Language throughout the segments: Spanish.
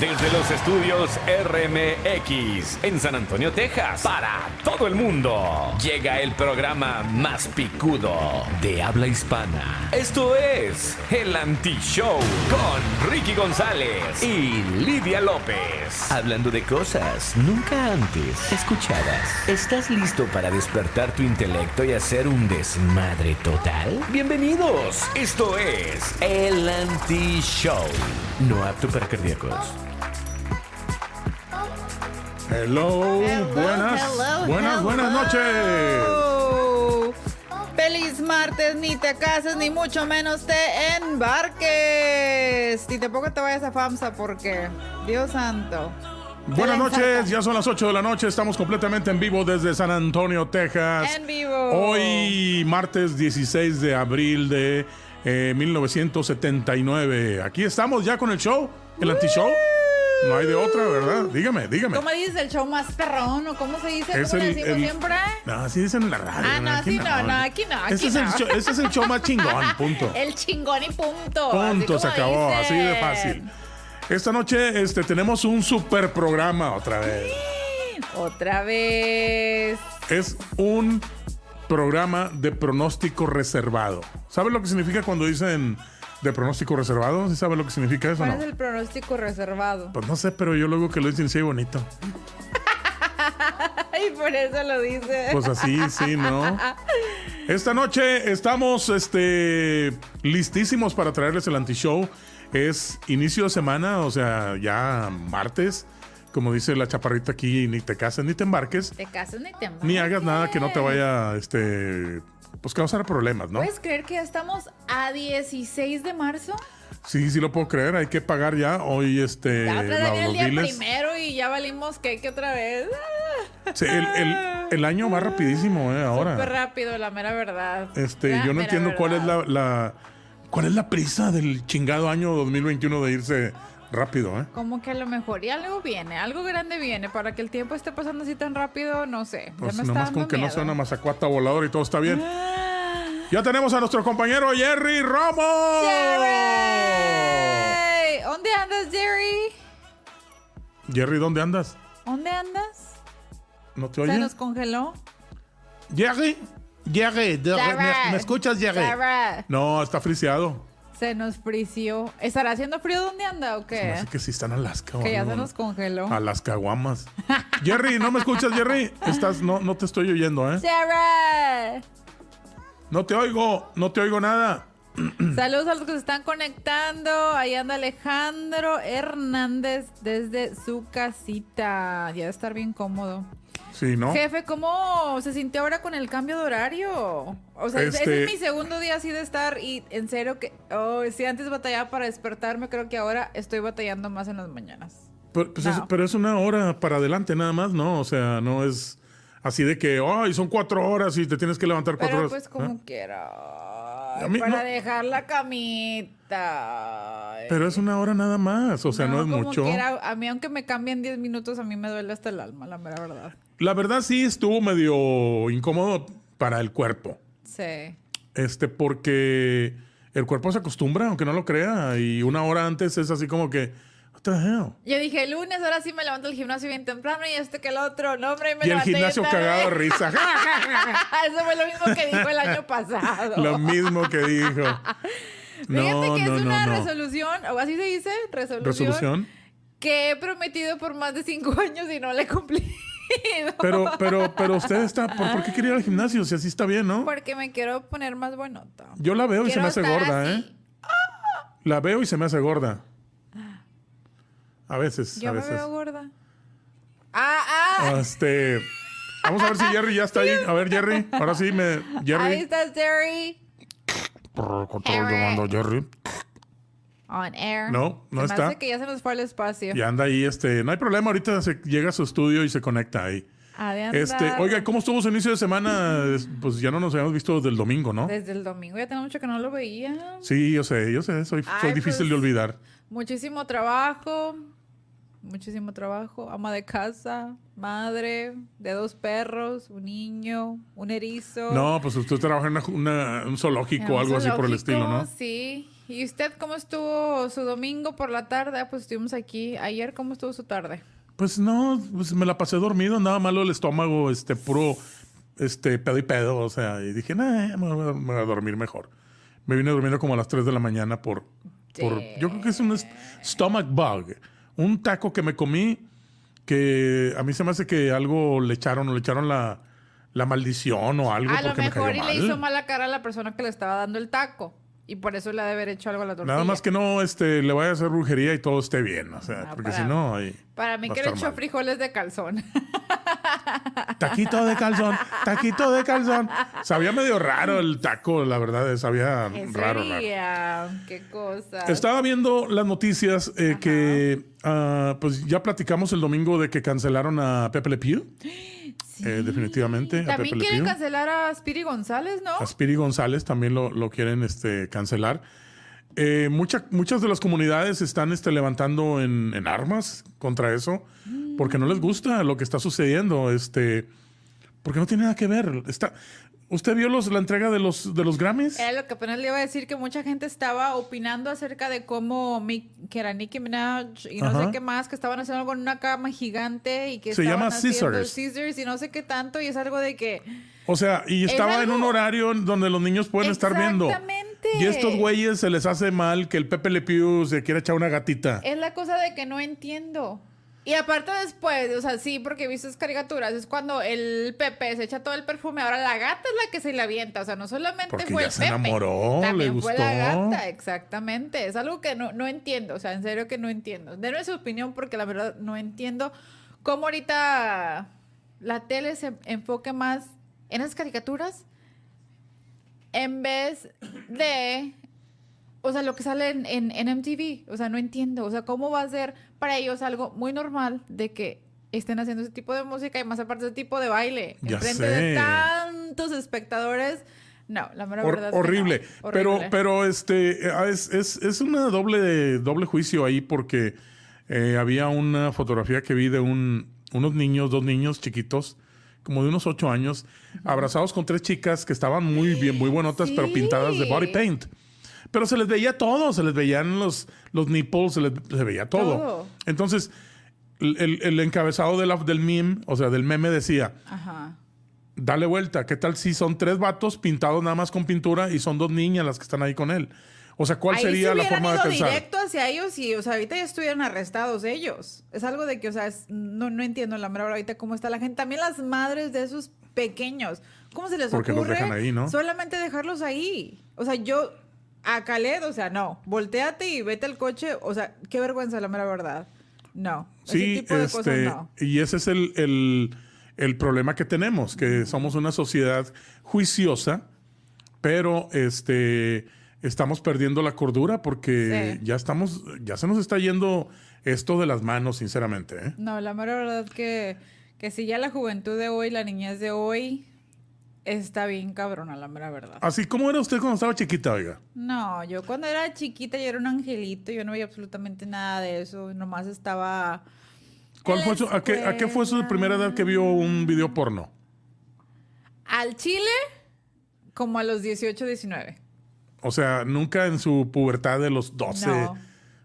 Desde los estudios RMX en San Antonio, Texas, para todo el mundo, llega el programa más picudo de habla hispana. Esto es El Anti-Show con Ricky González y Lidia López. Hablando de cosas nunca antes escuchadas. ¿Estás listo para despertar tu intelecto y hacer un desmadre total? Bienvenidos. Esto es El Anti-Show. No apto para cardíacos. Hello, buenas, hello, buenas, hello. buenas noches. Feliz martes, ni te cases, ni mucho menos te embarques. Y tampoco te vayas a FAMSA porque, Dios santo. Buenas noches, ya son las 8 de la noche, estamos completamente en vivo desde San Antonio, Texas. En vivo. Hoy, martes 16 de abril de eh, 1979. Aquí estamos ya con el show, el anti-show. No hay de otra, ¿verdad? Dígame, dígame. ¿Cómo dices el show más perrón o cómo se dice? Es ¿Cómo el- decimos el- siempre? No, así dicen en la radio. Ah, no, así no, no, aquí no, aquí Este es el no. show- este es el show más chingón, punto. El chingón y punto. Punto, se acabó, dicen. así de fácil. Esta noche este, tenemos un super programa otra vez. Otra vez. Es un programa de pronóstico reservado. ¿Sabes lo que significa cuando dicen de pronóstico reservado? ¿Sí sabes lo que significa eso? ¿Cuál No? es el pronóstico reservado? Pues no sé, pero yo luego que lo dicen sí bonito. Ay, por eso lo dice. Pues así, sí, ¿no? Esta noche estamos este, listísimos para traerles el anti-show. Es inicio de semana, o sea, ya martes. Como dice la chaparrita aquí, ni te cases ni te embarques. Te casas ni te Ni hagas nada que no te embarques. vaya, este, pues causar problemas, ¿no? ¿Puedes creer que ya estamos a 16 de marzo? Sí, sí lo puedo creer. Hay que pagar ya hoy, este, Ya la- viene el los día biles. primero y ya valimos cake otra vez. Sí, el, el- el año va rapidísimo, eh, ahora. Súper rápido, la mera verdad. Este, La yo no entiendo cuál es la- cuál es la prisa del chingado año 2021 de irse rápido, ¿eh? Como que a lo mejor y algo viene, algo grande viene para que el tiempo esté pasando así tan rápido, no sé. Pues ya me nomás con que no sea una mazacuata voladora y todo está bien. Ah, Ya tenemos a nuestro compañero Jerry Romo. Jerry, ¿dónde andas, Jerry? Jerry, ¿dónde andas? ¿Dónde andas? ¿No te Se oye? nos congeló. Jerry, Jerry, de- Jerry. ¿me, me escuchas, Jerry? Jerry. No, está friseado. Se nos frició. ¿Estará haciendo frío dónde anda o qué? No sé que sí está en Alaska. Que ya se ¿no? nos congeló. A las caguamas. Jerry, ¿no me escuchas, Jerry? Estás, no, no te estoy oyendo, ¿eh? Jerry. No te oigo, no te oigo nada. Saludos a los que se están conectando. Ahí anda Alejandro Hernández desde su casita. Ya debe estar bien cómodo. Sí, ¿no? Jefe, ¿cómo se sintió ahora con el cambio de horario? O sea, ese- Este- ese es mi segundo día así de estar y en serio que... Oh, si antes batallaba para despertarme, creo que ahora estoy batallando más en las mañanas. Pero, pues No. es, pero es una hora para adelante nada más, ¿no? O sea, no es así de que, ay, son cuatro horas y te tienes que levantar cuatro Pero horas. pues como ¿eh? quiera. Mí para no- dejar la camita. Pero es una hora nada más, o sea, no, es como mucho. quiera. A mí, aunque me cambien 10 minutos, a mí me duele hasta el alma, la mera verdad. La verdad sí estuvo medio incómodo para el cuerpo. Sí. Este, porque el cuerpo se acostumbra, aunque no lo crea, y una hora antes es así como que, what the hell? Yo dije, lunes, ahora sí me levanto al gimnasio bien temprano y este que el otro. No, hombre, me Y el gimnasio cagado de risa. Eso fue lo mismo que dijo el año pasado. Lo mismo que dijo. Fíjate No, que no, es una no. resolución, o así se dice, resolución, Resolución. que he prometido por más de cinco años y no la he Pero, pero, pero usted está, ¿por, por qué quiere ir al gimnasio? Si así está bien, ¿no? Porque me quiero poner más buenota. Yo la veo y se me hace gorda, así. ¿eh? La veo y se me hace gorda. A veces, Yo a me veces. veo gorda. Ah, ah. Este. Vamos a ver si Jerry ya está ahí. A ver, Jerry. Ahora sí me. Ahí Jerry. estás, Jerry. Control de mando, Jerry. On air. No, no está. que ya se nos fue al espacio. Ya anda ahí, este. No hay problema, ahorita se llega a su estudio y se conecta ahí. Este, oiga, ¿cómo estuvo su inicio de semana? Es- Pues ya no nos habíamos visto desde el domingo, ¿no? Desde el domingo ya tengo mucho que no lo veía. Sí, yo sé, yo sé, soy, soy Ay, difícil pues, de olvidar. Muchísimo trabajo. Muchísimo trabajo. Ama de casa, madre de dos perros, un niño, un erizo. No, pues usted trabaja en una- una- un zoológico o algo así por el estilo, ¿no? Sí. ¿Y usted cómo estuvo su domingo por la tarde? Ah, Pues estuvimos aquí. Ayer, ¿cómo estuvo su tarde? Pues no, pues me la pasé dormido, andaba malo el estómago, este, puro, este, pedo y pedo, o sea, y dije, nah, me voy, a, me voy a dormir mejor. Me vine durmiendo como a las 3 de la mañana por, por yo creo que es un stomach bug, un taco que me comí que a mí se me hace que algo le echaron, o le echaron la, la maldición o algo A lo porque me mejor y le hizo mala cara a la persona que le estaba dando el taco. Y por eso le ha de haber hecho algo a la tortilla. Nada más que no este, le vaya a hacer brujería y todo esté bien, o sea, Ah, porque si no, ahí Para mí que le echó frijoles de calzón. Taquito de calzón, taquito de calzón. Sabía medio raro el taco, la verdad, sabía ¿En raro? Qué cosa. Estaba viendo las noticias eh, que ah, pues ya platicamos el domingo de que cancelaron a Pepe Le Pew. Eh, definitivamente. También quieren cancelar a Spiri González, ¿no? A Spiri González también lo, lo quieren este, cancelar. Eh, mucha- muchas de las comunidades están este, levantando en, en armas contra eso porque no les gusta lo que está sucediendo. Este, porque no tiene nada que ver. Está, ¿Usted vio los, la entrega de los, de los Grammys? Era lo que apenas le iba a decir que mucha gente estaba opinando acerca de cómo que era Nicki Minaj y no Ajá. sé qué más, que estaban haciendo algo en una cama gigante y que Se estaban llama haciendo Scissors. scissors y no sé qué tanto y es algo de que O sea, y estaba en un horario donde los niños pueden estar viendo. Exactamente. Y estos güeyes se les hace mal que el Pepe Le Pew se quiera echar una gatita. es la cosa de que no entiendo. Y aparte después, o sea, sí, porque he visto esas caricaturas, es cuando el Pepe se echa todo el perfume, ahora la gata es la que se le avienta, o sea, no solamente Porque fue ya el se Pepe, enamoró, también le fue la gustó. gata, exactamente, es algo que no, no entiendo, o sea, en serio que no entiendo. Denme su opinión porque la verdad no entiendo cómo ahorita la tele se enfoque más en esas caricaturas en vez de o sea, lo que sale en, en, en MTV, o sea, no entiendo, o sea, cómo va a ser para ellos algo muy normal de que estén haciendo ese tipo de música y más aparte ese tipo de baile Ya en frente de tantos espectadores. No, la mera Hor- verdad es que horrible. no. Pero, Horrible. pero este eh, es, es, es una doble, doble juicio ahí porque eh, había una fotografía que vi de un, unos niños, dos niños chiquitos, como de unos ocho años, abrazados con tres chicas que estaban muy bien, muy buenotas, pero pintadas de body paint. Pero se les veía todo, se les veían los, los nipples, se les se veía todo. Todo. Entonces, el, el- encabezado de la- del meme, o sea, del meme decía, Ajá. dale vuelta, ¿qué tal si son tres vatos pintados nada más con pintura y son dos niñas las que están ahí con él? O sea, ¿cuál Ahí sería se la forma de ido pensar? directo hacia ellos y, o sea, ahorita ya estuvieran arrestados ellos. Es algo de que, o sea, es- no, no entiendo la mera verdad ahorita cómo está la gente. También las madres de esos pequeños. ¿Cómo se les Porque los ocurre dejan ahí, ¿no? solamente dejarlos ahí? O sea, yo a Khaled, o sea, no. Volteate y vete al coche. O sea, qué vergüenza la mera verdad. No. Sí, Ese tipo de cosas este, no. y ese es el, el- el problema que tenemos, que somos una sociedad juiciosa, pero este estamos perdiendo la cordura porque Sí. ya estamos, ya se nos está yendo esto de las manos, sinceramente. ¿eh? No, la mera verdad que, que si ya la juventud de hoy, la niñez de hoy, está bien cabrona, la mera verdad. Así como era usted cuando estaba chiquita, oiga. No, yo cuando era chiquita yo era un angelito, yo no veía absolutamente nada de eso, nomás estaba... ¿Cuál fue su, a, qué, ¿A qué fue su primera edad que vio un video porno? Al chile, como a los 18, 19. O sea, nunca en su pubertad de los 12. No,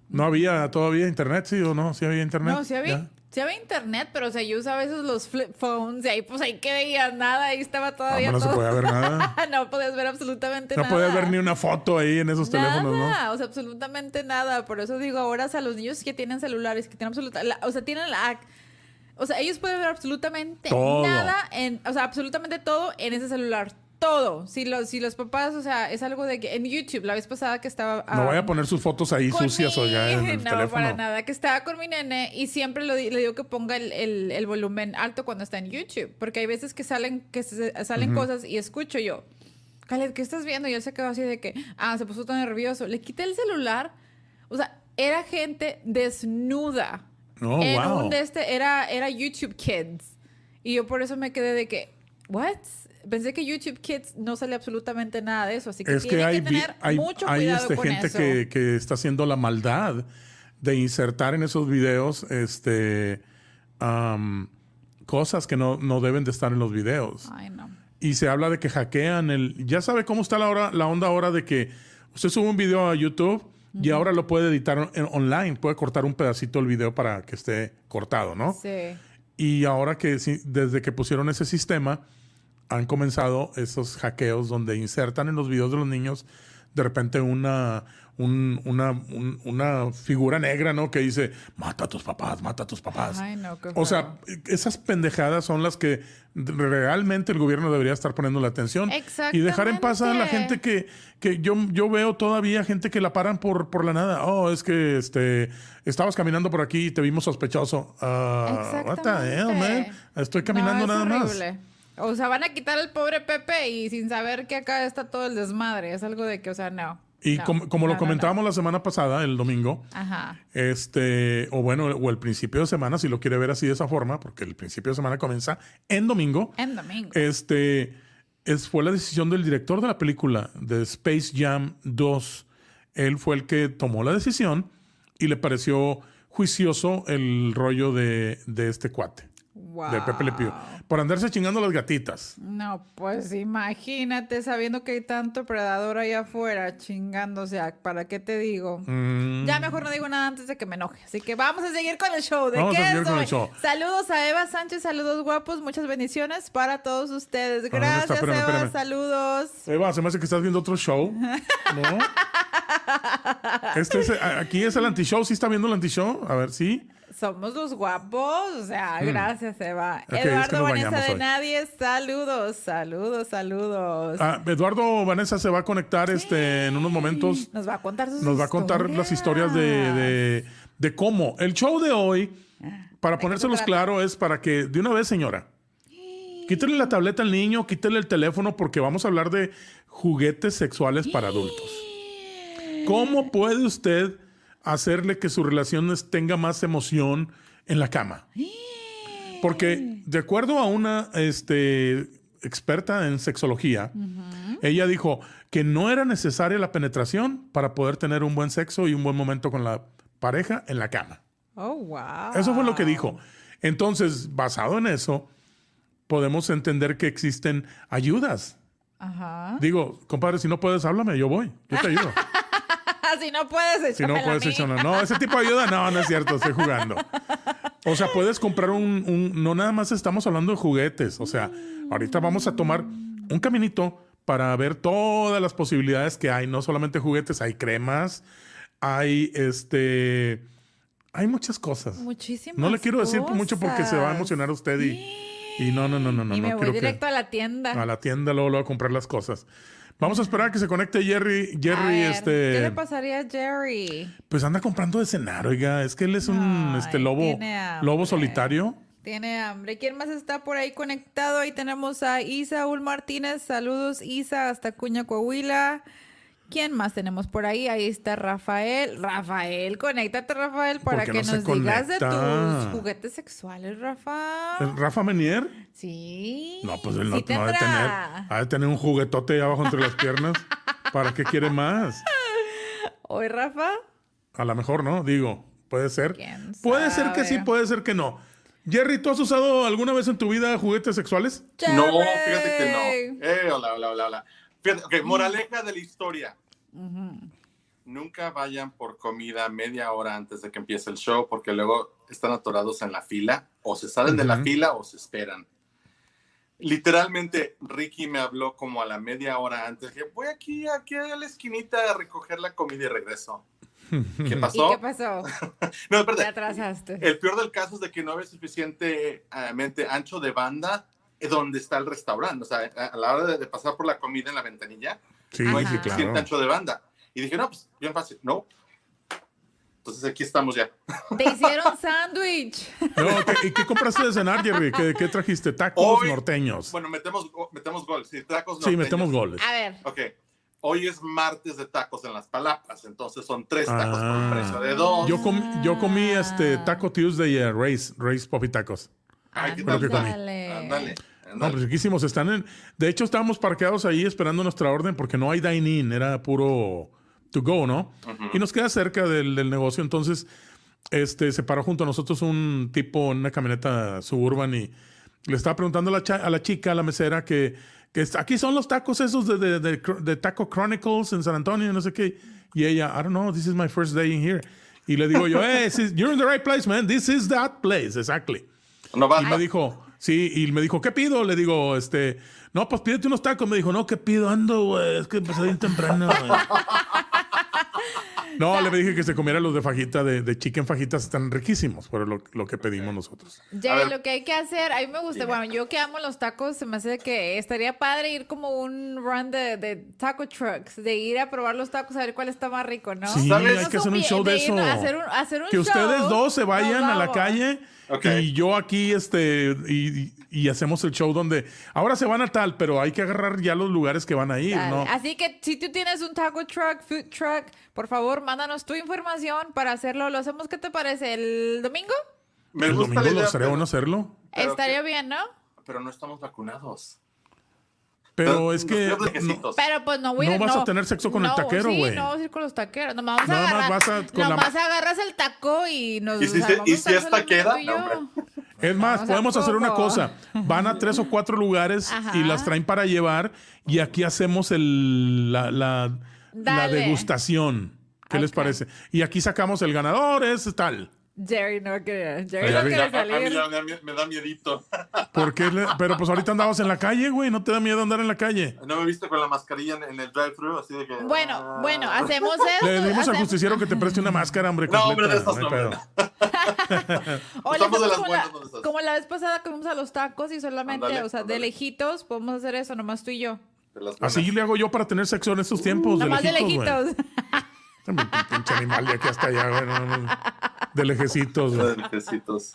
No. había todavía internet, sí o no? Sí había internet. No, sí había, ¿Ya? Sí había internet, pero o sea, yo usaba esos los flip phones y ahí pues ahí que veías nada, ahí estaba Ah, todavía no se todo. podía ver nada. no podías ver absolutamente No nada. podías ver ni una foto ahí en esos teléfonos, ¿no? Nada, o sea, absolutamente nada. Por eso digo, ahora o sea, los niños que tienen celulares, que tienen absoluta, la- o sea, tienen la, o sea, ellos pueden ver absolutamente Todo. nada, en, o sea, absolutamente todo en ese celular. Todo. Si los, si los papás, o sea, es algo de que en YouTube, la vez pasada que estaba... No vaya a poner sus fotos ahí sucias mi- oiga en el no, teléfono. para nada. Que estaba con mi nene y siempre lo di- le digo que ponga el, el- el volumen alto cuando está en YouTube. Porque hay veces que salen, que se- salen cosas y escucho yo. ¿qué estás viendo? Y él se quedó así de que, ah, se puso tan nervioso. Le quité el celular. O sea, era gente desnuda. Oh, en wow. un de este, era, era YouTube Kids. Y yo por eso me quedé de que, ¿what? Pensé que YouTube Kids no sale absolutamente nada de eso. Así que Es que hay, que tener hay, mucho hay, cuidado este, con gente eso. que, que está haciendo la maldad de insertar en esos videos este, am, cosas que no, no deben de estar en los videos. Ay, no. y se habla de que hackean el. Ya sabe cómo está la, hora, la onda ahora de que Usted sube un video a YouTube y ahora lo puede editar en- online. Puede cortar un pedacito del video para que esté cortado, ¿no? Sí. Y ahora que desde que pusieron ese sistema, han comenzado esos hackeos donde insertan en los videos de los niños de repente una, un- una, un- una figura negra, ¿no? Que dice, mata a tus papás, mata a tus papás. Ay, no, qué o sea, esas pendejadas son las que realmente el gobierno debería estar poniendo la atención. Y dejar en paz a la gente que, que yo, yo veo todavía gente que la paran por, por la nada. Oh, es que este estabas caminando por aquí y te vimos sospechoso. Ah, what the hell, man? Estoy caminando No, es nada más. O sea, van a quitar al pobre Pepe y sin saber que acá está todo el desmadre. Es algo de que, o sea, no. Y No, como, como no, lo no, comentábamos la semana pasada, el domingo. Ajá. este, o bueno, o el principio de semana, si lo quiere ver así de esa forma, porque el principio de semana comienza en domingo. En domingo. Este es, fue la decisión del director de la película de Space Jam 2. Él fue el que tomó la decisión y le pareció juicioso el rollo de, de este cuate, wow. de Pepe Le Pew, por andarse chingando las gatitas. No, pues imagínate sabiendo que hay tanto predador ahí afuera chingándose. a- ¿Para qué te digo? Mm. Ya mejor no digo nada antes de que me enoje. Así que vamos a seguir con el show. ¿De Vamos qué a seguir con el show. Saludos a Eva Sánchez, saludos guapos, muchas bendiciones para todos ustedes. Gracias, Espérame, Eva, espérame. saludos. Eva, se me hace que estás viendo otro show. ¿No? Este es, a- aquí es el anti-show. ¿Sí está viendo el anti-show? A ver, ¿sí? Somos los guapos. O sea, gracias, Eva. Ok, es que Eduardo Vanessa de hoy. Nadie, saludos, saludos, saludos. Ah, Eduardo Vanessa se va a conectar este, en unos momentos. Nos va a contar sus Nos va a contar las historias de, de, de cómo. El show de hoy, para ponérselos claro, es para que, de una vez, señora, quítele la tableta al niño, quítele el teléfono, porque vamos a hablar de juguetes sexuales para adultos. ¿Cómo puede usted hacerle que su relación es- tenga más emoción en la cama? Porque de acuerdo a una este, experta en sexología, ella dijo que no era necesaria la penetración para poder tener un buen sexo y un buen momento con la pareja en la cama. Oh, wow. Eso fue lo que dijo. Entonces, basado en eso, podemos entender que existen ayudas. Ajá. Digo, compadre, si no puedes, háblame, yo voy, yo te ayudo. si no puedes, Si no puedes mí. echarla. No, ese tipo de ayuda, no, no es cierto, estoy jugando. O sea, puedes comprar un, un- No nada más estamos hablando de juguetes. O sea, ahorita vamos a tomar un caminito para ver todas las posibilidades que hay. No solamente juguetes, hay cremas, hay este. Hay muchas cosas. Muchísimas No le quiero decir mucho porque se va a emocionar usted y. Y no, no, no, no, no. y me no voy quiero que- directo a la tienda. a la tienda luego, luego a comprar las cosas. Vamos a esperar a que se conecte Jerry. A Jerry, ver, este. ¿Qué le pasaría a Jerry? Pues anda comprando de cenar, oiga. Es que él es un Ay, este lobo, lobo solitario. Tiene hambre. ¿Quién más está por ahí conectado? Ahí tenemos a Isaúl Martínez. Saludos, Isa, hasta Cuña, Coahuila. ¿Quién más tenemos por ahí? Ahí está Rafael. Rafael, conéctate, Rafael, para que no nos digas de tus juguetes sexuales, Rafa. ¿El ¿Rafa Menier? Sí. No, pues él no, Sí no ha de tener. Ha de tener un juguetote ahí abajo entre las piernas. ¿Para qué quiere más? Hoy, Rafa. A lo mejor no, digo. Puede ser. ¿Quién Puede ser que sí, puede ser que no. Jerry, ¿tú has usado alguna vez en tu vida juguetes sexuales? No, fíjate que no. Eh, hola, hola, hola, hola. Fíjate, ok, moraleja de la historia. Nunca vayan por comida media hora antes de que empiece el show porque luego están atorados en la fila o se salen de la fila o se esperan. Literalmente, Ricky me habló como a la media hora antes. Que voy aquí, aquí a la esquinita a recoger la comida y regreso. ¿Qué ¿Y pasó? qué pasó? No, Te atrasaste. El peor del caso es de que no había suficientemente ancho de banda donde está el restaurante. O sea, a la hora de, de pasar por la comida en la ventanilla, Sí, no hay sí, claro. ancho de banda. Y dije, no, pues bien fácil. No. Entonces aquí estamos ya. Te hicieron sándwich. No, ¿qué- ¿Y qué compraste de cenar, Jerry? ¿Qué, qué trajiste? Tacos Hoy- norteños. Bueno, metemos, metemos gol. Sí, tacos sí, norteños. metemos goles. A ver. Ok. Hoy es martes de tacos en las palapas. Entonces son tres tacos por Ah. un precio de dos. Yo, com- yo comí este Taco Tuesday eh, Race, Race Poppy Tacos. Ay, ¿qué tal? Ándale. Ándale. No, pues riquísimos. Están en. De hecho, estábamos parqueados ahí esperando nuestra orden porque no hay dine-in, era puro to go, ¿no? Y nos queda cerca del, del negocio. Entonces, este, se paró junto a nosotros un tipo en una camioneta suburban y le estaba preguntando a la, a la chica, a la mesera, que, que aquí son los tacos esos de, de, de- de Taco Chronicles en San Antonio, no sé qué. Y ella, I don't know, this is my first day in here. Y le digo yo, hey, is- you're in the right place, man. This is that place, exactly. No va, Y me dijo, sí, y me dijo, ¿qué pido? Le digo, este, no, pues pídete unos tacos. Me dijo, no, ¿qué pido? Ando, güey, es que empecé bien temprano, güey. No, le dije que se comiera los de fajita, de, de chicken fajitas, están riquísimos, pero lo, lo que pedimos nosotros. Ver. lo que hay que hacer, a mí me gusta, bueno, yo que amo los tacos, se me hace que estaría padre ir como un run de, de taco trucks, de ir a probar los tacos a ver cuál está más rico, ¿no? Sí, ¿Sabes? hay que hacer un show de eso. hacer un, hacer un Que ustedes dos se vayan a la calle Y yo aquí, este, y, y hacemos el show donde ahora se van a tal, pero hay que agarrar ya los lugares que van a ir, Dale. ¿no? Así que si tú tienes un taco truck, food truck, por favor, mándanos tu información para hacerlo. ¿Lo hacemos qué te parece? ¿El domingo? me El gusta domingo lo estaría bueno hacerlo, Estaría que- bien, ¿no? pero no estamos vacunados. Pero es que no-. Pero pues no voy No vas a tener sexo con el taquero, sí, güey. no vas a ir con los taqueros. Nomás, vas a Nada más agarrar, vas a- con la- nomás agarras el taco y nos ¿Y si se- armamos y si es taquera? No, Es más, Vamos podemos hacer una cosa. Van a tres o cuatro lugares Ajá. y las traen para llevar y aquí hacemos el, la, la, la degustación. ¿Qué les Ok. parece? Y aquí sacamos el ganador, es tal. Jerry no quiere, Jerry Ay, no quiere A- a mí salir. ya me, da- me da miedito. ¿Por qué le- Pero pues ahorita andamos en la calle, güey. ¿No te da miedo andar en la calle? No me viste con la mascarilla en, en el drive-thru, así de que. Bueno, ah. bueno, hacemos eso. Le decimos al hacemos- justiciero que te preste una máscara, hombre. No, hombre, de estas no, pedo. O Estamos de las como, buenas, la, vez pasada que fuimos a los tacos y solamente, o sea, de lejitos, podemos hacer eso, nomás tú y yo. De. Así le hago yo para tener sexo en estos tiempos. nomás de lejitos, güey. lejitos. Mi pinche animal de aquí hasta allá, güey. no, no, De lejecitos. De lejecitos.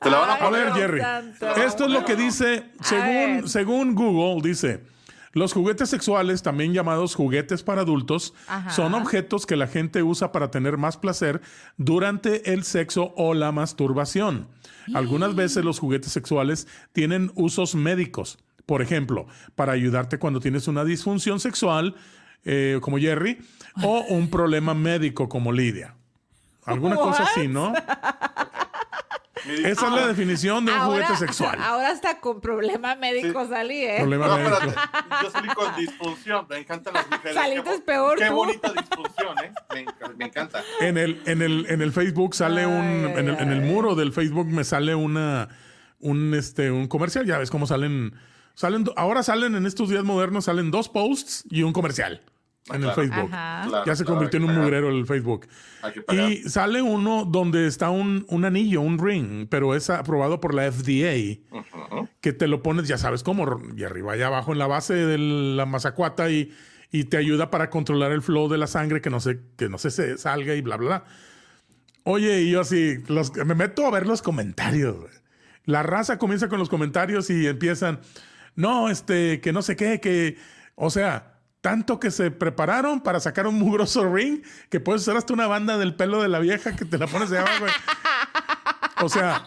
Te la van a Ay, A ver, poner. Jerry. Esto es lo que dice, según, según Google, dice, los juguetes sexuales, también llamados juguetes para adultos, Ajá. son objetos que la gente usa para tener más placer durante el sexo o la masturbación. Algunas veces los juguetes sexuales tienen usos médicos. Por ejemplo, para ayudarte cuando tienes una disfunción sexual, eh, como Jerry, o un problema médico, como Lidia. Alguna cosa así, ¿no? Esa es la definición de un Ahora, juguete sexual. ahora hasta con problema médico Sí. salí, ¿eh? Problema No, médico. espérate. Yo salí con disfunción. Me encantan las mujeres. Saliste bo- peor Qué tú. bonita disfunción, ¿eh? Me, enc- me encanta. En el, en el, en el Facebook sale Ay, un, ay, en el, en el ay. muro del Facebook me sale una, un, este, un comercial. Ya ves cómo salen, salen, ahora salen en estos días modernos, salen dos posts y un comercial en el claro. Facebook. Claro, Ya se claro, convirtió en un mugrero el Facebook. Y sale uno donde está un, un anillo, un ring, pero es aprobado por la FDA, que te lo pones, ya sabes cómo, y arriba y abajo en la base de la mazacuata y, y te ayuda para controlar el flow de la sangre, que no se, que no se, se salga y bla, bla, bla. Oye, y yo así, los, me meto a ver los comentarios. güey. La raza comienza con los comentarios y empiezan, no, este, que no sé qué, que, o sea, tanto que se prepararon para sacar un mugroso ring que puedes hacer hasta una banda del pelo de la vieja que te la pones de abajo. güey. O sea,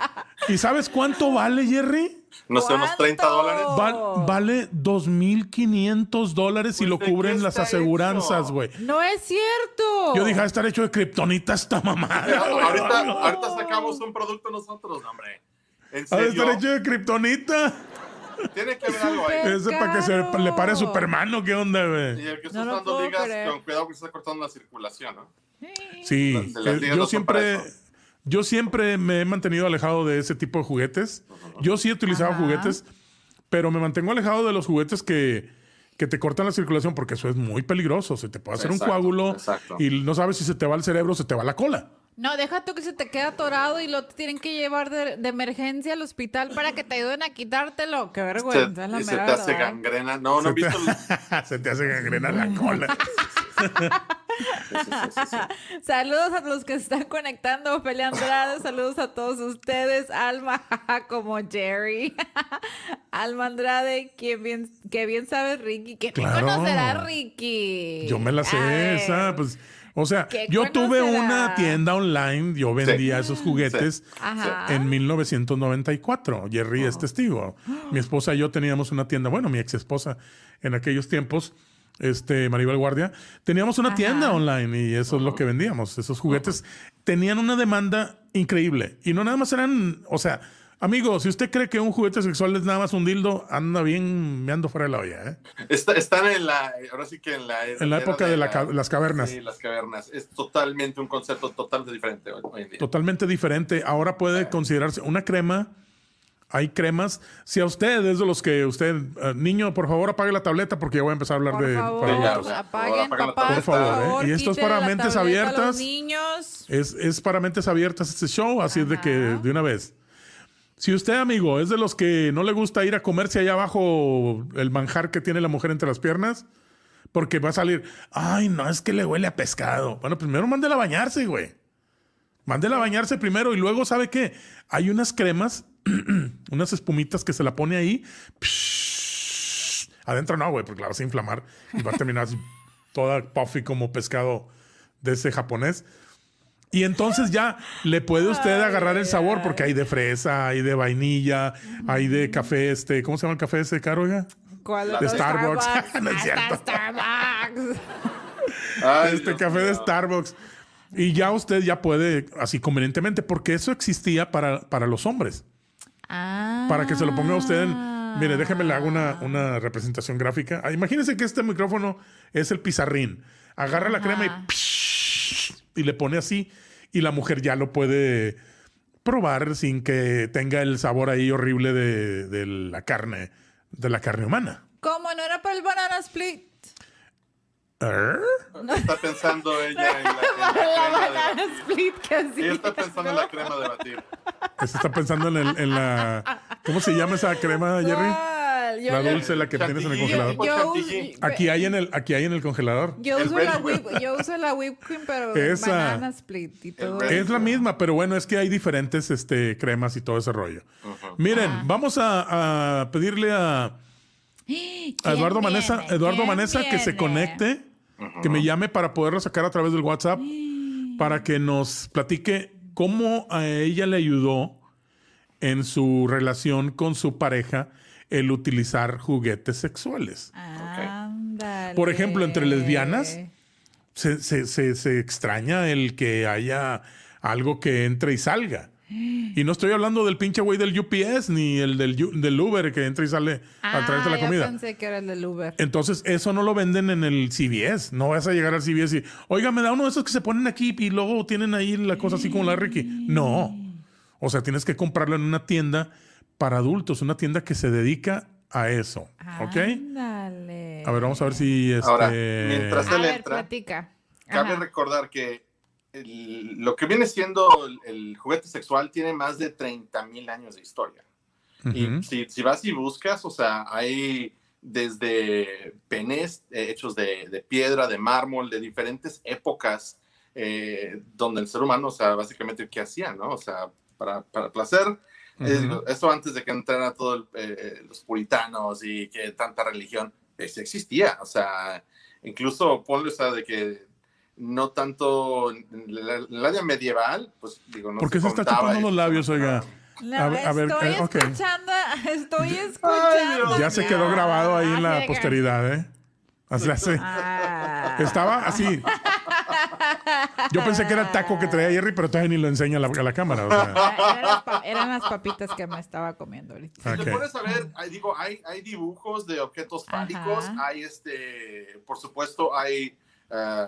¿y sabes cuánto vale, Jerry? No sé, unos 30 ¿Cuánto? dólares. Val- vale 2.500 dólares y Pues, lo ¿de qué cubren las aseguranzas, güey. No es cierto. Yo dije, a estar hecho de kriptonita esta mamada. güey. ahorita, ahorita sacamos un producto nosotros, hombre. En serio. estar hecho de kriptonita. Tiene que haber algo ahí. Ese para que se le pare a Superman, ¿o qué onda, Y güey? el que está No usando ligas, creer. con cuidado que se está cortando la circulación, ¿no? Sí, eh, yo no siempre, yo siempre me he mantenido alejado de ese tipo de juguetes. Yo sí he utilizado Ajá. juguetes, pero me mantengo alejado de los juguetes que, que te cortan la circulación porque eso es muy peligroso. Se te puede hacer Exacto, un coágulo exacto. y no sabes si se te va el cerebro o se te va la cola. No, deja tú que se te queda atorado y lo tienen que llevar de, de emergencia al hospital para que te ayuden a quitártelo. Qué Se, vergüenza, es la y se te hace verdad. gangrena. No, no Se he te, visto. el- se te hace gangrena la cola. Saludos a los que se están conectando, Ophelia Andrade, saludos a todos ustedes, Alma como Jerry, Alma Andrade, quien bien, que bien sabe Ricky, que Claro. no conocerá Ricky. Yo me la A sé ver. esa, pues, o sea, ¿Qué yo tuve una tienda online, yo vendía esos juguetes en 1994. Jerry es testigo. Mi esposa y yo teníamos una tienda, bueno, mi ex esposa en aquellos tiempos, este Maribel Guardia, teníamos una Ajá. tienda online y eso es lo que vendíamos. Esos juguetes. Tenían una demanda increíble y no nada más eran, o sea, Amigo, si usted cree que un juguete sexual es nada más un dildo, anda bien me ando fuera de la olla, ¿eh? Está- están en la, ahora sí que en la... En la época de la ca- las cavernas. Sí, las cavernas. Es totalmente un concepto totalmente diferente hoy, hoy en día. Totalmente diferente. Ahora puede considerarse una crema. Hay cremas. Si a usted es de los que usted, eh, niño, por favor apague la tableta porque ya voy a empezar a hablar Por de favor, para apaguen, la papás, Por favor, ¿eh? Y esto es para la mentes abiertas. los niños. Es, es para mentes abiertas este show, así es de que Ajá. de una vez. Si usted, amigo, es de los que no le gusta ir a comerse allá abajo el manjar que tiene la mujer entre las piernas, porque va a salir, ay, no, es que le huele a pescado. Bueno, primero mándela a bañarse, güey. Mándela a bañarse primero y luego, ¿sabe qué? Hay unas cremas, unas espumitas que se la pone ahí. Adentro no, güey, porque la vas a inflamar y va a terminar toda puffy como pescado de ese japonés. Y entonces ya le puede usted agarrar el sabor porque hay de fresa, hay de vainilla, hay de café, este, ¿cómo se llama el café ese caro, oiga? ¿Cuál De los Starbucks. No es cierto. Starbucks. Ay, este Dios café de. Starbucks. Y ya usted ya puede, así convenientemente, porque eso existía para, para los hombres. Ah. Para que se lo ponga usted en... Mire, déjeme le hago una, una representación gráfica. Ah, imagínense que este micrófono es el pizarrín. Agarra la crema y. y le pone así. Y la mujer ya lo puede probar sin que tenga el sabor ahí horrible de, de la carne, de la carne humana. ¿Cómo no era para el banana split? ¿Er? Está pensando ella en la, en la La banana de split que así. Ella está pensando en la crema de batir. Se está pensando en, el- en la... ¿Cómo se llama esa crema, Jerry? ¿Cuál? Yo La dulce, la que tienes en el congelador. Yo- Yo, chantilly. uso- Aquí hay en el, aquí hay en el congelador. yo El uso la whip, yo uso la whipped cream, pero Esa. banana split y todo. Es la misma, pero bueno, es que hay diferentes este, cremas y todo ese rollo. Miren, Ah. vamos a, a pedirle a, a Eduardo ¿Quién Manesa, viene? Eduardo ¿Quién Manesa que se viene? conecte, que me llame para poderlo sacar a través del WhatsApp, para que nos platique cómo a ella le ayudó en su relación con su pareja el utilizar juguetes sexuales. Ándale. Por ejemplo, entre lesbianas, se, se- se- se extraña el que haya algo que entre y salga. Y no estoy hablando del pinche güey del UPS ni el del, del Uber que entra y sale a traerte la Ah, yo comida. pensé que era el del Uber. Entonces, eso no lo venden en el CVS. No vas a llegar al CVS y, oiga, me da uno de esos que se ponen aquí y luego tienen ahí la cosa así como la Ricky. No. O sea, tienes que comprarlo en una tienda para adultos, una tienda que se dedica a eso. ¿Ok? Ándale. A ver, vamos a ver si este. Ahora, mientras A él ver, entra, platica. Cabe Ajá. recordar que el- lo que viene siendo el, el juguete sexual tiene más de 30 mil años de historia. Ujú. Y si, si vas y buscas, o sea, hay desde penes eh, hechos de, de piedra, de mármol, de diferentes épocas, eh, donde el ser humano, o sea, básicamente, ¿qué hacía, no? O sea, para, para placer. Eh, eso antes de que entraran todos los puritanos y que tanta religión, pues existía. O sea, incluso ponle, o sea, de que no tanto en la, en la área medieval, pues digo, no ¿Por qué se está chupando y- los labios, oiga? No, A ver- a ver, estoy eh, escuchando, estoy escuchando. Ya se quedó grabado ahí en la posteridad, ¿eh? Así hace. Ah. Estaba así. Yo pensé que era el taco que traía Jerry, pero todavía ni lo enseña a la, a la cámara. o sea. Ah, Eran las, pa- eran las papitas que me estaba comiendo ahorita. Si Ok. te pones a ver, hay, digo, hay, hay dibujos de objetos fálicos, Ajá. hay este, por supuesto, hay eh,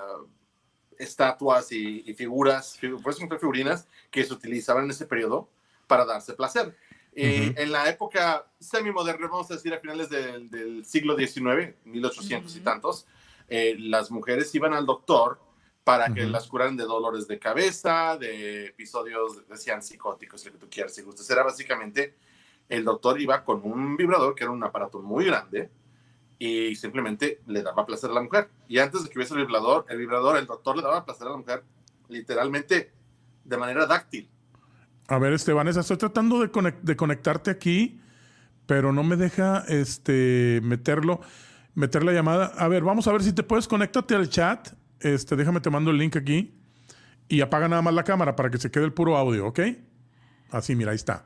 estatuas y, y figuras, figu- por eso son figurinas que se utilizaban en ese periodo para darse placer. Y Ujú. en la época semi-moderna, vamos a decir a finales del, del siglo XIX, 1800 y Ujú. tantos, eh, las mujeres iban al doctor para que Ujú. las curaran de dolores de cabeza, de episodios, decían psicóticos, lo que tú quieras, si gustas. Era básicamente el doctor iba con un vibrador, que era un aparato muy grande, y simplemente le daba placer a la mujer. Y antes de que hubiese el vibrador, el vibrador, el doctor le daba placer a la mujer literalmente de manera dáctil. A ver, este, Vanessa, estoy tratando de, de conectarte aquí, pero no me deja este, meterlo, meter la llamada. A ver, vamos a ver si te puedes conéctate al chat. Este, déjame te mando el link aquí y apaga nada más la cámara para que se quede el puro audio, ¿ok? Así, mira, ahí está.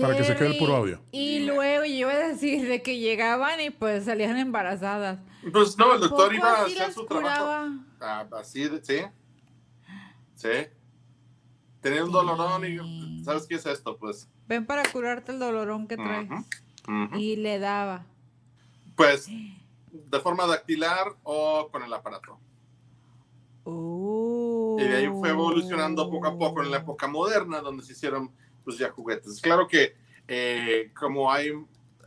Para que se quede el puro audio. Y luego yo iba a decir de que llegaban y pues salían embarazadas. Pues no, el ¿A doctor iba a así hacer su trabajo. Ah, así, de- sí. Sí. Tenía un dolorón y ¿sabes qué es esto? Pues. Ven para curarte el dolorón que traes. ujú, ujú. Y le daba. Pues de forma dactilar o con el aparato. Oh. Y de ahí fue evolucionando poco a poco en la época moderna, donde se hicieron pues ya juguetes. Claro que eh, como hay,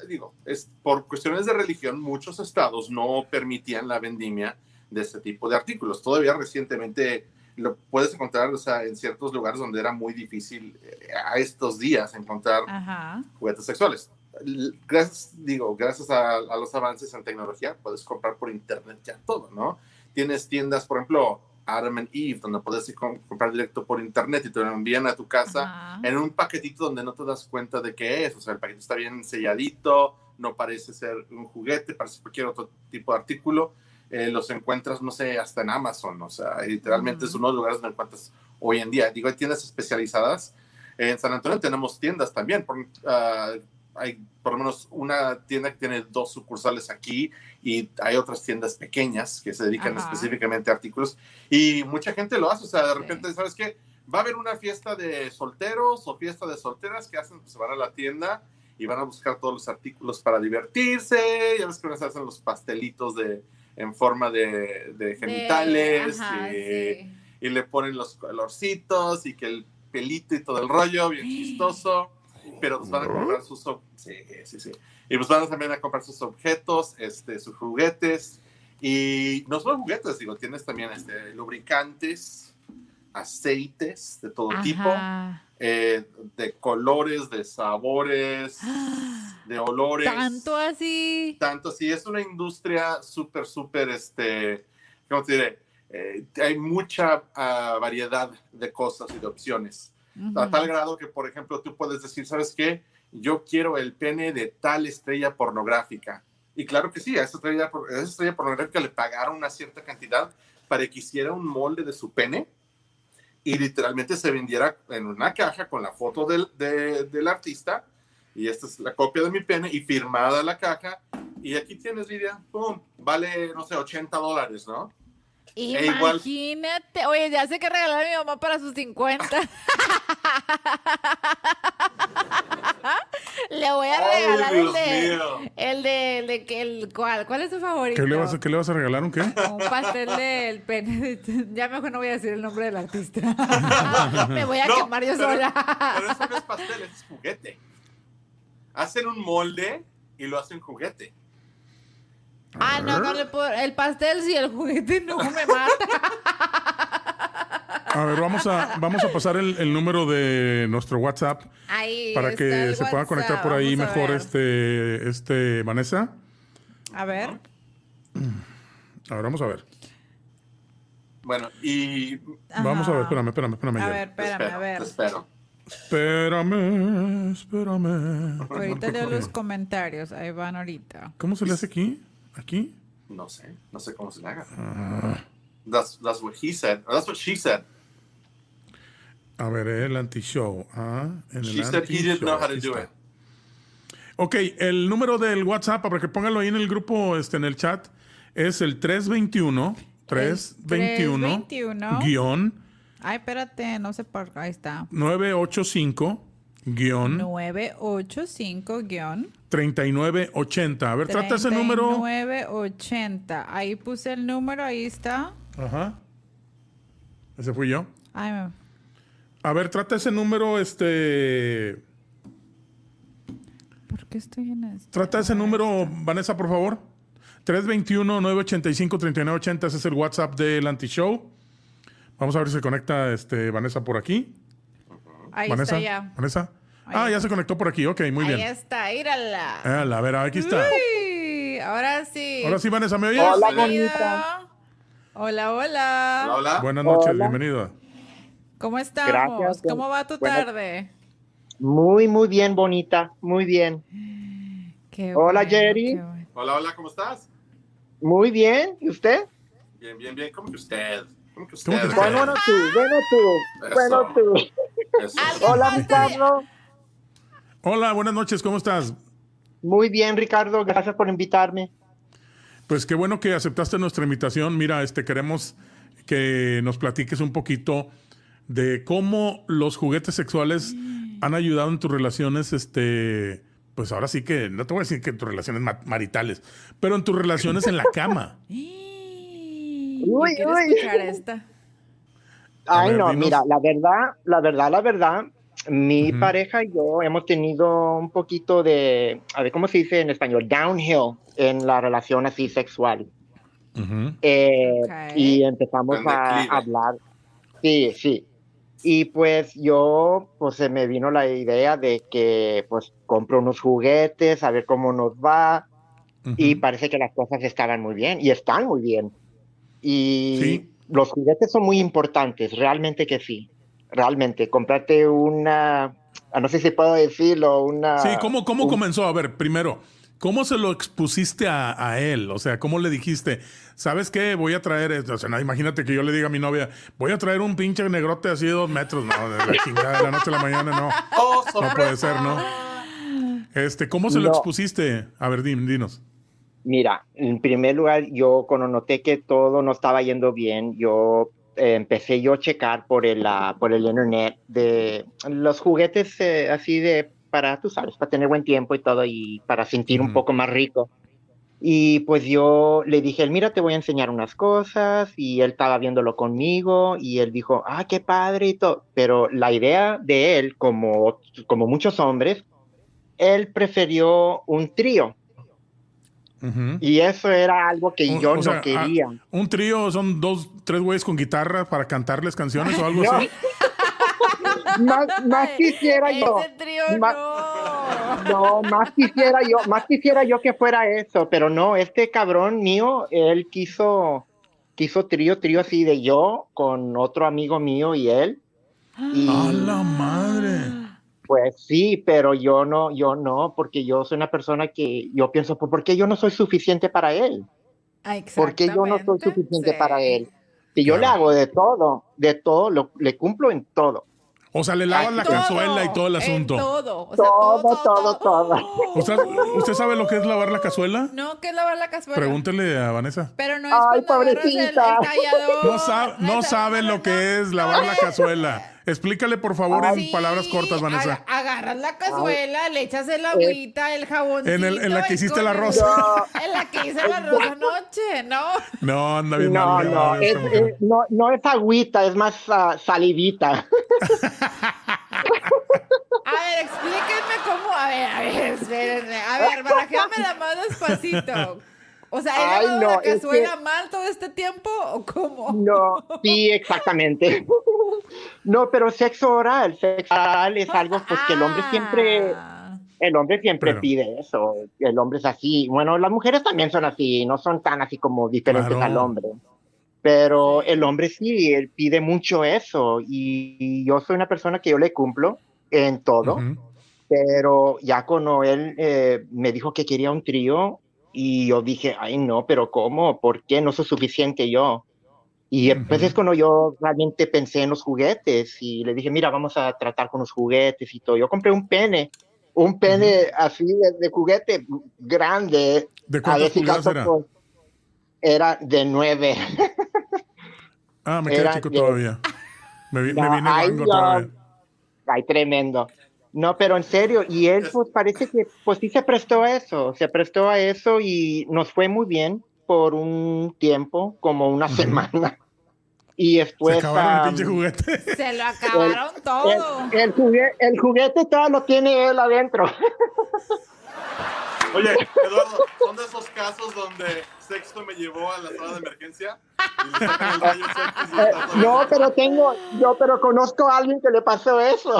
digo, es por cuestiones de religión, muchos estados no permitían la vendimia de este tipo de artículos. Todavía recientemente lo puedes encontrar, o sea, en ciertos lugares donde era muy difícil eh, a estos días encontrar Ajá. juguetes sexuales. Gracias, digo, gracias a, a los avances en tecnología, puedes comprar por internet ya todo, ¿no? Tienes tiendas, por ejemplo, Adam and Eve, donde puedes ir com- comprar directo por internet y te lo envían a tu casa Ajá. en un paquetito donde no te das cuenta de qué es. O sea, el paquete está bien selladito, no parece ser un juguete, parece cualquier otro tipo de artículo. Eh, los encuentras, no sé, hasta en Amazon. O sea, literalmente es Ujú. uno de los lugares donde encuentras hoy en día. Digo, hay tiendas especializadas. En San Antonio tenemos tiendas también. Por, ah, hay por lo menos una tienda que tiene dos sucursales aquí y hay otras tiendas pequeñas que se dedican Ajá. específicamente a artículos. Y mucha gente lo hace. O sea, de Sí. repente, ¿sabes qué? va a haber una fiesta de solteros o fiesta de solteras que hacen, pues se van a la tienda y van a buscar todos los artículos para divertirse. Ya ves que se hacen los pastelitos de, en forma de, de De- genitales ajá, y, sí. y le ponen los colorcitos y que el pelito y todo el rollo, bien chistoso. Pero pues van a comprar sus... Sí, sí, sí. Y pues van también a comprar sus objetos, este, sus juguetes. Y no solo juguetes, digo, tienes también este, lubricantes, aceites de todo tipo, Ajá. eh, de colores, de sabores, de olores. Tanto así. Tanto así, es una industria súper, súper, este, ¿cómo te diré? Eh, hay mucha ah, variedad de cosas y de opciones. A Ujú. tal grado que, por ejemplo, tú puedes decir, ¿sabes qué? Yo quiero el pene de tal estrella pornográfica. Y claro que sí, a esa estrella, a esa estrella pornográfica le pagaron una cierta cantidad para que hiciera un molde de su pene y literalmente se vendiera en una caja con la foto del, de- del artista. Y esta es la copia de mi pene y firmada la caja. Y aquí tienes, Lidia, ¡pum! Vale, no sé, 80 dólares, ¿no? E igual- Imagínate. Oye, ya sé que regalar a mi mamá para sus 50. Le voy a ¡Ay, regalar el de, el de, el de que el cuál, ¿cuál es tu favorito? ¿Qué le, vas a, ¿Qué le vas a regalar? ¿Un qué? Un pastel del pene. Ya mejor no voy a decir el nombre del artista. Me voy a No, quemar yo pero- sola. Pero eso no es pastel, eso es juguete. Hacen un molde y lo hacen juguete. Ah, no, no le puedo. El pastel sí, el juguete no me mata. A ver, vamos a, vamos a pasar el, el número de nuestro WhatsApp Ahí para está que el se pueda conectar WhatsApp. por ahí Vamos mejor este, este Vanessa. A ver. A ver, vamos a ver. Bueno, y Vamos a ver, espérame, espérame, espérame. A Jerry. ver, espérame, espero, a ver. te espero. Espérame, espérame. Ahorita leo los comentarios. Ahí van ahorita. ¿Cómo se le hace aquí? ¿Aquí? No sé, no sé cómo se le haga. Ah, That's, that's what he said. That's what she said. a ver, el anti-show. Ah, en el She said he didn't know how to do it. Ok, el número del WhatsApp, para que pónganlo ahí en el grupo, este, en el chat, es el 321 321 321. guion Ay, espérate, no sé por Ahí está. 985 guion 985 guion 3980. A ver, trata ese número. 3980. Ahí puse el número, ahí está. Ajá. Ese fui yo. Ay, me- A ver, trata ese número, este. ¿por qué estoy en esto? Trata ese número, Vanessa, por favor. 321-985-3980. Ese es el WhatsApp del Anti-Show. Vamos a ver si se conecta este, Vanessa por aquí. Ahí Vanessa. está ya. Vanessa. Ahí ah, ya está. se conectó por aquí. Ok, muy ahí bien. está, írala. Ah, a ver, aquí está. Uy, ahora sí. Ahora sí, Vanessa, ¿me oyes? Hola, bonita. Hola, hola. Hola, hola. Buenas noches, Hola. bienvenida. ¿Cómo estamos? Gracias. ¿Cómo va tu Buenas- tarde? Muy, muy bien, bonita. Muy bien. Qué Hola, bueno, Jerry. qué bueno. Hola, hola, ¿cómo estás? Muy bien. ¿Y usted? Bien, bien, bien. ¿Cómo que usted? ¿Cómo que usted? ¿Cómo que usted? Bueno, bueno, tú. Bueno, tú. Eso. Bueno, tú. Hola, Ricardo. Hola, buenas noches, ¿cómo estás? Muy bien, Ricardo. Gracias por invitarme. Pues qué bueno que aceptaste nuestra invitación. Mira, este queremos que nos platiques un poquito de cómo los juguetes sexuales han ayudado en tus relaciones, este, pues ahora sí que, no te voy a decir que en tus relaciones ma- maritales, pero en tus relaciones en la cama. Uy, Uy, quiero uy. escuchar esta. Ay, ver, no, dinos. mira, la verdad, la verdad, la verdad, mi Ujú. pareja y yo hemos tenido un poquito de, a ver, ¿cómo se dice en español? Downhill en la relación así sexual. Ujú. Eh, Ok. Y empezamos a hablar. Sí, sí. Y pues yo, pues se me vino la idea de que pues compro unos juguetes, a ver cómo nos va. Y Ujú. parece que las cosas estaban muy bien y están muy bien. Y Sí. Los juguetes son muy importantes, realmente que sí. Realmente, comprarte una, ah, no sé si puedo decirlo, una... Sí, ¿cómo, cómo un- comenzó? A ver, primero, ¿cómo se lo expusiste a, a él? O sea, ¿cómo le dijiste? ¿Sabes qué? Voy a traer, esto? o sea, no, imagínate que yo le diga a mi novia, voy a traer un pinche negrote así de dos metros. No, de la chingada de la noche a la mañana, no. ¡Oh, No puede ser, ¿no? Este, ¿cómo se lo expusiste? A ver, dim- dinos. Mira, en primer lugar, yo cuando noté que todo no estaba yendo bien, yo eh, empecé yo a checar por el, ah, por el internet de los juguetes eh, así de, para, tú sabes, para tener buen tiempo y todo y para sentir un poco más rico. Y pues yo le dije, mira, te voy a enseñar unas cosas y él estaba viéndolo conmigo y él dijo, ah, qué padre y todo. Pero la idea de él, como, como muchos hombres, él prefirió un trío. Ujú. Y eso era algo que O- yo o no sea, quería. ah, ¿Un trío son dos, tres güeyes con guitarra para cantarles canciones o algo No. así? más, más quisiera yo. Ese Ma- no. No, más quisiera yo, más quisiera yo que fuera eso, pero no, este cabrón mío, él quiso, quiso trío, trío así de yo con otro amigo mío y él. Y ¡A la madre! Pues sí, pero yo no, yo no, porque yo soy una persona que yo pienso, "Pues, ¿por qué yo no soy suficiente para él? Ah, ¿Por qué yo no soy suficiente sí. para él? Si yo le hago de todo, de todo, lo- le cumplo en todo. O sea, le lavas la Todo, cazuela y todo el en asunto. todo, o sea, Todo, todo, todo. ¿Usted, ¿Usted sabe lo que es lavar la cazuela? No, que es lavar la cazuela. Pregúntele a Vanessa. Pero no es Ay, el, el pobrecita. tallador. No, sabe, no sabe lo que es lavar la cazuela. Explícale, por favor, en Sí, palabras cortas, Vanessa. aga- agarras la cazuela, le echas el agüita, el jabón. En el- en la que hiciste el arroz. En la que hice el arroz anoche, ¿no? No, anda bien No, mal, no, es, no, no es agüita, es más ah, salivita. A ver, explíquenme cómo. A ver, a ver, espérenme. A ver, barajéamela más despacito. O sea, ¿he Ay, no, la es cazuela que- mal todo este tiempo o cómo? No, sí, exactamente. No, pero sexo oral, sexo oral es algo pues, que el hombre siempre, Ah. el hombre siempre Pero- pide eso. El hombre es así. Bueno, las mujeres también son así, no son tan así como diferentes Claro. al hombre. Pero el hombre sí, él pide mucho eso. Y, y yo soy una persona que yo le cumplo en todo. Ujú. Pero ya cuando él eh, me dijo que quería un trío, y yo dije, ay no, pero ¿cómo? ¿Por qué no soy suficiente yo? Y pues Ujú. es cuando yo realmente pensé en los juguetes y le dije, mira, vamos a tratar con los juguetes y todo. Yo compré un pene, un pene así de, de juguete grande. ¿De cuántas pulgadas era? pues, era de nueve. Ah, me queda chico de- todavía. Me, vi- me No, ay, no. todavía. Ay, tremendo. No, pero en serio, y él pues parece que pues sí se prestó a eso, se prestó a eso y nos fue muy bien por un tiempo, como una semana. Y después... Se acabaron el juguete. Se lo acabaron todo. el, el juguete, el juguete todo lo tiene él adentro. Oye, Eduardo, ¿son de esos casos donde sexto me llevó a la sala de emergencia? Y el y todo No, pero tengo, yo pero conozco a alguien que le pasó eso.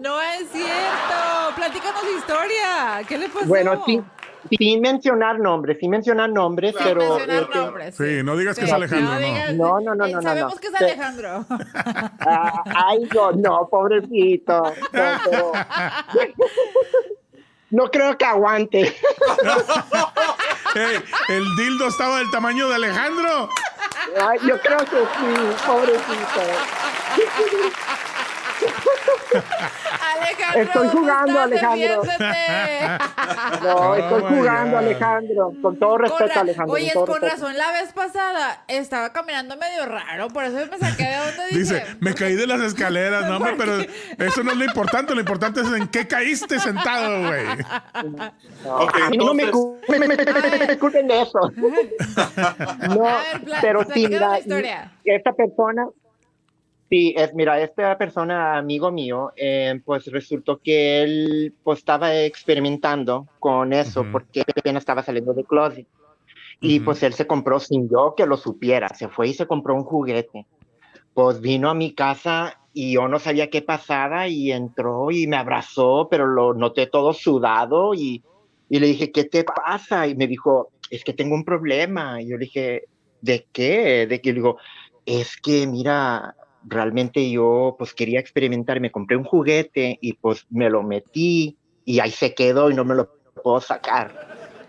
No es cierto. Platícanos la historia. ¿Qué le pasó? Bueno, sí, sin mencionar nombres, sin mencionar nombres, Sin pero... mencionar nombres. Sí, no digas que es Alejandro, no. digas- No, no, no, eh, no, no, Sabemos no. que es. Alejandro. Ah, ay, no, no, pobrecito. No, pero- no creo que aguante. El dildo estaba del tamaño de Alejandro. Ay, yo creo que sí, pobrecito. Alejandro, Estoy jugando, Alejandro. No, estoy jugando, God. Alejandro. Con todo Con respeto, ra- Alejandro. Oye, con con razón, la vez pasada estaba caminando medio raro, por eso me saqué de donde dije. Dice, me caí de las escaleras, no, hombre, pero eso no es lo importante. Lo importante es en qué caíste sentado, güey. No, Ok, a mí no me, cu- me, me- me- me- me culpen de eso. No, A ver, pla- pero sí, mira, esta persona, sí, es, mira, esta persona, amigo mío, eh, pues resultó que él pues estaba experimentando con eso porque apenas estaba saliendo de closet. Y pues él se compró sin yo que lo supiera, se fue y se compró un juguete. Pues vino a mi casa y yo no sabía qué pasaba y entró y me abrazó, pero lo noté todo sudado y, y le dije, ¿qué te pasa? Y me dijo, es que tengo un problema. Y yo le dije, ¿de qué? De que le digo, es que mira, realmente yo pues quería experimentar, me compré un juguete y pues me lo metí y ahí se quedó y no me lo puedo sacar.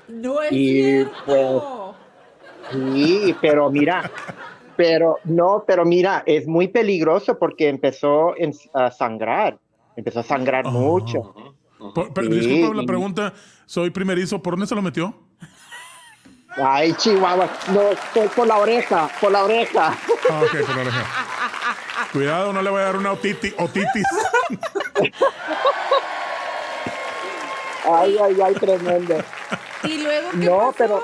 No es Y, cierto. Sí, pero mira, pero no, pero mira, es muy peligroso porque empezó en- a sangrar, empezó a sangrar Oh. mucho. Por- pero, Sí, disculpa la pregunta, soy primerizo, ¿por dónde se lo metió? Ay, Chihuahua, no, fue por la oreja, por la oreja. Ah, ok, por la oreja. Cuidado, no le voy a dar una otiti- otitis. Ay, ay, ay, tremendo. ¿Y luego qué No, pasó? pero-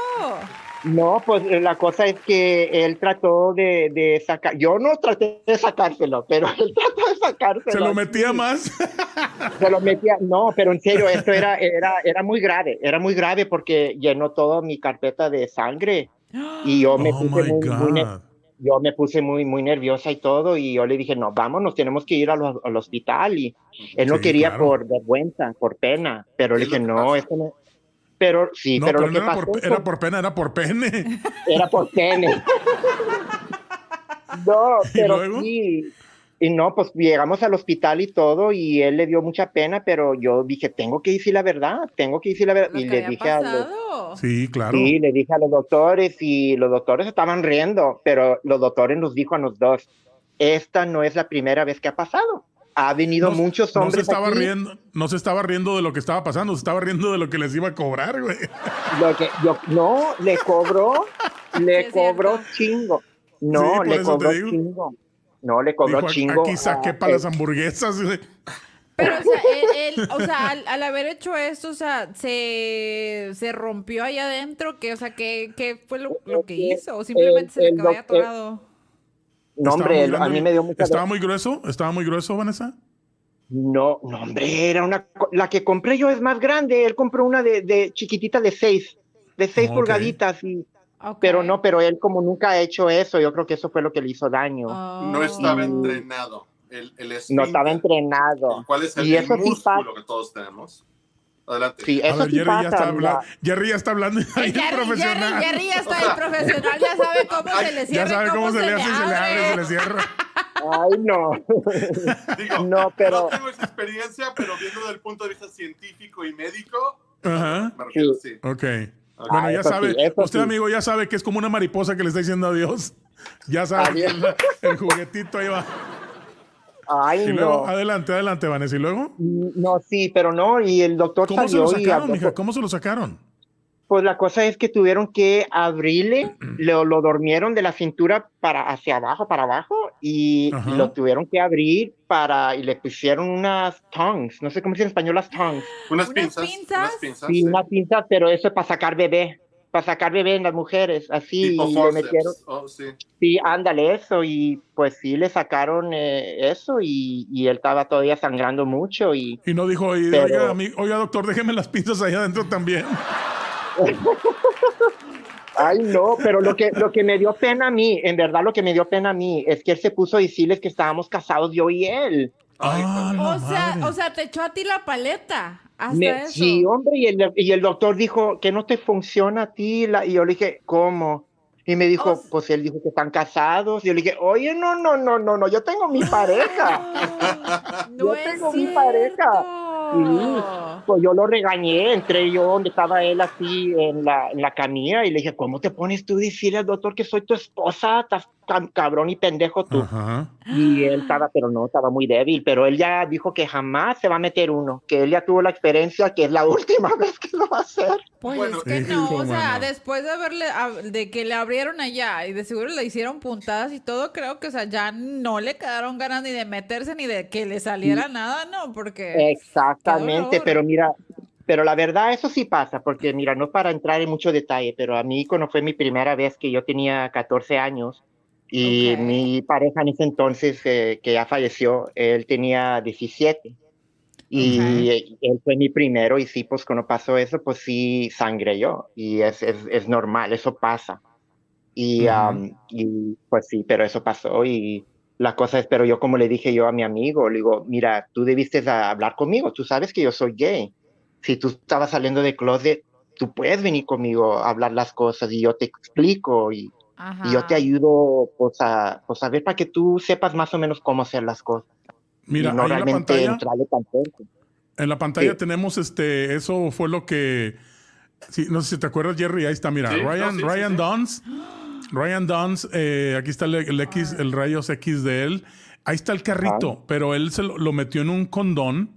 No, pues la cosa es que él trató de, de sacar, yo no traté de sacárselo, pero él trató de sacárselo. Se lo así. metía más. Se lo metía, no, pero en serio, esto era, era, era muy grave, era muy grave porque llenó toda mi carpeta de sangre y yo me Oh puse muy, muy. Yo me puse muy, muy nerviosa y todo y yo le dije, no, vámonos, tenemos que ir al, al hospital y él no Sí, quería claro. por vergüenza, por pena, pero le dije, no, esto no, pero sí, No, pero, pero lo no que era pasó por, era por pena, era por pene. era por pene. no, ¿Y pero sí. Y no, pues llegamos al hospital y todo, y él le dio mucha pena, pero yo dije, tengo que decir la verdad, tengo que decir la verdad. Lo Y que le había dije a los, pasado. Sí, claro. sí, le dije a los doctores, y los doctores estaban riendo, pero los doctores nos dijo a los dos, esta no es la primera vez que ha pasado. Ha venido No- muchos no se hombres estaba aquí, riendo, no se estaba riendo de lo que estaba pasando, se estaba riendo de lo que les iba a cobrar, güey. lo que yo, no, le cobró, le Sí, cobró cierto. chingo. Sí, No, por le cobró chingo. No, le cobró Dijo, chingo. aquí saqué ah, para eh, las hamburguesas. Pero, o sea, él, él- o sea, al, al haber hecho esto, o sea, se, se rompió ahí adentro, que, o sea, ¿qué, qué fue lo, lo que hizo? ¿O simplemente se le quedó ahí atorado? No, hombre, a mí me dio mucha ¿Estaba muy grueso? ¿Estaba muy grueso, Vanessa? No, no, hombre, era una. La que compré yo es más grande. Él compró una de, de chiquitita de seis, de seis pulgaditas. Y, Ok. Pero no, pero él como nunca ha hecho eso, yo creo que eso fue lo que le hizo daño. No estaba Oh. entrenado. El, el no estaba entrenado. ¿Cuál es el, y el eso sí músculo pasa. que todos tenemos? Adelante. Sí, eso ver, sí Jerry ya, pasa. está mira. habla- Jerry ya está hablando Jerry, en Jerry, profesional. Jerry ya está el profesional, ya sabe cómo se le ya cierra. y sabe cómo se le hace, se le abre, se le cierra. Ay, no. Digo, No, pero- no tengo esa experiencia, pero viendo desde el punto de vista científico y médico, Ajá. me refiero Sí. sí. Ok. Bueno, Ah, ya sabe, sí, usted sí. amigo ya sabe que es como una mariposa que le está diciendo adiós. Ya sabe, que el, el juguetito ahí va. Ay, Y luego, no. adelante, adelante, Vanessa. ¿Y luego? No, sí, pero no. Y el doctor ¿Cómo se salió lo y sacaron, mija? ¿Cómo se lo sacaron? Pues la cosa es que tuvieron que abrirle, lo, lo dormieron de la cintura para hacia abajo, para abajo, y Ajá. lo tuvieron que abrir para, y le pusieron unas tongues, no sé cómo se dice en español las tongues, Unas ¿Unas pinzas. pinzas? Unas pinzas. sí, sí. unas pinzas, pero eso es para sacar bebé, para sacar bebé en las mujeres, así, Tipo y le forceps. metieron, Oh, sí. sí, ándale eso, y pues sí, le sacaron eh, eso, y, y él estaba todavía sangrando mucho, y Y no dijo, oiga, Pero- oiga, doctor, déjeme las pinzas ahí adentro también. Ay, no, pero lo que, lo que me dio pena a mí, en verdad lo que me dio pena a mí, es que él se puso a decirles que estábamos casados yo y él. Ay, Ah, O sea, o sea, te echó a ti la paleta. Hasta Me- eso. sí, hombre, y el, y el doctor dijo que no te funciona a ti, la, y yo le dije, ¿cómo? Y me dijo, pues él dijo que están casados, y yo le dije, oye, no, no, no, no, no, yo tengo mi pareja. Yo es tengo mi pareja. cierto. Pues yo lo regañé, entré yo donde estaba él así en la, en la camilla y le dije, ¿cómo te pones tú a decirle al doctor que soy tu esposa? Estás cabrón y pendejo tú. Ajá. Y él estaba, pero no, estaba muy débil, pero él ya dijo que jamás se va a meter uno, que él ya tuvo la experiencia, que es la última vez que lo va a hacer. Pues Bueno, es que no, o sea, mano. después de haberle, ab- de que le abrieron allá y de seguro le hicieron puntadas y todo, creo que, o sea, ya no le quedaron ganas ni de meterse ni de que le saliera nada, ¿no? Porque... Exactamente, pero mira, pero la verdad eso sí pasa, porque mira, no para entrar en mucho detalle, pero a mí cuando fue mi primera vez que yo tenía 14 años y Ok. mi pareja en ese entonces, eh, que ya falleció, él tenía 17. Y Ok. eh, él fue mi primero y sí, pues cuando pasó eso, pues sí sangré yo. Y es, es, es normal, eso pasa. Y, Ujú. am, y pues sí, pero eso pasó y la cosa es, pero yo como le dije yo a mi amigo, le digo, mira, tú debiste de hablar conmigo, tú sabes que yo soy gay. Si tú estabas saliendo de closet, tú puedes venir conmigo a hablar las cosas y yo te explico y, y yo te ayudo pues a, pues a ver para que tú sepas más o menos cómo hacer las cosas. Mira, y no ahí en la realmente pantalla, tan en la pantalla Sí. tenemos este, eso fue lo que, sí, no sé si te acuerdas, Jerry, ahí está, mira, Sí, Ryan, Ryan sí. Duns, Ryan Duns, eh, aquí está el, el X, el rayos X de él, ahí está el carrito, pero él se lo, lo metió en un condón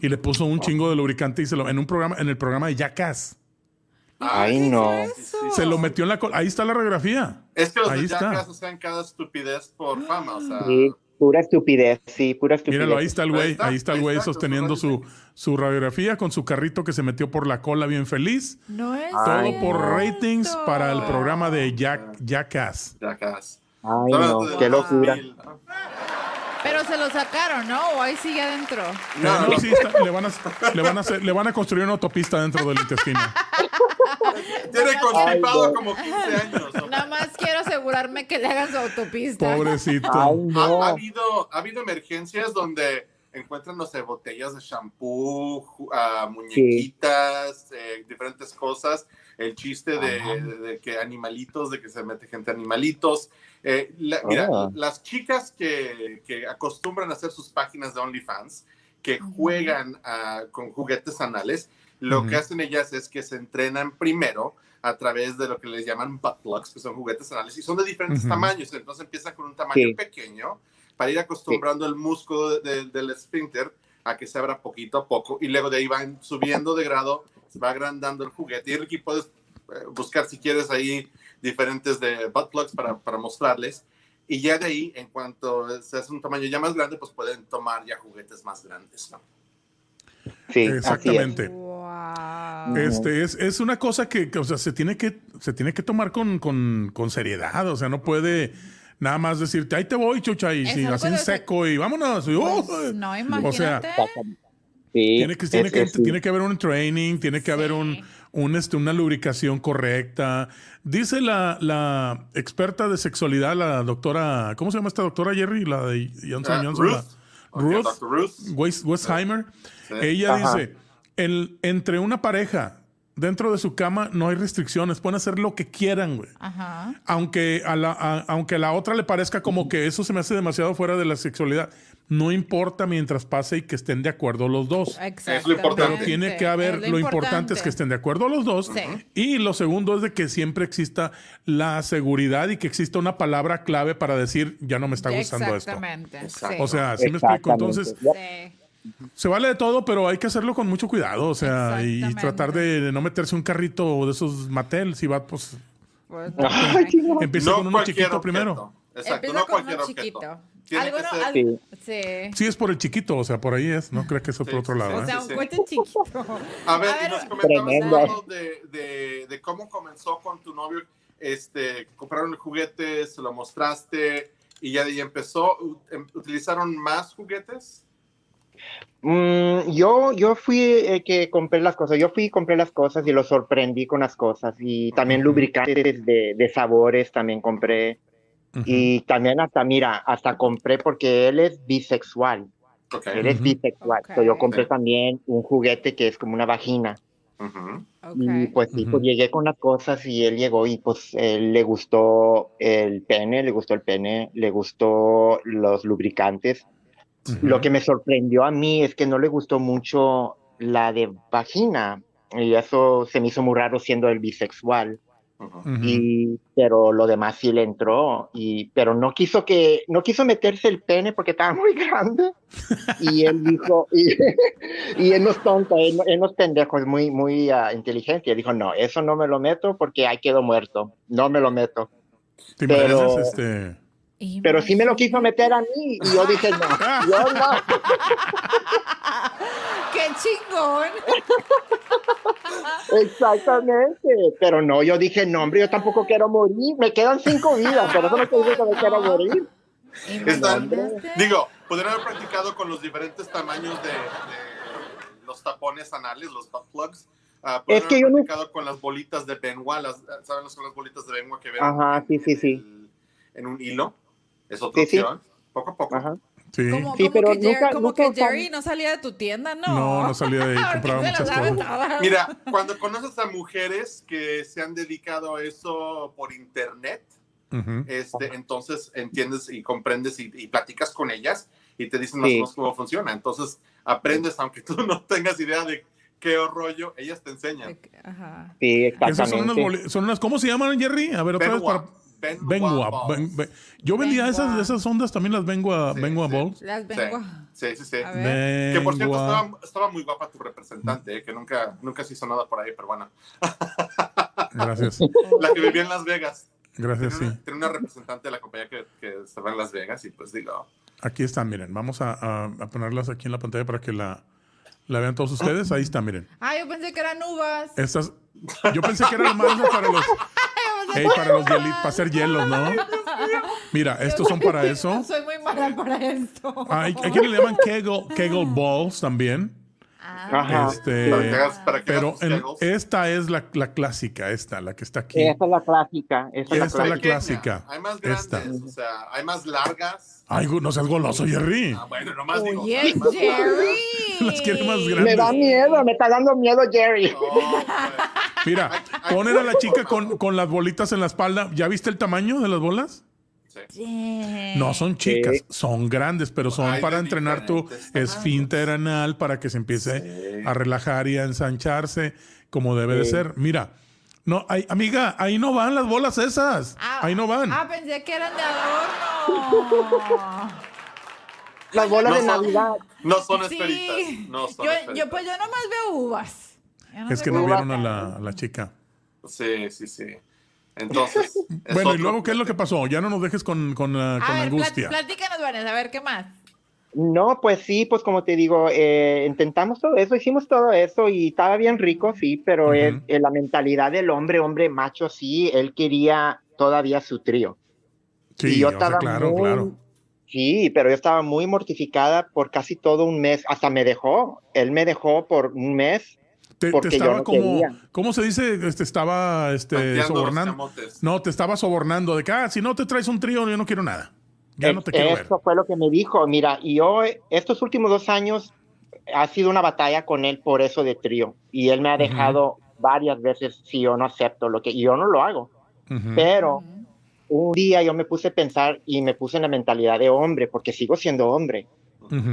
y le puso un chingo de lubricante y se lo, en un programa, en el programa de Jackass. Ay, ¿Qué no. es? Se lo metió en la col- ahí está la radiografía. Es que los Ahí de está. Jackass hacen cada estupidez por fama, o sea. Sí, pura estupidez, sí, pura estupidez. Míralo, ahí está el güey, ahí está el güey sosteniendo su, su radiografía con su carrito que se metió por la cola bien feliz. No es Todo por ratings para el programa de Jack, Jackass. Jackass. Ay, no, qué locura. 2000, ¿no? Pero se lo sacaron, ¿no? O ahí sigue adentro. No, no, sí, está- le, van a, le, van a hacer- le van a construir una autopista dentro del intestino. Tiene constipado no. como 15 años. ¿no? Nada más quiero asegurarme que le hagan su autopista. Pobrecito. Ay, Ha, no. ha habido, ha habido emergencias donde encuentran, no sé, botellas de shampoo, ah, muñequitas, eh, diferentes cosas. El chiste de, de- de que animalitos, de que se mete gente animalitos. Eh, la- mira, Ah. las chicas que, que acostumbran a hacer sus páginas de OnlyFans, que juegan ah, con juguetes anales, lo Ujú. que hacen ellas es que se entrenan primero a través de lo que les llaman butt plugs, que son juguetes anales, y son de diferentes Ujú. tamaños. Entonces empiezan con un tamaño Sí. pequeño para ir acostumbrando el músculo de- de- del esfínter a que se abra poquito a poco, y luego de ahí van subiendo de grado, se va agrandando el juguete. Y aquí puedes eh, buscar si quieres ahí diferentes de butt plugs para, para mostrarles. Y ya de ahí, en cuanto se hace un tamaño ya más grande, pues pueden tomar ya juguetes más grandes, ¿no? Sí, así es. Exactamente. Wow. Este es, es una cosa que, que, o sea, se tiene que, se tiene que tomar con, con, con seriedad. O sea, no puede nada más decirte, ahí te voy, chucha, y si, así en seco y vámonos. y, oh, Pues, no, o sea, imagínate. Sí, tiene que, tiene, es- que, sí. tiene que haber un training, tiene que haber un, este, una lubricación correcta. Dice la, la experta de sexualidad, la doctora, ¿cómo se llama esta doctora, Jerry? La de Johnson Ah, Johnson. Ruth. la- Ruth. West- Westheimer. Sí. Ella Ajá. dice, el, entre una pareja dentro de su cama no hay restricciones, pueden hacer lo que quieran, güey. Ajá. Aunque a, la, a- aunque a la otra le parezca como que eso se me hace demasiado fuera de la sexualidad, no importa mientras pase y que estén de acuerdo los dos. Exactamente. importante. Pero tiene que haber, Es lo, importante es que estén de acuerdo los dos. Sí. Y lo segundo es de que siempre exista la seguridad y que exista una palabra clave para decir, ya no me está gustando esto. Exactamente. Sí. O sea, ¿sí me explico? Exactamente. Entonces. Sí. Se vale de todo, pero hay que hacerlo con mucho cuidado. O sea, y, tratar de, de no meterse un carrito de esos Mattel. Si va, pues Pues, no. empieza No con uno chiquito objeto. primero. Exacto, Empieza no con cualquier uno objeto. chiquito. Algo no, algo- sí. Sí, es por el chiquito, o sea, por ahí es. No creo que es por Sí, otro sí, lado. sí. O ¿eh? sea, sí. un cohete chiquito. A ver, A ver, nos comentabas de, de, de cómo comenzó con tu novio. Este, compraron el juguete, se lo mostraste y ya de ahí empezó. Em- ¿Utilizaron más juguetes? Mm, yo, yo fui el que compré las cosas, yo fui y compré las cosas y lo sorprendí con las cosas. Y también lubricantes de, de sabores también compré. Y también hasta, mira, hasta compré porque él es bisexual, él es bisexual, so yo compré también un juguete que es como una vagina. Ujú. y pues sí, pues llegué con las cosas y él llegó y pues él le gustó el pene, le gustó el pene, le gustó los lubricantes Lo que me sorprendió a mí es que no le gustó mucho la de vagina. Y eso se me hizo muy raro siendo el bisexual. Y pero lo demás sí le entró y pero no quiso que no quiso meterse el pene porque estaba muy grande y él dijo y, y él no es tonto él, no- él no es pendejo es muy muy ah, inteligente y él dijo no eso no me lo meto porque ahí quedo muerto no me lo meto ¿Te pero- imaginas, este? Pero sí me lo quiso meter a mí y yo dije no yo no ¡Qué chingón! exactamente pero no yo dije no hombre yo tampoco quiero morir me quedan cinco vidas pero eso no quiere decir que me quiero morir Están-. Digo, podrían haber practicado con los diferentes tamaños de, de los tapones anales, los butt plugs. Podrían Es que yo no- practicado con las bolitas de Benoit, las, ¿saben las son las bolitas de Benoit que ven? Ajá, sí, sí, en sí. el- en un hilo. Es otra Sí, sí. opción. Poco a poco. Ajá. Sí. Como, Sí, como pero que, Jerry, nunca- como nunca que Jerry no salía de tu tienda, ¿no? No, no salía de ahí, compraba muchas cosas. Mira, cuando conoces a mujeres que se han dedicado a eso por internet, Ujú. este, entonces entiendes y comprendes y, y platicas con ellas y te dicen más o Sí. menos cómo funciona. Entonces aprendes, aunque tú no tengas idea de qué rollo, ellas te enseñan. Ajá. Sí, Esas son unas, exactamente. son unas, ¿cómo se llaman, Jerry? A ver, otra vez para... Bengua. ben- ben- Yo vendía Bengua. esas, esas ondas también, las Bengua, Sí, Bengua sí. Balls. Las Sí, vengo. sí, sí. sí. Que por cierto, Bengua. estaba, estaba muy guapa tu representante, eh, que nunca, nunca se hizo nada por ahí, pero bueno. Gracias, La que vivía en Las Vegas. gracias, sí. Tenía una, representante de la compañía que, que estaba en Las Vegas y pues digo, Aquí están, miren. Vamos a, a- a ponerlas aquí en la pantalla para que la, la vean todos ustedes. Ahí está, miren. Ah, yo pensé que eran uvas. Estas, yo pensé que eran más para los, Ey, para los para hacer hielos, ¿no? Mira, estos son para eso. Soy muy mala para esto. Hay, hay quienes le llaman Kegel, Kegel Balls también. Ajá. Este, para que hagas, para que pero en- esta es la, la clásica, esta, la que está aquí. Esa es la clásica. Esta es la clásica. clásica. Hay más grandes, Esta. o sea, hay más largas. Ay, no seas goloso, Jerry. Ah, bueno, nomás digo. Oye. Jerry. Las quiere más Me grandes. da miedo, me está dando miedo Jerry. No, Mira, ponen a la chica con, con las bolitas en la espalda. ¿Ya viste el tamaño de las bolas? sí. No son chicas, son grandes, pero son para entrenar tu esfínter anal para que se empiece Sí. a relajar y a ensancharse como debe de ser. Mira, no, ahí- amiga, ahí no van las bolas esas. Ah, ahí no van. Ah, pensé que eran de adorno. Las bolas No de son- Navidad. No son Sí. esferitas. No son yo, esferitas. yo, pues yo nomás veo uvas. No es que no vieron a la, a la chica. Sí, sí, sí. Entonces. es Bueno, y luego, ¿qué es lo que pasó? Ya no nos dejes con, con, con A ver, angustia. plat- platícanos, Vanessa, a ver qué más. No, pues sí, pues como te digo, eh, intentamos todo eso, hicimos todo eso y estaba bien rico, sí, pero es, eh, la mentalidad del hombre, hombre macho, sí, él quería todavía su trío. Sí, y yo sea, estaba claro, muy- claro. Sí, pero yo estaba muy mortificada por casi todo un mes, hasta me dejó, él me dejó por un mes. Te, te porque yo estaba no como, quería. ¿cómo se dice? Este, estaba este, sobornando. No, te estaba sobornando de que, ah, si no te traes un trío, yo no quiero nada. Ya no te ver. Eso fue lo que me dijo. Mira, y yo eh, estos últimos dos años ha sido una batalla con él por eso de trío. Y él me ha dejado varias veces si yo no acepto lo que y yo no lo hago. Pero un día yo me puse a pensar y me puse en la mentalidad de hombre, porque sigo siendo hombre.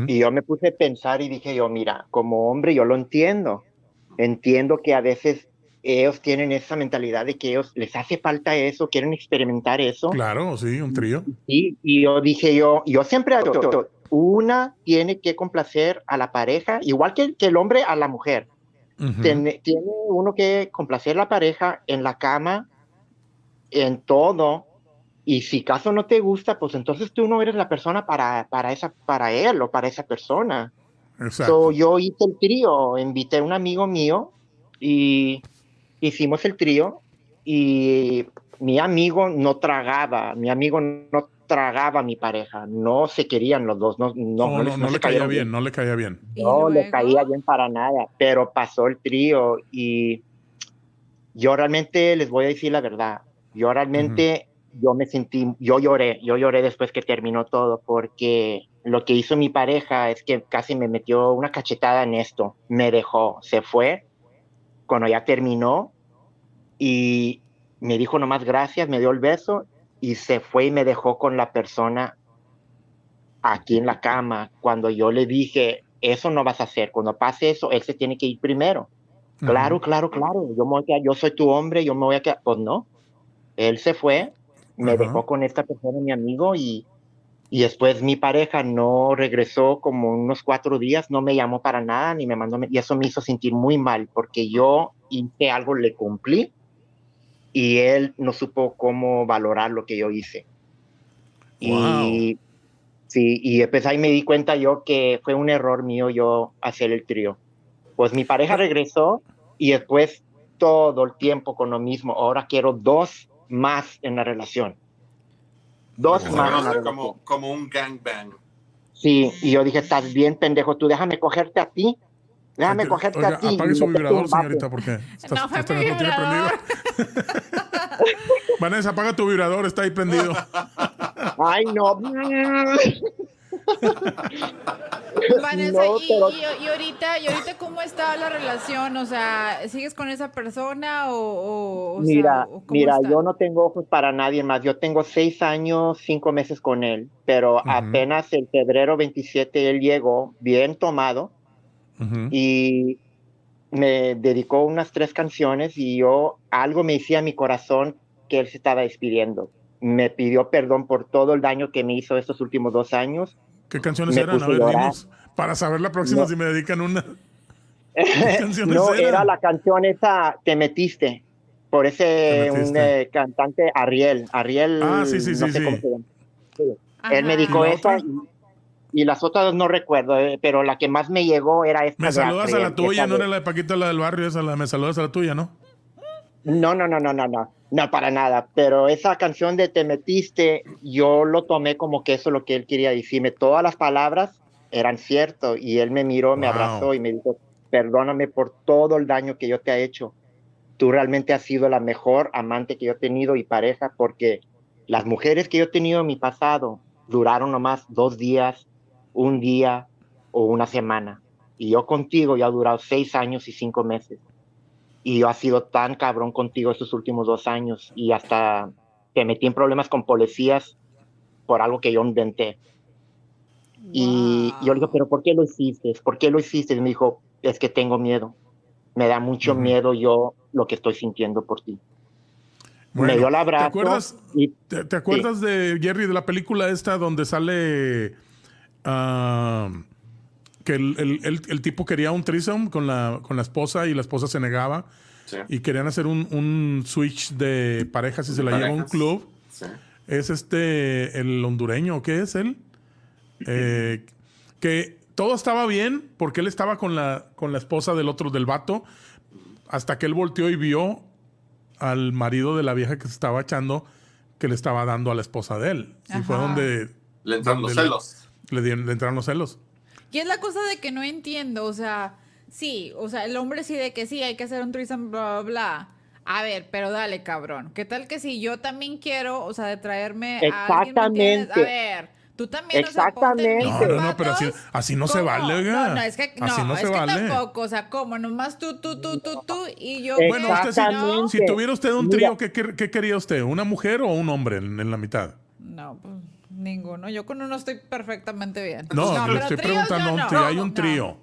Y yo me puse a pensar y dije yo, mira, como hombre yo lo entiendo. Entiendo que a veces ellos tienen esa mentalidad de que ellos les hace falta eso, quieren experimentar eso. Claro, sí, un trío. Y, y yo dije yo, yo siempre una tiene que complacer a la pareja, igual que, que el hombre a la mujer. Ujú. Tiene, tiene uno que complacer a la pareja en la cama, en todo. Y si caso no te gusta, pues entonces tú no eres la persona para, para, esa, para él o para esa persona. Exacto. So, yo hice el trío, invité a un amigo mío y hicimos el trío y mi amigo no tragaba, mi amigo no tragaba a mi pareja, no se querían los dos, no, no, no, no no, les- no se le caía cayeron bien, no le caía bien. ¿Y no le caía bien para nada, pero pasó el trío y yo realmente les voy a decir la verdad, yo realmente yo me sentí, yo lloré, yo lloré después que terminó todo porque lo que hizo mi pareja es que casi me metió una cachetada en esto, me dejó, se fue cuando ya terminó y me dijo nomás gracias, me dio el beso y se fue y me dejó con la persona aquí en la cama cuando yo le dije, eso no vas a hacer, cuando pase eso, él se tiene que ir primero. Claro, claro, claro, yo, me voy a quedar- yo soy tu hombre, yo me voy a quedar, pues no, Él se fue, me Ajá. dejó con esta persona, mi amigo, y, y después mi pareja no regresó como unos cuatro días, no me llamó para nada, ni me mandó, y eso me hizo sentir muy mal, porque yo hice algo, le cumplí, y él no supo cómo valorar lo que yo hice. Y sí, y después ahí me di cuenta yo que fue un error mío yo hacer el trío. Pues mi pareja regresó y después todo el tiempo con lo mismo. Ahora quiero dos más en la relación. Dos Se más en la relación. como, como un gangbang. Sí, y yo dije, estás bien, pendejo, tú déjame cogerte a ti. Déjame cogerte oiga, a ti. Apague su vibrador, señorita, porque estás, No fue este mi no tiene vibrador. prendido. Vanessa, apaga tu vibrador, está ahí prendido. Ay, no. Vanessa, No, y, pero- y- y ahorita, ¿y ahorita cómo está la relación? O sea, ¿sigues con esa persona o, o, Mira, o mira, está? yo no tengo ojos para nadie más. Yo tengo seis años, cinco meses con él, pero apenas el febrero 27 él llegó bien tomado Ujú. y me dedicó unas tres canciones y yo algo me decía en mi corazón que él se estaba despidiendo. Me pidió perdón por todo el daño que me hizo estos últimos dos años. ¿Qué canciones Me eran? A ver, dinos. Para saber la próxima No. si me dedican una. canciones no, eran? era la canción esa Te metiste por ese un eh, cantante Ariel. Ariel, Ah, sí, sí, no sí, sé sí. cómo se llama. Él me dijo ¿Y la esa y, y las otras no recuerdo, eh, pero la que más me llegó era esta. Me de saludas a la tuya, no de- era la de Paquita, la del barrio, esa, la me saludas a la tuya, ¿no? No, no, no, no, no, no, no, para nada. Pero esa canción de Te metiste, yo lo tomé como que eso es lo que él quería decirme. Todas las palabras eran cierto y él me miró, me Wow. abrazó y me dijo, perdóname por todo el daño que yo te he hecho. Tú realmente has sido la mejor amante que yo he tenido y pareja porque las mujeres que yo he tenido en mi pasado duraron nomás dos días, un día o una semana. Y yo contigo ya he durado seis años y cinco meses y yo ha sido tan cabrón contigo estos últimos dos años y hasta te metí en problemas con policías por algo que yo inventé. Y Wow. yo le digo, pero ¿por qué lo hiciste? ¿Por qué lo hiciste? Y me dijo, es que tengo miedo. Me da mucho miedo yo lo que estoy sintiendo por ti. Bueno, me dio el abrazo. ¿Te acuerdas, y te, te acuerdas de Jerry de la película esta donde sale ah, que el, el- el- el tipo quería un threesome con la, con la esposa y la esposa se negaba Sí. y querían hacer un, un switch de parejas y se la lleva a un club? Sí. Es este, el hondureño, ¿qué es él? Eh, que todo estaba bien porque él estaba con la, con la esposa del otro, del vato, hasta que él volteó y vio al marido de la vieja que se estaba echando que le estaba dando a la esposa de él. Y fue donde Le entran los donde le- dieron- le entraron los celos. Y es la cosa de que no entiendo, o sea, sí, o sea, el hombre sí de que sí, hay que hacer un threesome, bla, bla, bla. A ver, pero dale, cabrón. ¿Qué tal que si yo también quiero, o sea, de traerme a alguien. A Exactamente. ver, tú también, o sea, Exactamente. No, no, no, pero así- así no se ¿Cómo? vale, oiga. No, no, es que no, Así no es se que vale. tampoco, o sea, ¿cómo? Nomás tú, tú, tú, tú, tú y yo. Bueno, ¿qué? usted si, Exactamente. si tuviera usted un trío, ¿qué, quer- qué quería usted? ¿Una mujer o un hombre en, en la mitad? No, pues ninguno. Yo con uno estoy perfectamente bien. No, le pero estoy tríos yo preguntando no. si hay un No. trío.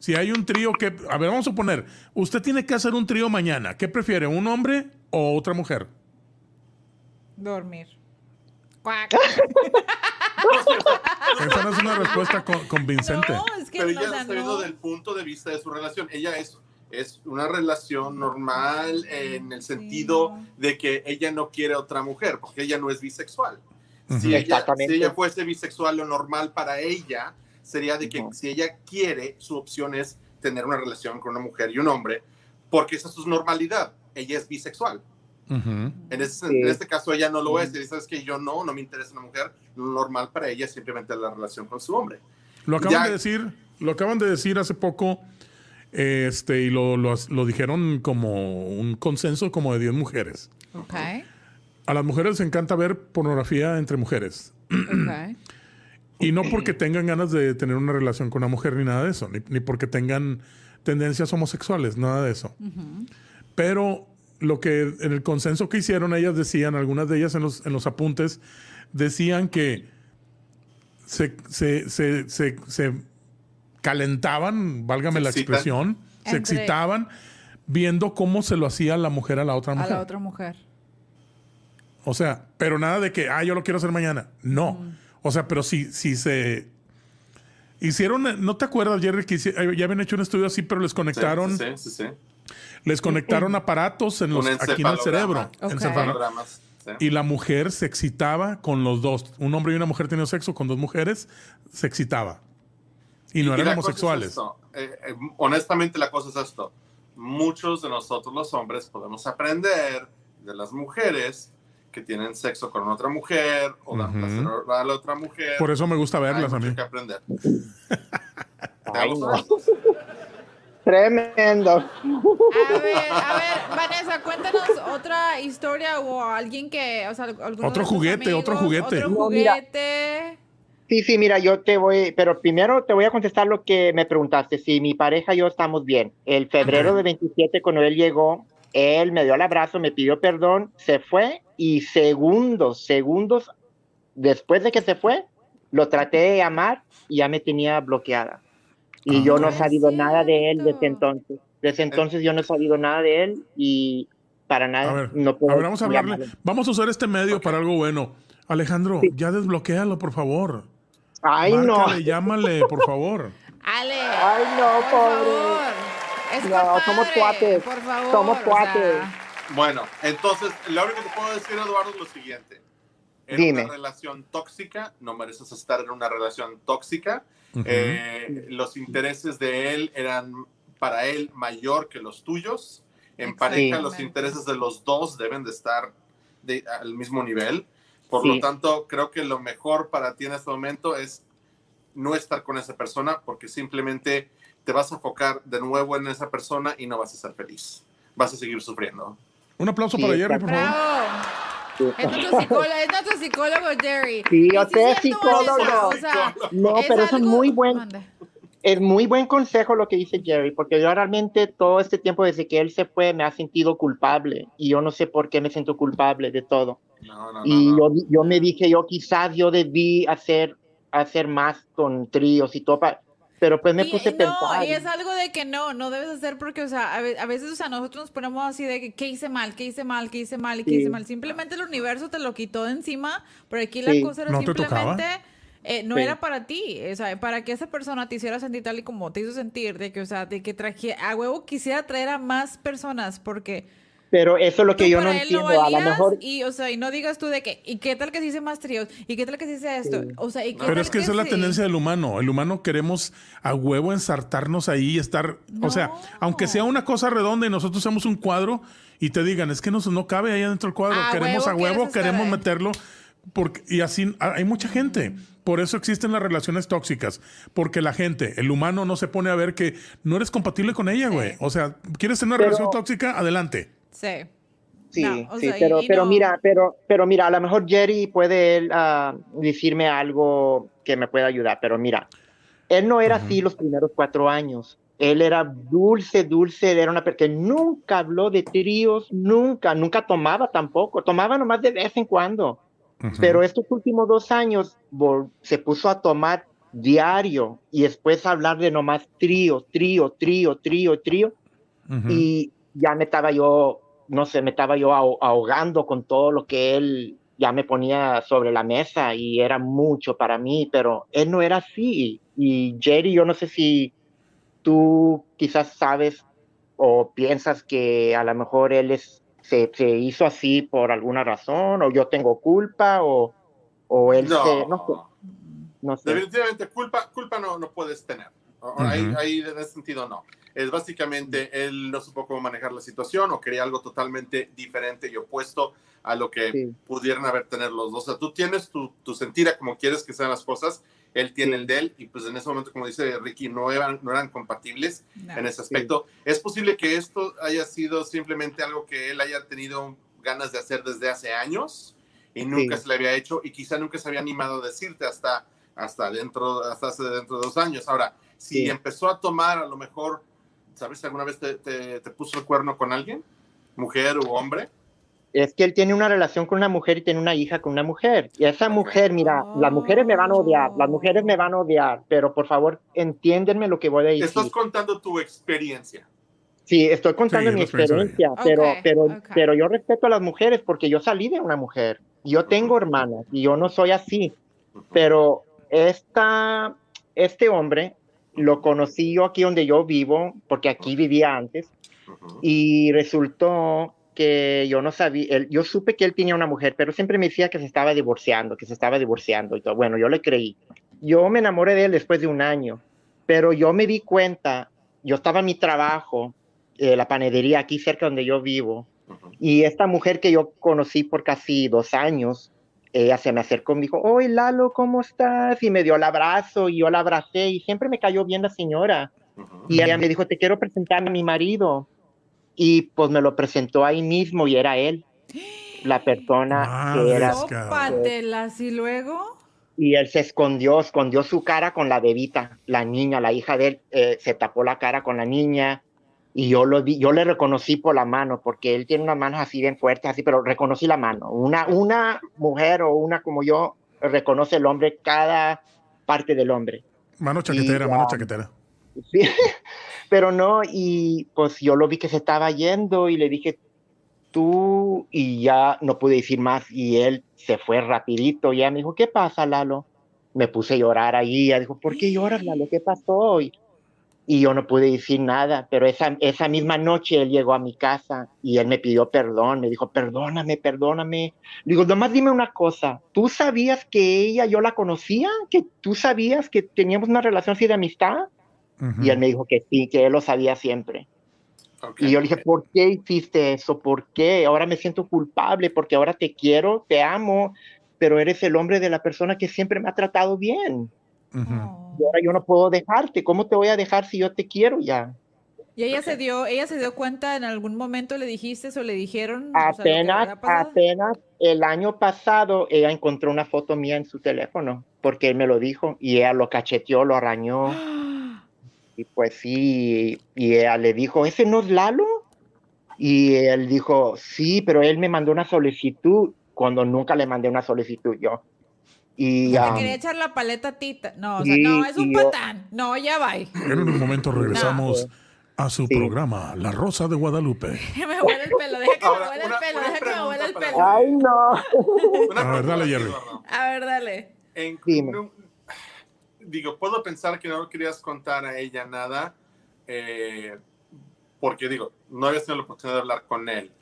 Si hay un trío que... A ver, vamos a suponer. Usted tiene que hacer un trío mañana. ¿Qué prefiere, un hombre o otra mujer? Dormir. Cuac. Esa no es una respuesta con- convincente. No, es que Pero no, ella está viendo no. del punto de vista de su relación. Ella es, es una relación normal en el sentido no. de que ella no quiere otra mujer, porque ella no es bisexual. Si, ella, si ella fuese bisexual, lo normal para ella sería de que Ujú. si ella quiere, su opción es tener una relación con una mujer y un hombre, porque esa es su normalidad. Ella es bisexual. Ujú. En, ese- Sí. en este caso ella no lo es. Y sabes que yo no, no me interesa una mujer. Lo normal para ella es simplemente la relación con su hombre. Lo acaban Ya- de decir, lo acaban de decir hace poco, este, y lo, lo- lo dijeron como un consenso como de 10 mujeres. Ok, A las mujeres les encanta ver pornografía entre mujeres. Y no porque tengan ganas de tener una relación con una mujer ni nada de eso, ni, ni porque tengan tendencias homosexuales, nada de eso. Pero lo que en el consenso que hicieron, ellas decían, algunas de ellas en los, en los apuntes, decían que se, se, se, se, se calentaban, válgame Se la expresión, se Entre- excitaban viendo cómo se lo hacía la mujer a la otra A mujer. la otra mujer. O sea, pero nada de que, ah, yo lo quiero hacer mañana. No. O sea, pero si, si se hicieron, ¿no te acuerdas, Jerry, que eh, ya habían hecho un estudio así, pero les conectaron, Sí, sí, sí. sí. les conectaron aparatos en los, aquí en el cerebro. Y la mujer se excitaba con los dos. Un hombre y una mujer teniendo sexo con dos mujeres, se excitaba. Y no Y eran es homosexuales. eh, eh, honestamente, la cosa es esto. Muchos de nosotros los hombres podemos aprender de las mujeres que tienen sexo con otra mujer o dan Ujú. placer a la otra mujer. Por eso me gusta Hay verlas a mucho mí. que aprender. Tremendo. A ver, a ver, Vanessa, cuéntanos otra historia o alguien que, o sea, Otro juguete, otro juguete. Otro No, mira. juguete. Sí, sí, mira, yo te voy, pero primero te voy a contestar lo que me preguntaste. Si mi pareja y yo estamos bien. El febrero de 27, cuando él llegó, él me dio el abrazo, me pidió perdón, se fue y segundos, segundos después de que se fue, lo traté de llamar y ya me tenía bloqueada. Y Ah. yo no he No es sabido nada de él desde entonces. Desde entonces yo no he sabido nada de él y para nada A ver, no puedo a ver, vamos a hablarle. llamarle. Vamos a usar este medio para algo bueno. Alejandro, ya desbloquéalo, por favor. Ay, no. Márcale, llámale, por favor. Ale. Ay, no, por pobre. favor. Es No, somos cuates. Por favor. Somos o sea, cuates. Bueno, entonces, lo único que puedo decir, Eduardo, es lo siguiente. En Dime. una relación tóxica, no mereces estar en una relación tóxica. Ujú. Eh, los intereses de él eran para él mayor que los tuyos. En pareja, los intereses de los dos deben de estar de- al mismo nivel. Por Sí. lo tanto, creo que lo mejor para ti en este momento es no estar con esa persona porque simplemente te vas a enfocar de nuevo en esa persona y no vas a ser feliz. Vas a seguir sufriendo. Un aplauso Sí, para Jerry, por favor. Bravo. Es nuestro psicólogo, es nuestro psicólogo Jerry. Sí, yo sé, es psicólogo. O sea, No, pero es un algo- muy buen, es muy buen consejo lo que dice Jerry, porque yo realmente todo este tiempo desde que él se fue me ha sentido culpable y yo no sé por qué me siento culpable de todo. No, no, Y no, no. yo, yo me dije, yo quizás yo debí hacer, hacer más con tríos y todo, pa- pero pues me Y- puse a no, pensar. y es algo de que no, no debes hacer porque, o sea, a ve- a veces, o sea, nosotros nos ponemos así de que, ¿qué hice mal? ¿Qué hice mal? ¿Qué hice mal? ¿Y qué Sí. hice mal? Simplemente el universo te lo quitó de encima, pero aquí Sí. la cosa era ¿No simplemente... eh, no Sí. era para ti, o sea, para que esa persona te hiciera sentir tal y como te hizo sentir, de que, o sea, de que traje, a huevo quisiera traer a más personas, porque Pero eso es lo que tú yo no entiendo. a lo mejor y, o sea, y no digas tú de que, ¿y qué tal que se hice más tríos? ¿Y qué tal que se hice esto? Sí. O sea, ¿y qué Pero tal es que esa es la sí? tendencia del humano. El humano queremos a huevo ensartarnos ahí y estar. O sea, aunque sea una cosa redonda y nosotros seamos un cuadro y te digan, es que no, no cabe ahí adentro el cuadro. A queremos huevo a huevo, queremos ahí. meterlo. Porque, y así ah, hay mucha gente. Por eso existen las relaciones tóxicas. Porque la gente, el humano, no se pone a ver que no eres compatible con ella, güey. O sea, ¿quieres tener una Pero- relación tóxica? Adelante. Sí. Sí, No, sí, sea, pero, y pero no- mira, pero, pero mira, a lo mejor Jerry puede él, ah, decirme algo que me pueda ayudar, pero mira, él no era así los primeros cuatro años. Él era dulce, dulce, era una persona que nunca habló de tríos, nunca, nunca tomaba tampoco, tomaba nomás de vez en cuando. Pero estos últimos dos años se puso a tomar diario y después a hablar de nomás trío, trío, trío, trío, trío y ya me estaba yo, no sé, me estaba yo aho- ahogando con todo lo que él ya me ponía sobre la mesa y era mucho para mí, pero él no era así. Y Jerry, yo no sé si tú quizás sabes o piensas que a lo mejor él es, se, se hizo así por alguna razón o yo tengo culpa o, o él No, se, no sé, no sé. definitivamente culpa, culpa no, no puedes tener. Ahí, ahí en ese sentido no. Es básicamente él no supo cómo manejar la situación o quería algo totalmente diferente y opuesto a lo que Sí. pudieran haber tener los dos. O sea, tú tienes tu, tu sentir a como quieres que sean las cosas, él tiene el de él y pues en ese momento, como dice Ricky, no eran, no eran compatibles No. en ese aspecto. Es posible que esto haya sido simplemente algo que él haya tenido ganas de hacer desde hace años y nunca Sí. se le había hecho y quizá nunca se había animado a decirte hasta, hasta, dentro, hasta hace dentro de dos años. Ahora, si Sí. empezó a tomar, a lo mejor, ¿sabes? ¿Alguna vez te, te- te puso el cuerno con alguien? ¿Mujer u hombre? Es que él tiene una relación con una mujer y tiene una hija con una mujer. Y esa mujer, mira, las mujeres me van a odiar, las mujeres me van a odiar, pero por favor, entiéndenme lo que voy a decir. Estás contando tu experiencia. Sí, estoy contando Sí, mi experiencia ella. pero, pero, ok. pero yo respeto a las mujeres porque yo salí de una mujer. Yo tengo hermanas y yo no soy así. Pero esta, este hombre lo conocí yo aquí donde yo vivo, porque aquí vivía antes, y resultó que yo no sabía, él- yo supe que él tenía una mujer, pero siempre me decía que se estaba divorciando, que se estaba divorciando y todo. Bueno, yo le creí. Yo me enamoré de él después de un año, pero yo me di cuenta, yo estaba en mi trabajo, eh, la panadería aquí cerca donde yo vivo, y esta mujer que yo conocí por casi dos años, ella se me acercó y me dijo, oye Lalo, ¿cómo estás? Y me dio el abrazo y yo la abracé y siempre me cayó bien la señora. Y ella me dijo, te quiero presentar a mi marido. Y pues me lo presentó ahí mismo y era él, la persona Madre que era. Descarado. Ópatelas, y luego. Y él se escondió, escondió su cara con la bebita, la niña, la hija de él, eh, se tapó la cara con la niña. Y yo lo vi, yo le reconocí por la mano, porque él tiene unas manos así bien fuertes, así, pero reconocí la mano. Una, una mujer o una como yo reconoce el hombre, cada parte del hombre. Mano chaquetera, Y, mano chaquetera. Sí, pero no, y pues yo lo vi que se estaba yendo y le dije, tú, y ya no pude decir más, y él se fue rapidito, y ella me dijo, ¿qué pasa, Lalo? Me puse a llorar ahí, ella dijo, ¿por qué lloras, Lalo? ¿Qué pasó? Y, y yo no pude decir nada, pero esa, esa misma noche él llegó a mi casa y él me pidió perdón, me dijo, perdóname, perdóname. Le digo, nomás dime una cosa, ¿tú sabías que ella, yo la conocía? ¿Que tú sabías que teníamos una relación así de amistad? Ujú. Y él me dijo que sí, que él lo sabía siempre. Y yo le dije. ¿por qué hiciste eso? ¿Por qué? Ahora me siento culpable porque ahora te quiero, te amo, pero eres el hombre de la persona que siempre me ha tratado bien. Y ahora yo no puedo dejarte. ¿Cómo te voy a dejar si yo te quiero ya? Y ella se dio, ella se dio cuenta en algún momento le dijiste o le dijeron. o sea, Apenas, apenas el año pasado ella encontró una foto mía en su teléfono porque él me lo dijo y ella lo cacheteó, lo arañó. Y pues sí, y ella le dijo, ¿ese no es Lalo? Y él dijo, sí, pero él me mandó una solicitud cuando nunca le mandé una solicitud yo. Y Te um, quería echar la paleta a Tita. No, o sea, no, es un yo- patán. No, ya va. En un momento regresamos a su Sí. programa, La Rosa de Guadalupe. Que me huele el pelo, deja que me huele el pelo, deja que me huele el pelo. ay no. A ver, dale, Jerry. A ver, dale. En- Dime. no- digo, puedo pensar que no querías contar a ella nada, eh, porque digo, no habías tenido la oportunidad de hablar con él.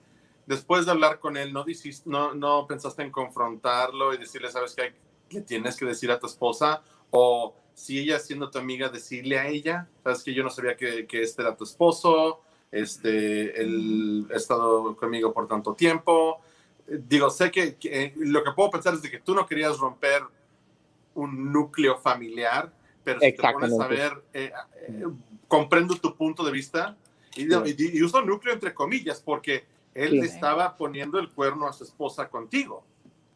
Después de hablar con él, ¿no, no, no pensaste en confrontarlo y decirle, sabes qué, le tienes que decir a tu esposa? O si ella siendo tu amiga, decirle a ella, sabes que yo no sabía que, que este era tu esposo, este, él ha estado conmigo por tanto tiempo. Digo, sé que, que, eh, lo que puedo pensar es de que tú no querías romper un núcleo familiar, pero si te pones a ver, eh, eh, comprendo tu punto de vista y, y- y uso núcleo entre comillas porque él Sí. estaba poniendo el cuerno a su esposa contigo.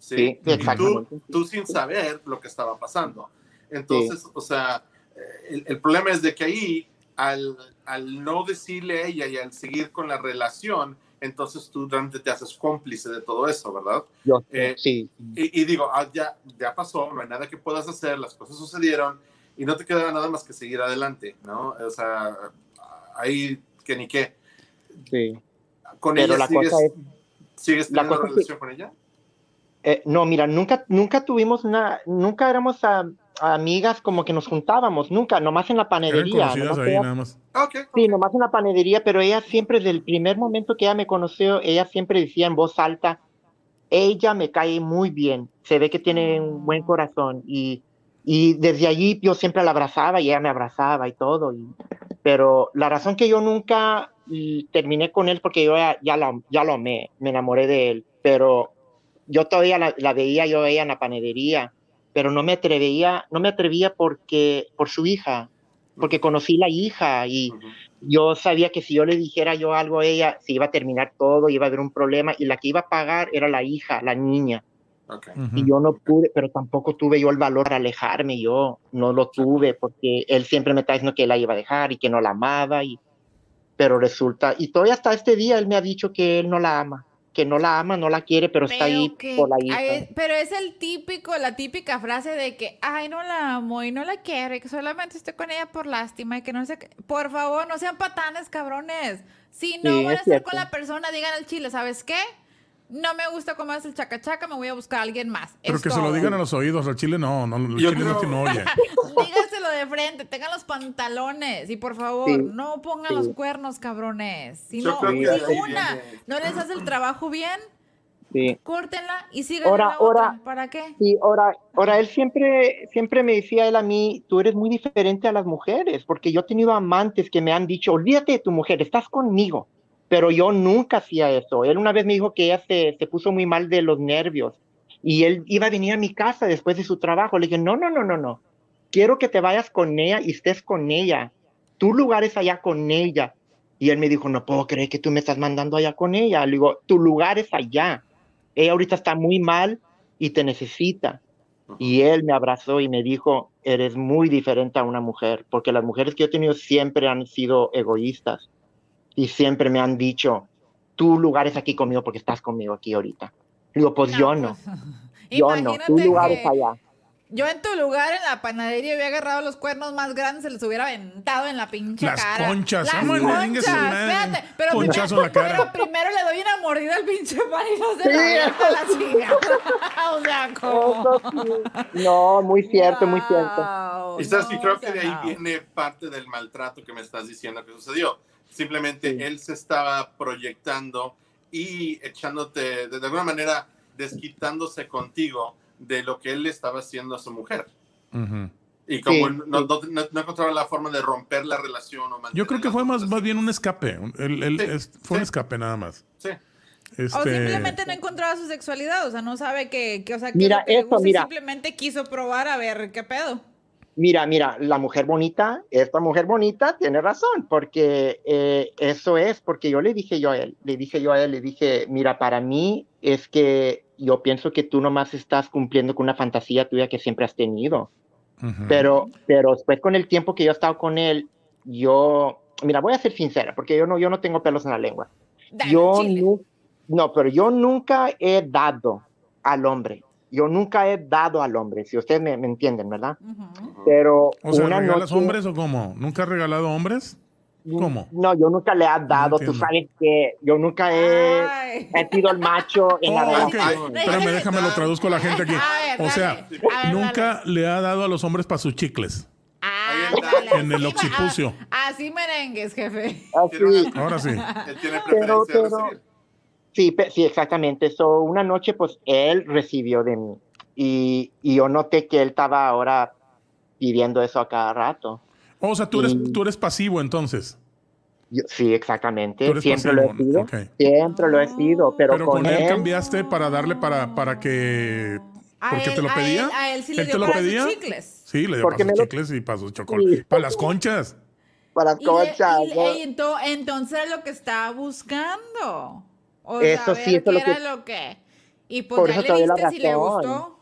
Sí, Sí, Y tú, tú sin saber lo que estaba pasando. Entonces, o sea, eh, el, el problema es de que ahí, al, al no decirle a ella y al seguir con la relación, entonces tú realmente te haces cómplice de todo eso, ¿verdad? Yo, Eh, sí, Y, y digo, ah, ya, ya pasó, no hay nada que puedas hacer, las cosas sucedieron y no te queda nada más que seguir adelante, ¿no? O sea, ahí que ni qué. sí. ¿Con Pero ella la sigues, cosa es- sigues la teniendo cosa es que- relación con ella? Eh, no, mira, nunca, nunca tuvimos una, nunca éramos ah, amigas como que nos juntábamos, nunca, nomás en la Eran panadería. conocidas nomás ahí ella- nada más. Ok, Sí, nomás en la panadería, pero ella siempre, desde el primer momento que ella me conoció, ella siempre decía en voz alta, ella me cae muy bien, se ve que tiene un buen corazón y, y desde allí yo siempre la abrazaba y ella me abrazaba y todo, y- pero la razón que yo nunca y, terminé con él porque yo ya, ya, la- ya lo amé, me enamoré de él, pero yo todavía la, la veía yo a ella en la panadería, pero no me atrevía, no me atrevía porque, por su hija, porque conocí la hija y yo sabía que si yo le dijera yo algo a ella, se iba a terminar todo, iba a haber un problema y la que iba a pagar era la hija, la niña. Y yo no pude, pero tampoco tuve yo el valor para alejarme, yo no lo tuve porque él siempre me está diciendo que la iba a dejar y que no la amaba y pero resulta y todavía hasta este día él me ha dicho que él no la ama. Que no la ama, no la quiere, pero, está ahí que- por la hija. pero es el típico, la típica frase de que, ay, no la amo y no la quiero y que solamente estoy con ella por lástima y que no sé qué. Por favor, no sean patanes, cabrones. Si no Sí, van a es estar con la persona, digan al chile, ¿sabes qué? No me gusta cómo es el chacachaca, me voy a buscar a alguien más. Pero Es que se lo digan a los oídos, al chile no, no, Yo chile no creo- tiene oye. Dígaselo de frente, tengan los pantalones y por favor, Sí, no pongan sí. los cuernos, cabrones. Si Yo no, ahí una no les hace el trabajo bien, Sí. córtenla y sigan Ahora- la otra. ahora- ¿Para qué? Sí, ahora, ahora él siempre, siempre me decía él a mí, tú eres muy diferente a las mujeres, porque yo he tenido amantes que me han dicho, olvídate de tu mujer, estás conmigo. Pero yo nunca hacía eso. Él una vez me dijo que ella se, se puso muy mal de los nervios y él iba a venir a mi casa después de su trabajo. Le dije, no, no, no, no, no. Quiero que te vayas con ella y estés con ella. Tu lugar es allá con ella. Y él me dijo, no puedo creer que tú me estás mandando allá con ella. Le digo, tu lugar es allá. Ella ahorita está muy mal y te necesita. Y él me abrazó y me dijo, eres muy diferente a una mujer, porque las mujeres que yo he tenido siempre han sido egoístas y siempre me han dicho, tu lugar es aquí conmigo porque estás conmigo aquí ahorita. Digo, pues yo no, pues, yo no, tu lugar que es allá. Yo en tu lugar en la panadería hubiera agarrado los cuernos más grandes, se los hubiera aventado en la pinche Las cara. conchas, Las conchas, madre. espérate. Pero Conchazo primero, en la cara. pero primero le doy una mordida al pinche pan y no se Sí. la la chingada. o sea, como... Eso sí. No, muy cierto, muy cierto. Wow, Y sabes que no, creo o que sea, de ahí no. viene parte del maltrato que me estás diciendo que sucedió. Simplemente Sí. él se estaba proyectando y echándote, de alguna manera, desquitándose contigo de lo que él le estaba haciendo a su mujer. Y como Sí, no, sí. no, no- no encontraba la forma de romper la relación o Yo creo que fue más, bien un escape. El- el- Sí, es- fue un escape nada más. Sí. O Este, simplemente no encontraba su sexualidad, o sea, no sabe que, que o sea, que Mira, y mira. simplemente quiso probar a ver qué pedo. Mira, mira, la mujer bonita, esta mujer bonita tiene razón, porque eh, eso es, porque yo le dije yo a él, le dije yo a él, le dije, mira, para mí es que yo pienso que tú nomás estás cumpliendo con una fantasía tuya que siempre has tenido, ujú. pero, pero después con el tiempo que yo he estado con él, yo, mira, voy a ser sincera, porque yo no, yo no tengo pelos en la lengua. Dale, Yo nu- no, pero yo nunca he dado al hombre. Yo nunca he dado al hombre, si ustedes me, me entienden, ¿verdad? Pero o sea, una ¿regalas noche, hombres o cómo? ¿Nunca has regalado hombres? ¿Cómo? No, yo nunca le he dado, tú sabes que yo nunca he, sido el macho en la Oh, ok. relación. Espérame, déjame lo traduzco a la gente aquí. A ver, O sea, dale. A ver, nunca le ha dado a los hombres para sus chicles. Ah, En el así- occipucio. ah, Así merengues, jefe. Así, Ahora sí. Él tiene Pero- preferencia de pero- recibir. Sí, sí, exactamente. So, una noche, pues, él recibió de mí. Y, y yo noté que él estaba ahora pidiendo eso a cada rato. O sea, tú eres, Mm. tú eres pasivo entonces. Yo- sí, exactamente. Tú eres Siempre lo he pasivo, sido. ok. Siempre lo he sido. Pero, Pero con, con él él, cambiaste para darle para, para que... A Porque él- te lo a pedía. él- A él, sí le ¿Él dio te lo para sus pedía? chicles. Sí, le dio para sus me lo- chicles y para sus chocolates. Sí. Para las conchas. para las Y, le- conchas. y- ¿no? y ento- entonces era lo que estaba buscando. O Eso sí, eso qué lo era que- lo que... Y pues Por eso te doy la viste si le razón. gustó.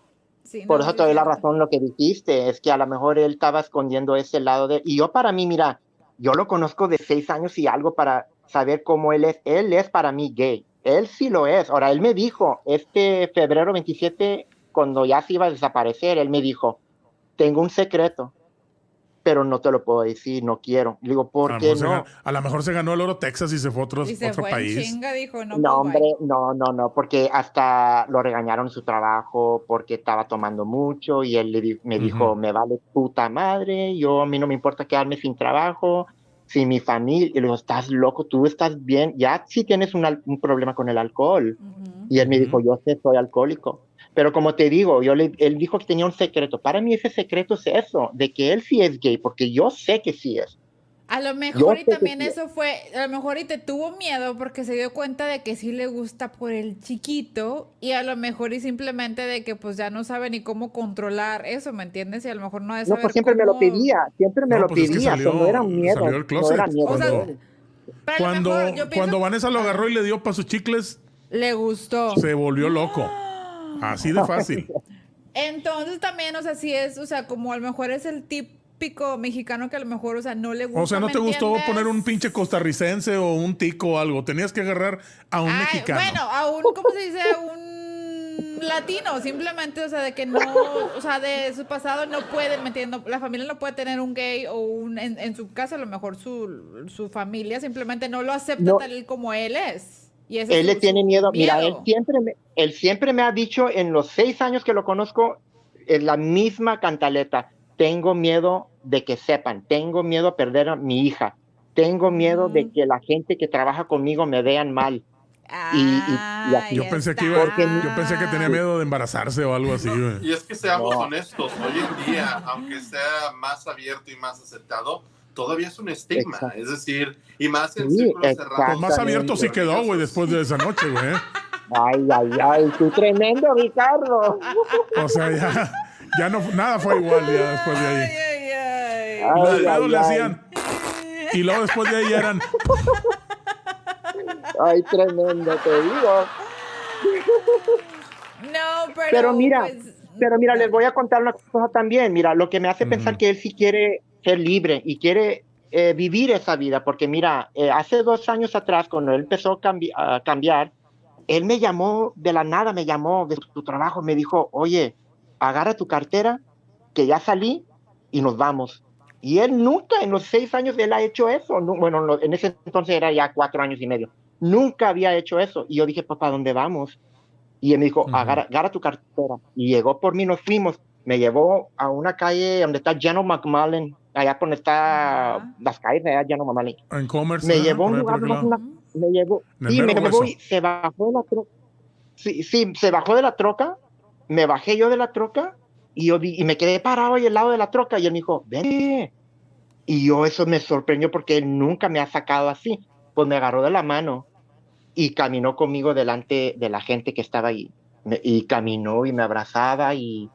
Por no, eso te doy la razón lo que dijiste, es que a lo mejor él estaba escondiendo ese lado de... Y yo para mí, mira, yo lo conozco de seis años y algo para saber cómo él es. Él es para mí gay. Él sí lo es. Ahora, él me dijo, este febrero 27, cuando ya se iba a desaparecer, él me dijo, tengo un secreto, pero no te lo puedo decir, no quiero. Le digo, A ¿por lo, qué mejor se no? a lo mejor se ganó el oro Texas y se fue a otro, Y se otro fue país. chinga, dijo, no, No, pues, hombre, no, no, no, porque hasta lo regañaron en su trabajo porque estaba tomando mucho y él le me dijo, Ujú. me vale puta madre, yo a mí no me importa quedarme sin trabajo, sin mi familia. Y le digo, estás loco, tú estás bien, ya sí tienes un, un problema con el alcohol. Ujú. Y él me dijo, yo sé, soy alcohólico. Pero como te digo, yo le, él dijo que tenía un secreto. Para mí ese secreto es eso, de que él sí es gay, porque yo sé que sí es. A lo mejor y también eso fue, a lo mejor y te tuvo miedo porque se dio cuenta de que sí le gusta por el chiquito y a lo mejor y simplemente de que pues ya no sabe ni cómo controlar eso, ¿me entiendes? Y a lo mejor no de No, saber pues siempre me lo pedía, siempre me No, lo pues es que pedía, no era un miedo. salió no era miedo. O sea, Cuando, mejor cuando Vanessa lo agarró y le dio para sus chicles, le gustó. se volvió loco. Así de fácil. Entonces también, o sea, sí es, o sea, como a lo mejor es el tip típico mexicano que a lo mejor, o sea, no le gusta. O sea, ¿no ¿me te gustó entiendes? poner un pinche costarricense o un tico o algo? Tenías que agarrar a un Ay, mexicano. Bueno, a un, ¿cómo se dice? A un latino, simplemente, o sea, de que no, o sea, de su pasado no puede, ¿me entiendes? La familia no puede tener un gay o un, en, en su casa, a lo mejor su, su familia simplemente no lo acepta No. tal como él es. Y ese es Él le tiene su miedo. Mira, él miedo. siempre, me, él siempre me ha dicho en los seis años que lo conozco, es la misma cantaleta. Tengo miedo de que sepan, tengo miedo a perder a mi hija, tengo miedo de Mm. que la gente que trabaja conmigo me vean mal. y- y- y Ay, Yo pensé que iba, yo pensé que tenía miedo de embarazarse o algo así, güey. Y es que seamos No. honestos, hoy en día, aunque sea más abierto y más aceptado, todavía es un estigma. Exacto. Es decir, y más en Sí, cerrados. Pues más abierto sí quedó, güey, después de esa noche, güey. Ay, ay, ay, tú tremendo, Ricardo. O sea, ya, ya no, nada fue igual ya después de ahí. ay, ay. Ay, Los le ay. hacían. Y luego después de ahí eran. Ay, tremendo, te digo. No, pero. Pero mira, pues, Pero mira, les voy a contar una cosa también. Mira, lo que me hace pensar Ujú. que él sí quiere ser libre y quiere eh, vivir esa vida, porque mira, eh, hace dos años atrás, cuando él empezó a, cambi- a cambiar, él me llamó de la nada, me llamó de su trabajo, me dijo, oye, agarra tu cartera, que ya salí y nos vamos. Y él nunca, en los seis años, él ha hecho eso. No- bueno, no, en ese entonces era ya cuatro años y medio. Nunca había hecho eso. Y yo dije, pues, ¿para dónde vamos? Y él me dijo, Ujú. agarra, agarra tu cartera. Y llegó por mí, nos fuimos. Me llevó a una calle donde está General McMullen, allá por donde está Ajá. las calles de allá, General McMullen. En commerce. Me llevó un lugar una- me llevó, sí, me llevó y se bajó de la troca. Sí, sí, se bajó de la troca, me bajé yo de la troca y yo vi, y me quedé parado ahí al lado de la troca y él me dijo, ven. Y yo eso me sorprendió porque él nunca me ha sacado así. Pues me agarró de la mano y caminó conmigo delante de la gente que estaba ahí. Me- y caminó y me abrazaba y,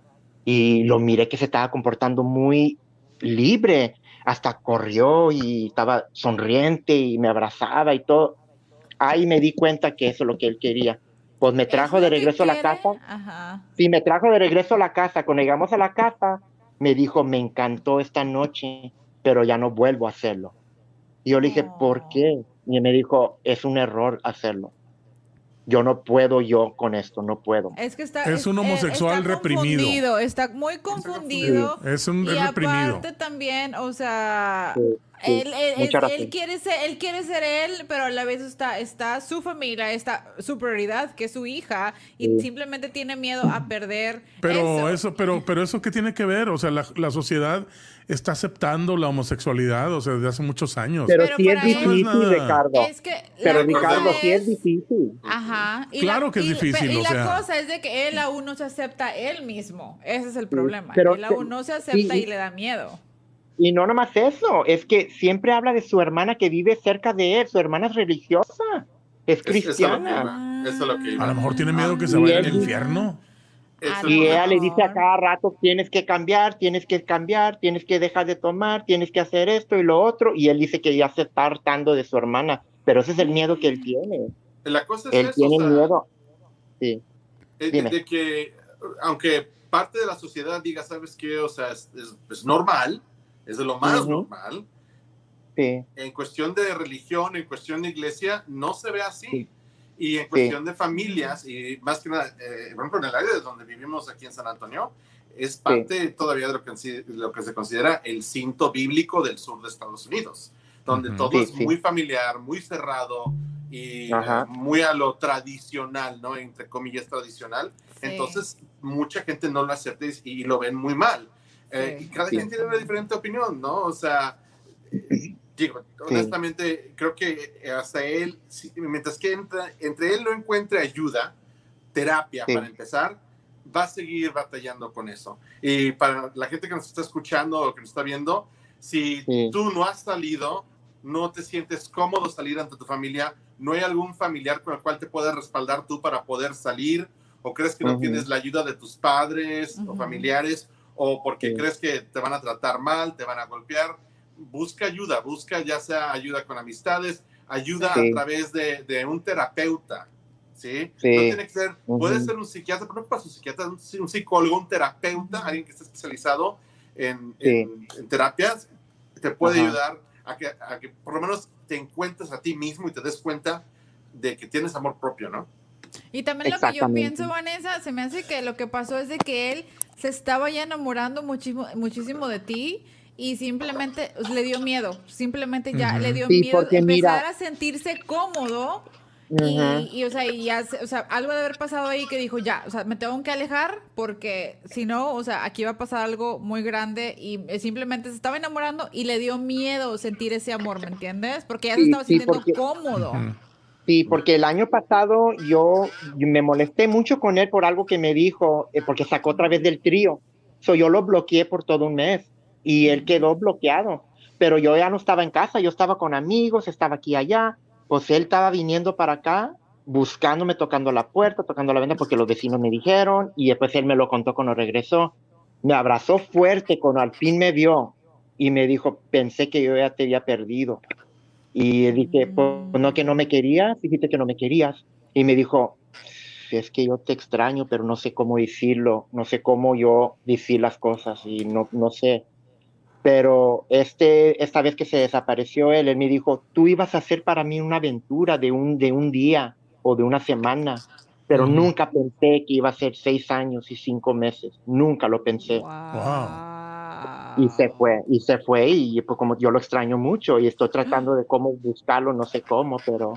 y lo miré que se estaba comportando muy libre. Hasta corrió y estaba sonriente y me abrazaba y todo. Ahí me di cuenta que eso es lo que él quería. Pues me ¿es trajo de regreso a la casa. Ajá. Sí, me trajo de regreso a la casa. Cuando llegamos a la casa, me dijo, me encantó esta noche, pero ya no vuelvo a hacerlo. Y yo le dije, ¿por Oh. qué? Y me dijo, es un error hacerlo. Yo no puedo yo con esto, no puedo. Es que está. Es un homosexual está reprimido. confundido, Está muy confundido. Es un y es reprimido. aparte también, o sea, Sí, sí, él, él- quiere ser, él quiere ser él, pero a la vez está, está su familia, está su prioridad, que es su hija, y Sí. simplemente tiene miedo a perder Pero eso. eso, pero, pero eso qué tiene que ver, o sea, la, la sociedad está aceptando la homosexualidad, o sea, desde hace muchos años. Pero, Pero sí es difícil, No es. Ricardo. Es que Pero Ricardo, sí es difícil. Ajá. y Claro la- que es y- difícil, Y o la sea. cosa es de que él aún no se acepta él mismo. Ese es el problema. pero él aún no se acepta sí, y le da miedo. Y no nomás eso, es que siempre habla de su hermana que vive cerca de él. Su hermana es religiosa, es Es- eso es lo que cristiana. iba, eso es lo que iba. A lo mejor tiene miedo que se vaya al infierno. Y ella le dice a cada rato, tienes que cambiar, tienes que cambiar, tienes que dejar de tomar, tienes que hacer esto y lo otro. Y él dice que ya se está hartando de su hermana, pero ese es el miedo que él tiene. La cosa es Él eso, tiene o sea, miedo. Sí, eh, de, de que, aunque parte de la sociedad diga, ¿sabes qué? O sea, es, es- es normal, es de lo más normal. sí, En cuestión de religión, en cuestión de iglesia, no se ve así. Sí. Y en cuestión de familias, y más que nada, eh, por ejemplo, en el área de donde vivimos aquí en San Antonio, es parte todavía de lo, que, lo que se considera el cinto bíblico del sur de Estados Unidos, donde todo Sí, es sí. muy familiar, muy cerrado y Ajá. eh, muy a lo tradicional, ¿no? Entre comillas, tradicional. Sí. Entonces, mucha gente no lo acepta y, y lo ven muy mal. Eh, Sí. y cada Sí. quien tiene una diferente opinión, ¿no? O sea, eh, digo, honestamente, creo que hasta él, mientras que entra- entre él no encuentre ayuda, terapia Sí. para empezar, va a seguir batallando con eso. Y para la gente que nos está escuchando o que nos está viendo, si Sí. tú no has salido, no te sientes cómodo salir ante tu familia, no hay algún familiar con el cual te puedas respaldar tú para poder salir, o crees que no Ujú. tienes la ayuda de tus padres o Ujú. familiares, o porque Sí. crees que te van a tratar mal, te van a golpear, busca ayuda, busca ya sea ayuda con amistades, ayuda Sí. a través de, de un terapeuta, ¿sí? Sí. No tiene que ser, puede Ujú. ser un psiquiatra, pero no pasa un psiquiatra, un, un psicólogo, un terapeuta, alguien que esté especializado en, en- en terapias, te puede Ajá. ayudar a que, a que por lo menos te encuentres a ti mismo y te des cuenta de que tienes amor propio, ¿no? Y también lo que yo pienso, Vanessa, se me hace que lo que pasó es de que él se estaba ya enamorando muchísimo, muchísimo de ti y simplemente pues, le dio miedo. Simplemente ya Ujú. le dio Sí, miedo empezar mira- a sentirse cómodo. Y, Ujú. y, o sea, y ya se- o sea, algo de haber pasado ahí que dijo, ya, o sea, me tengo que alejar porque si no, o sea, aquí va a pasar algo muy grande y eh, simplemente se estaba enamorando y le dio miedo sentir ese amor, ¿me entiendes? Porque ya se Sí, estaba sí, sintiendo porque- cómodo. Ujú. Sí, porque el año pasado yo me molesté mucho con él por algo que me dijo, eh, porque sacó otra vez del trío. So, yo lo bloqueé por todo un mes y él quedó bloqueado. Pero yo ya no estaba en casa, yo estaba con amigos, estaba aquí y allá. Pues él estaba viniendo para acá, buscándome, tocando la puerta, tocando la ventana, porque los vecinos me dijeron y después él me lo contó cuando regresó. Me abrazó fuerte cuando al fin me vio y me dijo, pensé que yo ya te había perdido. Y dije, pues no que no me querías, dijiste que no me querías. Y me dijo, es que yo te extraño, pero no sé cómo decirlo, no sé cómo yo decir las cosas y no, no sé. Pero este, esta vez que se desapareció él, él me dijo, tú ibas a hacer para mí una aventura de un, de un día o de una semana, pero Ujú. nunca pensé que iba a ser seis años y cinco meses, nunca lo pensé. Wow. Y se fue, y se fue, y pues como yo lo extraño mucho y estoy tratando de cómo buscarlo, no sé cómo, pero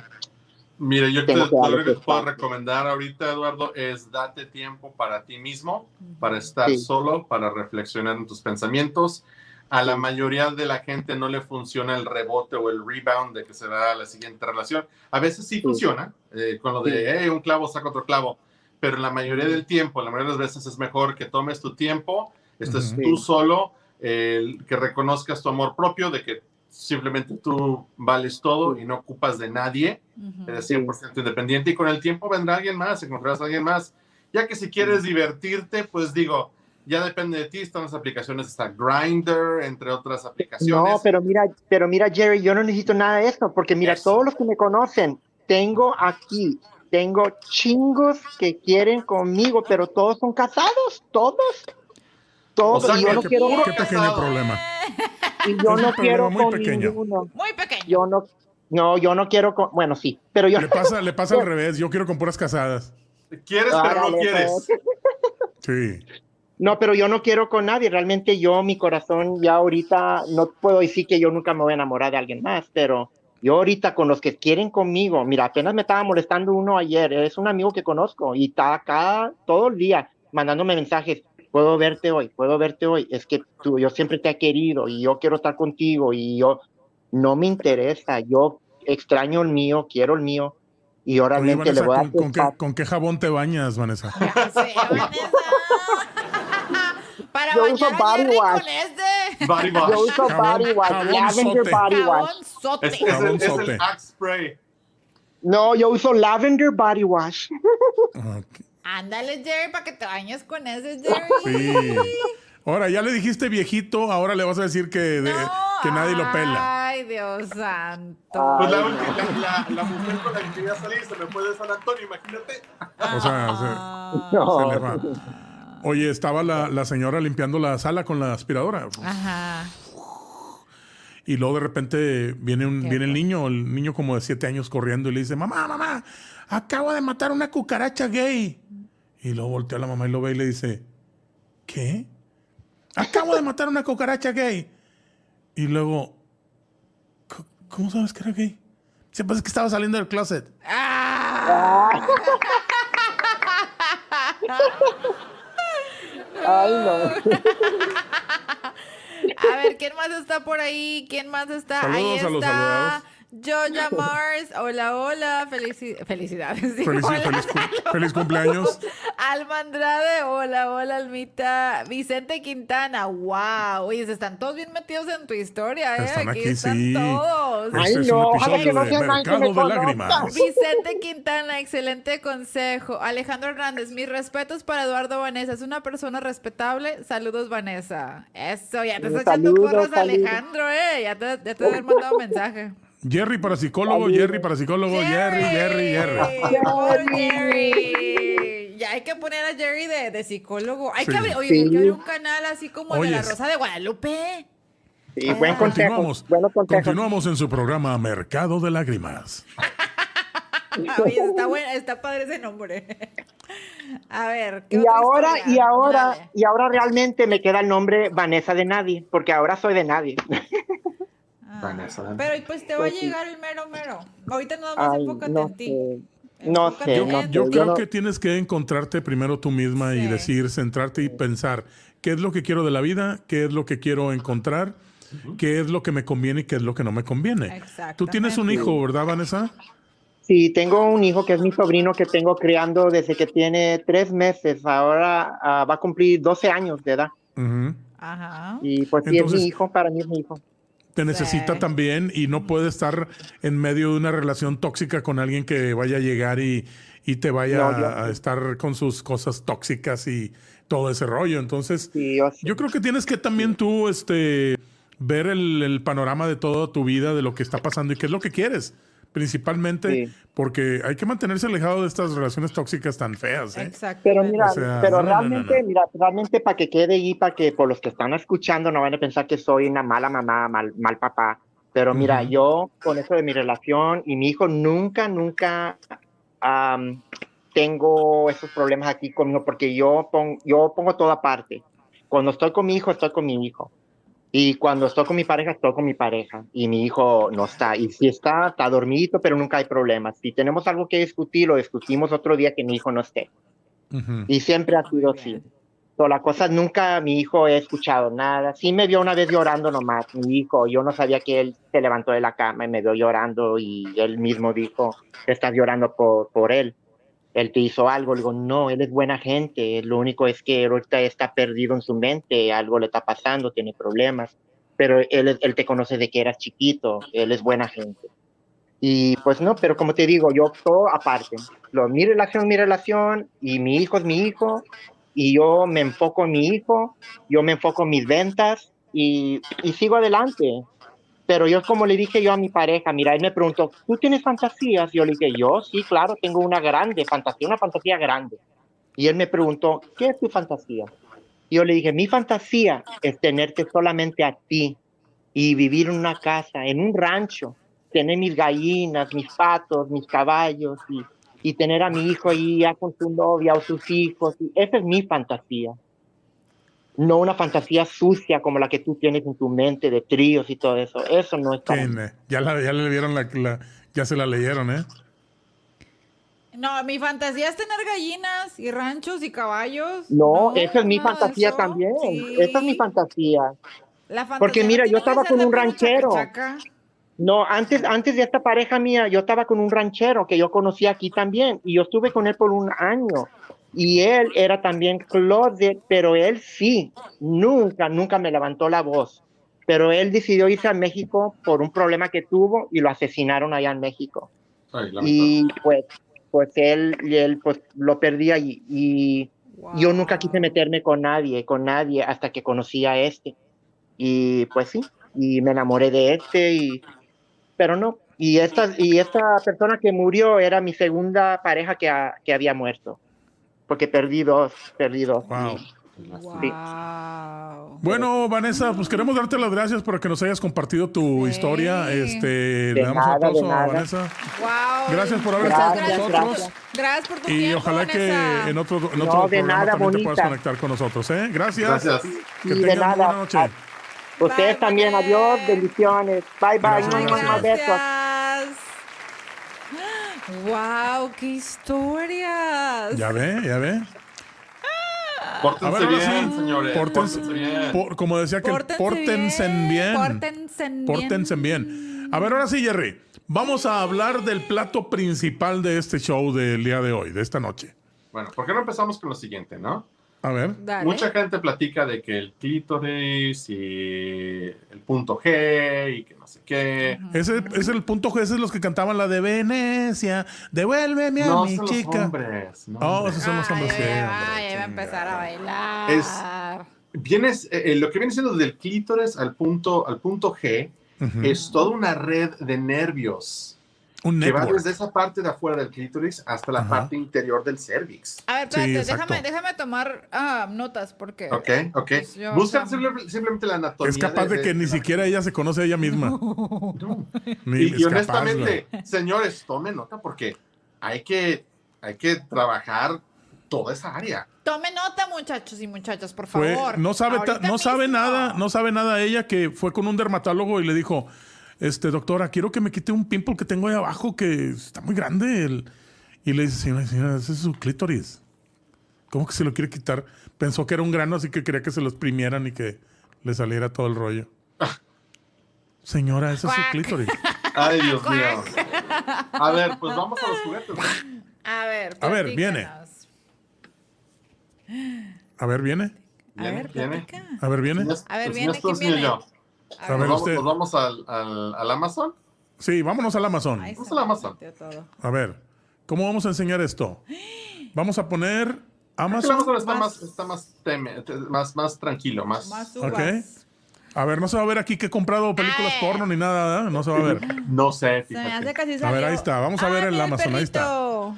Mire, yo te, Tengo que lo que te puedo recomendar ahorita, Eduardo, es date tiempo para ti mismo, para estar Sí. solo, para reflexionar en tus pensamientos. A la mayoría de la gente no le funciona el rebote o el rebound de que se da la siguiente relación. A veces sí, Sí. funciona, eh, con lo de, Sí. "Hey, un clavo saca otro clavo, pero la mayoría del tiempo, la mayoría de las veces es mejor que tomes tu tiempo, estés tú solo, el que reconozcas tu amor propio, de que simplemente tú vales todo y no ocupas de nadie Ujú. eres 100% independiente y con el tiempo vendrá alguien más, encontrarás a alguien más. Ya que si quieres divertirte, pues digo, ya depende de ti, están las aplicaciones, está Grindr, entre otras aplicaciones. No, pero mira, pero mira, Jerry, yo no necesito nada de eso, porque mira, Eso. todos los que me conocen, tengo aquí, tengo chingos que quieren conmigo, pero todos son casados, todos. Todos, O sea y yo que no quiero, Qué pequeño problema. y yo es no quiero muy con pequeño. ninguno. Muy pequeño. Yo no, no, yo no quiero con, bueno, sí, pero yo Le pasa, le pasa al revés. Yo quiero con puras casadas. Quieres, pero no quieres. pues. Sí. No, pero yo no quiero con nadie. Realmente yo, mi corazón, ya ahorita no puedo decir que yo nunca me voy a enamorar de alguien más, pero yo ahorita con los que quieren conmigo, mira, apenas me estaba molestando uno ayer, es un amigo que conozco y está acá todo el día mandándome mensajes. Puedo verte hoy, puedo verte hoy. Es que tú, yo siempre te he querido y yo quiero estar contigo y yo no me interesa. Yo extraño el mío, quiero el mío y realmente le voy a ¿con, con qué, con qué jabón te bañas, Vanessa? Ya sé, Vanessa. Para Yo uso body wash. este. Body wash. Yo uso Jabón- body wash, lavender sote. body wash. Sote. Es, es el, es el. Axe Spray. No, yo uso lavender body wash. Ok. Ándale, Jerry, para que te bañes con ese, Jerry. Sí. Ahora, ya le dijiste viejito, ahora le vas a decir que, de- No, que nadie lo pela. Ay, Dios santo. Pues la, la, la mujer con la que quería salir se me fue de San Antonio, imagínate. O sea, Ah. se, No. se le va. Oye, estaba la, la señora limpiando la sala con la aspiradora. Ajá. Y luego de repente viene, un, ¿Qué viene el niño, el niño como de siete años corriendo y le dice, mamá, mamá, acabo de matar una cucaracha gay. Y luego voltea a la mamá y lo ve y le dice, ¿qué? Acabo de matar una cucaracha gay. Y luego, "C- ¿cómo sabes que era gay? Se pasa que estaba saliendo del closet. Ah. Ay, no. A ver, ¿quién más está por ahí? ¿Quién más está? Saludos ahí a los Joja Mars, hola, hola, felici- felicidades. Feliz, hola. feliz cu- feliz cumpleaños. Alma Andrade, hola, hola, Almita. Vicente Quintana, wow. Oye, se están todos bien metidos en tu historia, ¿eh? Están aquí, están sí. todos. Ay, Este es no, un ojalá que no de sea nadie que Mercado me de conozca. Lágrimas. Vicente Quintana, excelente consejo. Alejandro Hernández, mis respetos para Eduardo Vanessa. Es una persona respetable. Saludos, Vanessa. Eso, ya te está echando porras, saludos. Alejandro, ¿eh? Ya te, ya te he mandado mensaje. Jerry para psicólogo, Jerry para psicólogo, Jerry, Jerry, Jerry. Jerry. Ya hay que poner a Jerry de, de psicólogo. Hay Sí. que abrir, oye, Sí. hay que abrir un canal así como el de la Oyes. Rosa de Guadalupe. Sí, buen consejo. Continuamos, Bueno consejo. continuamos en su programa Mercado de Lágrimas. Ah, Oye, está bueno, está padre ese nombre. A ver, ¿qué Y ahora, y ahora, y ahora realmente me queda el nombre Vanessa de nadie, porque ahora soy de nadie. Pero pues te va a Pues sí. llegar el mero mero. Ahorita nada más Ay, enfócate no en ti. sé. No sé, en no sé. Yo yo creo no- que tienes que encontrarte primero tú misma y decir, centrarte y pensar qué es lo que quiero de la vida, qué es lo que quiero encontrar, qué es lo que me conviene y qué es lo que no me conviene. Tú tienes un hijo, ¿verdad, Vanessa? Sí, tengo un hijo que es mi sobrino que tengo criando desde que tiene tres meses. Ahora ah, va a cumplir 12 años de edad. Ajá. Y pues sí, es mi hijo, para mí es mi hijo. Te necesita Sí. también y no puede estar en medio de una relación tóxica con alguien que vaya a llegar y, y te vaya No, yo- a estar con sus cosas tóxicas y todo ese rollo. Entonces, Sí, yo sé. Yo creo que tienes que también tú este, ver el, el panorama de toda tu vida, de lo que está pasando y qué es lo que quieres. Principalmente Sí. porque hay que mantenerse alejado de estas relaciones tóxicas tan feas. ¿eh? Exacto. Pero mira, O sea, pero no, no, no, realmente, no. mira, realmente para que quede ahí, para que por los que están escuchando no van a pensar que soy una mala mamá, mal, mal papá. Pero mira, Ujú. yo con eso de mi relación y mi hijo nunca, nunca am, tengo esos problemas aquí conmigo porque yo, pon- yo pongo toda parte. Cuando estoy con mi hijo, estoy con mi hijo. Y cuando estoy con mi pareja, estoy con mi pareja. Y mi hijo no está. Y si está, está dormidito, pero nunca hay problemas. Si tenemos algo que discutir, lo discutimos otro día que mi hijo no esté. Ujú. Y siempre ha sido así. So, la cosa nunca, mi hijo he escuchado nada. Sí me vio una vez llorando nomás, mi hijo. Yo no sabía que él se levantó de la cama y me vio llorando y él mismo dijo, estás llorando por, por él. Él te hizo algo. Le digo, no, él es buena gente. Lo único es que ahorita está perdido en su mente, algo le está pasando, tiene problemas. Pero él, él te conoce de que eras chiquito, él es buena gente. Y pues no, pero como te digo, yo todo aparte. Lo, mi relación mi relación y mi hijo es mi hijo y yo me enfoco en mi hijo, yo me enfoco en mis ventas y, y sigo adelante. Pero yo como le dije yo a mi pareja, mira, él me preguntó, ¿tú tienes fantasías? Yo le dije, yo sí, claro, tengo una grande fantasía, una fantasía grande. Y él me preguntó, ¿qué es tu fantasía? Yo le dije, mi fantasía es tenerte solamente a ti y vivir en una casa, en un rancho, tener mis gallinas, mis patos, mis caballos y, y tener a mi hijo ahí ya con su novia o sus hijos. Y esa es mi fantasía. No una fantasía sucia como la que tú tienes en tu mente de tríos y todo eso. Eso no es para mí. ¿Quién, eh? Ya, la, ya le vieron la, la- ya se la leyeron, ¿eh? No, mi fantasía es tener gallinas y ranchos y caballos. No, esa es mi fantasía eso. también. Sí. Esa es mi fantasía. La fantasía Porque no mira, yo estaba con un ranchero. chaca-chaca. No, antes, antes de esta pareja mía, yo estaba con un ranchero que yo conocí aquí también y yo estuve con él por un año. Y él era también closet, pero él sí, nunca, nunca me levantó la voz. Pero él decidió irse a México por un problema que tuvo y lo asesinaron allá en México. Ay. Y pues, pues él, y él pues lo perdí allí. Y yo nunca quise Wow. meterme con nadie, con nadie, hasta que conocí a este. Y pues sí, y me enamoré de este, y, pero no. Y esta, y esta persona que murió era mi segunda pareja que, ha- que había muerto. Porque perdí dos, perdí dos. Wow. Sí. Wow. Bueno, Vanessa, pues queremos darte las gracias por que nos hayas compartido tu Sí. historia. Este, De le damos un nada, de aplauso a nada. Vanessa. Wow. Gracias por haber estado con gracias. nosotros. Gracias por tu Y tiempo, ojalá que en otro, en No, otro de nada, también te puedas conectar con nosotros. ¿eh? Gracias. Gracias. Que Y de nada. buena noche. A- Ustedes Bye, también, adiós, bendiciones. Bye, bye. Gracias, Ay, Muah, Vanessa. muah, besos. gracias. Wow, qué historias. Ya ve, ya ve. Pórtense ver, bien, sí. señores. Pórtense, Pórtense bien. por- como decía que Pórtense, pórtense bien. Pórtense bien. Pórtense bien. A ver, ahora sí, Jerry. Vamos a hablar del plato principal de este show del día de hoy, de esta noche. Bueno, ¿por qué no empezamos con lo siguiente, no? A ver. Dale. Mucha gente platica de que el clítoris y el punto G y que no sé qué. Ese es el punto G, ese es los que cantaban la de Venecia. Devuélveme a No mi son chica. los hombres. no, Oh, hombres. esos son los hombres ay, hombre, ay, va a empezar a bailar. Es- Vienes, eh, eh, lo que viene siendo del clítoris al punto, al punto G es toda una red de nervios Un que va desde esa parte de afuera del clítoris hasta la Ajá. parte interior del cervix. A ver, espérate, déjame, déjame tomar ah, notas porque. Ok, ok. Pues yo, Buscan o sea, simple- simplemente la anatomía. Es capaz de que ni la- siquiera ella se conoce a ella misma. Ni Y, capaz, honestamente, señores, tomen nota porque hay que, hay que trabajar toda esa área. Tome nota, muchachos y muchachas, por Fue- favor. no sabe, ta- no sabe nada, no sabe nada ella que fue con un dermatólogo y le dijo, este doctora, quiero que me quite un pimple que tengo ahí abajo que está muy grande. El- Y le dice, señora, señora, ese es su clítoris. ¿Cómo que se lo quiere quitar? Pensó que era un grano, así que quería que se lo exprimieran y que le saliera todo el rollo. Señora, ese es su clítoris. Ay, Dios mío. A ver, pues vamos a los juguetes. ¿no? A ver, A ver, viene. A ver, viene. A Viene, ver, viene. platica. A ver, viene. A ver, viene, ¿quién enseño viene? A ver, ver, vamos, usted. nos vamos al, al, al Amazon. Sí, vámonos al Amazon. Vamos se a la me Amazon. A ver, ¿cómo vamos a enseñar esto? Vamos a poner El Amazon. Amazon está Más- más, está más, teme- te- más, más tranquilo, más. Más Ok. uvas. A ver, no se va a ver aquí que he comprado películas Ay. porno ni nada, ¿verdad? No se va a ver. No sé, Se me hace fíjate. A ver, ahí está. Vamos a ver Ay, el Amazon, ahí está.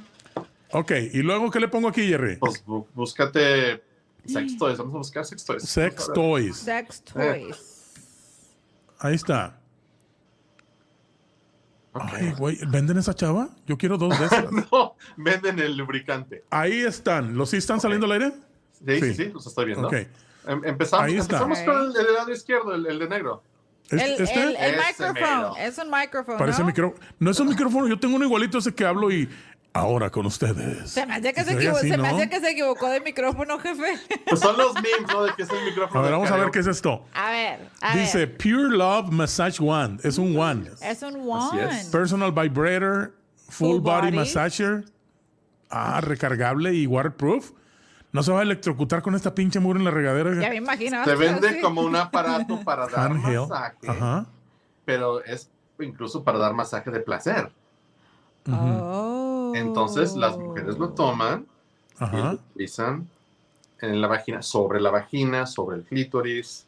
Ok, y luego, ¿qué le pongo aquí, Jerry? Pues bú- búscate sex toys. Vamos a buscar sex toys. Sex ver. Toys. Sex Eh. toys. Ahí está. Ay, güey, ¿venden esa chava? Yo quiero dos de esas. No, venden el lubricante. Ahí están. ¿Los sí están saliendo al aire? Sí, sí, Sí. sí, los estoy viendo. Ok. Em- empezamos Ahí está. empezamos con el, el lado izquierdo, el, el de negro. El, este? el, el Ese micrófono. Es un micrófono. Parece ¿no? micrófono. No es un micrófono. Yo tengo uno igualito ese que hablo y ahora con ustedes. Se me hacía que, se, equivo- así, se me ¿no? hacía que se equivocó de micrófono, jefe. Pues son los memes, ¿no? De que es el micrófono. A ver, vamos a ver qué es esto. A ver, a Dice ver. Pure Love Massage Wand. Es un wand. Es un Así one. es. Personal Vibrator, Full, Full body, body. Massager. Ah, recargable y waterproof. No se va a electrocutar con esta pinche muro en la regadera. Ya me imagino. Se vende Sí. como un aparato para dar masaje, Ajá. pero es incluso para dar masaje de placer. Oh. Entonces las mujeres lo toman y lo Ajá. utilizan en la vagina, sobre la vagina, sobre el clítoris,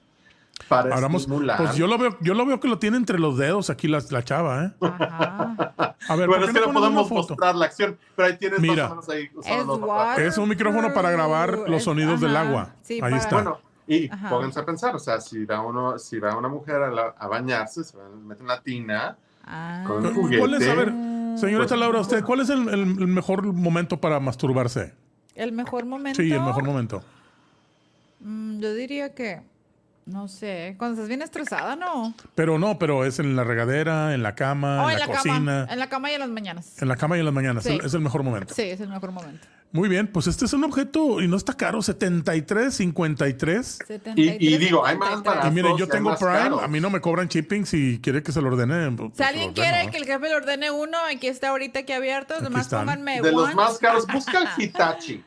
para Ahora vamos, estimular. pues yo lo veo, yo lo veo que lo tiene entre los dedos aquí la, la chava, ¿eh? Ajá. A ver, bueno, ¿por es que no podemos mostrar la acción, pero ahí tienes Mira. más o menos ahí Es usando. Es un micrófono para grabar los sonidos del ajá. agua. Sí, Ahí para- está. Bueno, y Ajá. pónganse a pensar, o sea, si va uno, si va una mujer a, la- a bañarse, se mete en la tina, Ah. Con un ¿Cuál juguete. es, a ver, señorita Pues- Laura, usted, cuál es el, el- el mejor momento para masturbarse? El mejor momento. Sí, el mejor momento. Mm, yo diría que. No sé. Cuando estás bien estresada, ¿no? Pero no, pero es en la regadera, en la cama, o en en la, la, cocina, cama. En la cama y en las mañanas. en la cama y en las mañanas. Sí. Es, el, mejor momento. Sí, es el mejor momento. Muy bien, pues este es un objeto y no está caro, 73, 53. 73, y digo, hay más 53. Y baratos. miren, yo y tengo Prime, caros. a mí no me cobran shipping si quiere que se lo ordene. pues, Si alguien ordeno, quiere ¿no? que el jefe le ordene uno, aquí está ahorita aquí abierto. Aquí Nomás están. pónganme De los más caros, busca el Hitachi.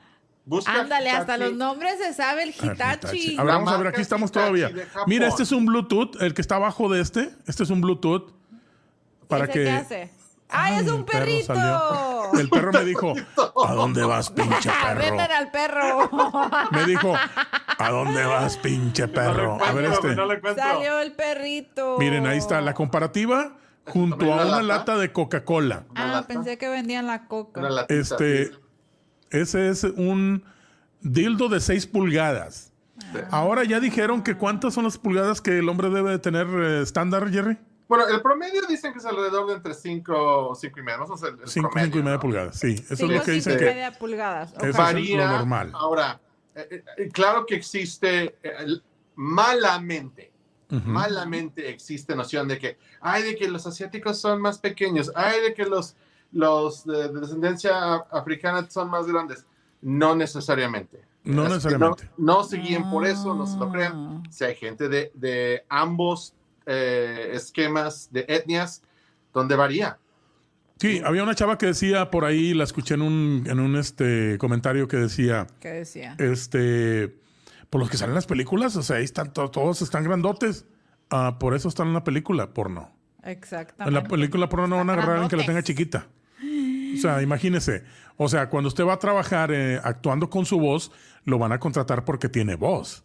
Busca Ándale, hasta los nombres se sabe el A ver, Hitachi. A ver, vamos a ver, aquí estamos Hitachi todavía. Mira, este es un Bluetooth, el que está abajo de este. Este es un Bluetooth para ¿Ese que... ¿Qué hace? ¡Ay, es un el perro perrito! salió. El perro me dijo, ¿a dónde vas, pinche Ah, perro? Venden al perro. Me dijo, ¿a dónde vas, pinche No perro? A ver este. no. Salió el perrito. Miren, ahí está la comparativa junto ¿También a una lata? lata de Coca-Cola. Ah, lata. pensé que vendían la coca. Una Este. Ese es un dildo de 6 pulgadas. Ahora ya dijeron que cuántas son las pulgadas que el hombre debe de tener eh, estándar, Jerry. Bueno, el promedio dicen que es alrededor de entre 5 o 5 y el, 5 promedio, y media ¿no? pulgadas, sí. Eso Cinco, es lo que cinco dicen y que... media pulgadas. Eso ok. es Varía. lo normal. Ahora, eh, eh, claro que existe eh, malamente. Malamente existe noción de que, ay, de que los asiáticos son más pequeños, ay, de que los, los de, de descendencia africana son más grandes. No necesariamente. No necesariamente. No, no se guíen por eso, no se lo Ah. crean. Si hay gente de, de ambos eh, esquemas de etnias, donde varía. Sí, había una chava que decía por ahí, la escuché en un, en un este, comentario que decía, ¿Qué decía? este, por los que salen en las películas, o sea, ahí están to- todos están grandotes. Ah, por eso están en la película porno. En Exactamente. la película porno no van a agarrar a alguien que la tenga chiquita. O sea, imagínese. O sea, cuando usted va a trabajar eh, actuando con su voz, lo van a contratar porque tiene voz.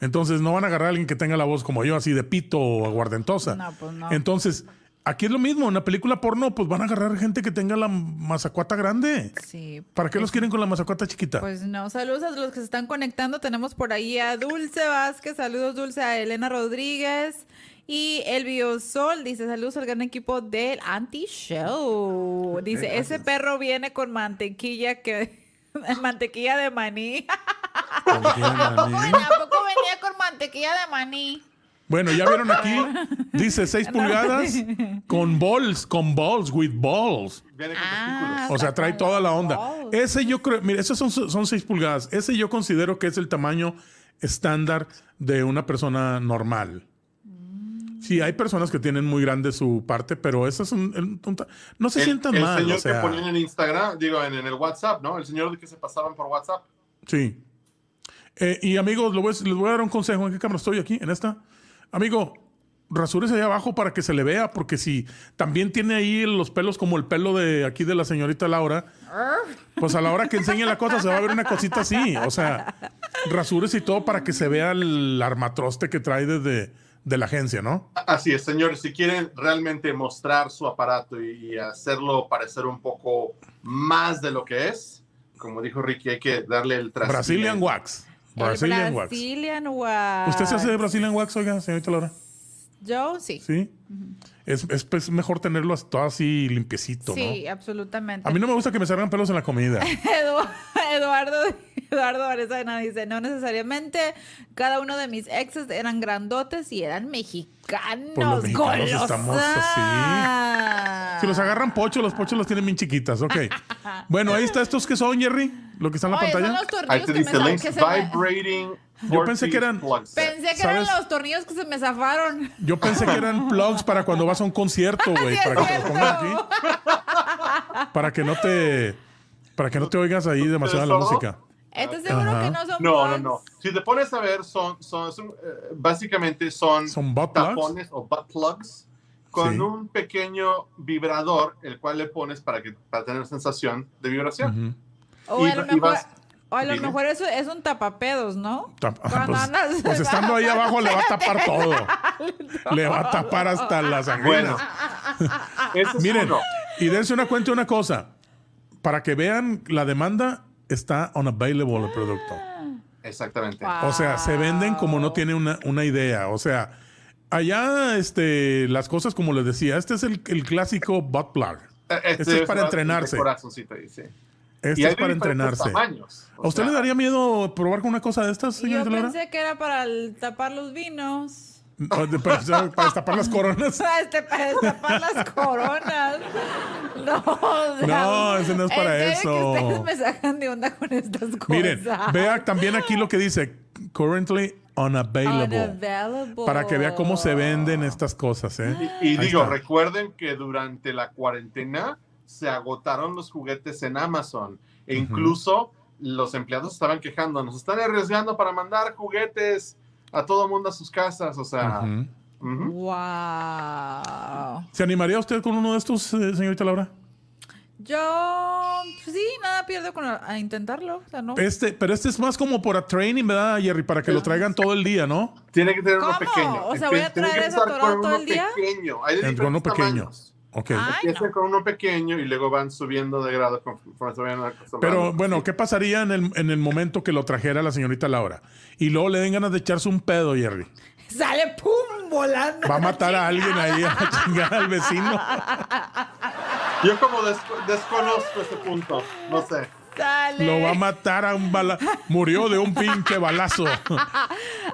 Entonces no van a agarrar a alguien que tenga la voz como yo, así de pito o aguardentosa. No, pues no. Entonces, Aquí es lo mismo, en una película porno, pues van a agarrar gente que tenga la mazacuata grande. Sí. ¿Para qué los quieren con la mazacuata chiquita? Pues no, saludos a los que se están conectando. Tenemos por ahí a Dulce Vázquez, saludos Dulce a Elena Rodríguez. Y el Biosol dice, saludos al gran equipo del Anti-Show. Dice, ese perro viene con mantequilla que... mantequilla de maní. ¿Con quién, ¿A poco, Ani? ¿A poco venía con mantequilla de maní? Bueno, ya vieron aquí, dice 6 pulgadas con balls, con balls, with balls. Viene con Ah. O sea, trae toda la onda. Balls. Ese yo creo, mire, esos son, son 6 pulgadas. Ese yo considero que es el tamaño estándar de una persona normal. Sí, hay personas que tienen muy grande su parte, pero eso es un, un- un ta- no se El, sientan el mal. señor o sea, que ponían en Instagram, digo, en, en el WhatsApp, ¿no? El señor de que se pasaban por WhatsApp. Sí. Eh, y amigos, les voy, a- les voy a dar un consejo. ¿En qué cámara estoy aquí? ¿En esta? Amigo, rasúrese ahí abajo para que se le vea, porque si también tiene ahí los pelos como el pelo de aquí de la señorita Laura, pues a la hora que enseñe la cosa se va a ver una cosita así. O sea, rasúrese y todo para que se vea el armatroste que trae desde de la agencia, ¿no? Así es, señores, si quieren realmente mostrar su aparato y, y hacerlo parecer un poco más de lo que es, como dijo Ricky, hay que darle el traste. Brazilian Wax. Brazilian Wax. Brazilian Wax. ¿Usted se hace de Brazilian Wax, oiga, señorita Laura? Yo sí. Sí. Es, es, pues, mejor tenerlo todo así limpiecito, Sí, ¿no? absolutamente. A mí no me gusta que me salgan pelos en la comida. Edu- Eduardo, Eduardo Arezana dice, no necesariamente cada uno de mis exes eran grandotes y eran mexicanos. Pues los mexicanos estamos ¡Golosa! Si los agarran pocho, los pochos los tienen bien chiquitas. Ok. Bueno, ahí está estos que son, Jerry. Lo que está en la Oye, son pantalla. los tornillos Ahí te que me dice sa- links que se me- vibrating. Yo pensé que eran-. Pensé que eran ¿Sabes? los tornillos que se me zafaron. Yo pensé que eran plugs para cuando vas a un concierto, güey. Para que te los pongan cierto. aquí. Para que no te. Para que no te oigas ahí demasiado la música. ¿Estás seguro Ajá. que no son No, no, plugs? no. Si te pones a ver, son, son, son, eh, básicamente son, ¿Son butt plugs? tapones o butt plugs con Sí. un pequeño vibrador, el cual le pones para, que, para tener sensación de vibración. Ujú. O Y a lo mejor, vas- o a lo Dime. mejor eso es un tapapedos, ¿no? Tap- ah, Cuando pues, andas- pues estando ahí abajo le va a tapar todo. Le va a tapar hasta las Bueno, anguilas. es Miren, uno. y dense una cuenta de una cosa. Para que vean la demanda, está unavailable el producto. Exactamente. Wow. O sea, se venden como no tiene una, una idea. O sea, allá este, las cosas como les decía, este es el, el clásico butt plug. Eh, Este es para entrenarse. corazoncito ahí, sí. Y hay es para entrenarse. tamaños. ¿A usted sea, le daría miedo probar con una cosa de estas, Yo señorita Laura? pensé que era para el- tapar los vinos. De- Para, para destapar las coronas. Para este- para destapar las coronas. No, o sea, No, ese no es para serio que eso. ustedes me sacan de onda con estas cosas. Miren, vea también aquí lo que dice currently unavailable. Unavailable. Para que vea cómo se venden estas cosas, ¿eh? Y digo, está. recuerden que durante la cuarentena se agotaron los juguetes en Amazon e incluso los empleados estaban quejando, nos están arriesgando para mandar juguetes a todo mundo a sus casas, o sea, ujú. Wow. ¿Se animaría usted con uno de estos, eh, señorita Laura? Yo, pues sí, nada pierdo con a, a intentarlo. O sea, no. Este, pero este es más como por a training, ¿verdad, Jerry? Para que lo traigan todo el día, ¿no? tiene que tener uno pequeño. O sea, voy a traer eso todo uno el día. pequeño. Hay de uno pequeño. tamaños. Ok. Ay, Empiezan no. con uno pequeño y luego van subiendo de grado conforme se vayan acostumbrando. Pero bueno, ¿qué pasaría en el, en el momento que lo trajera la señorita Laura? Y luego le den ganas de echarse un pedo, Jerry. Sale pum volando. Va a matar a alguien ahí a chingar al vecino. Yo como desco- desconozco ese punto, no sé. Lo va a matar a un bala. Murió de un pinche balazo.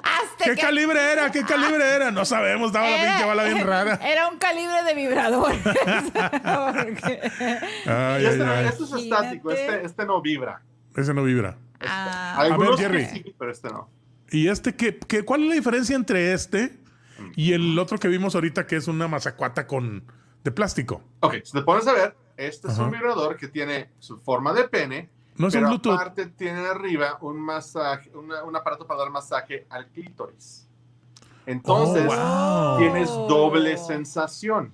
Hasta ¿Qué que- calibre era? ¿Qué calibre era? No sabemos, estaba la Era- pinche bala bien rara. Era un calibre de vibrador. Porque- Ay, este, ay. este es estático, este, este no vibra. Ese no vibra. Ah, Algunos Jerry. sí, pero este no. ¿Y este qué, qué? ¿Cuál es la diferencia entre este y el otro que vimos ahorita que es una mazacuata con de plástico? Ok, si te pones a ver, este es un vibrador que tiene su forma de pene, No es un pero Bluetooth. aparte tiene arriba un masaje, una- un aparato para dar masaje al clítoris. Entonces, Oh, wow. tienes doble sensación,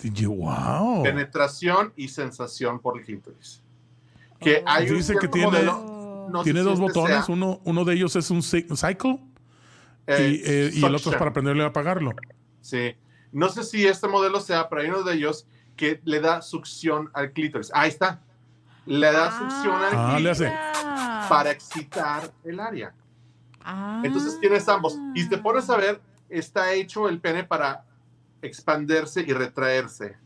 Did you- wow. penetración y sensación por el clítoris. Que hay un Dice que cierto tiene- modelo, no sé Tiene si dos este botones. sea, Uno, uno de ellos es un cy- cycle eh, y, eh, y el otro es para aprenderle a apagarlo. Sí. No sé si este modelo sea, pero hay uno de ellos que le da succión al clítoris. Ahí está. Le da succión al Ah, le hace. mira. para excitar el área. Ah. Entonces tienes ambos. Y te pones a ver, está hecho el pene para expandirse y retraerse.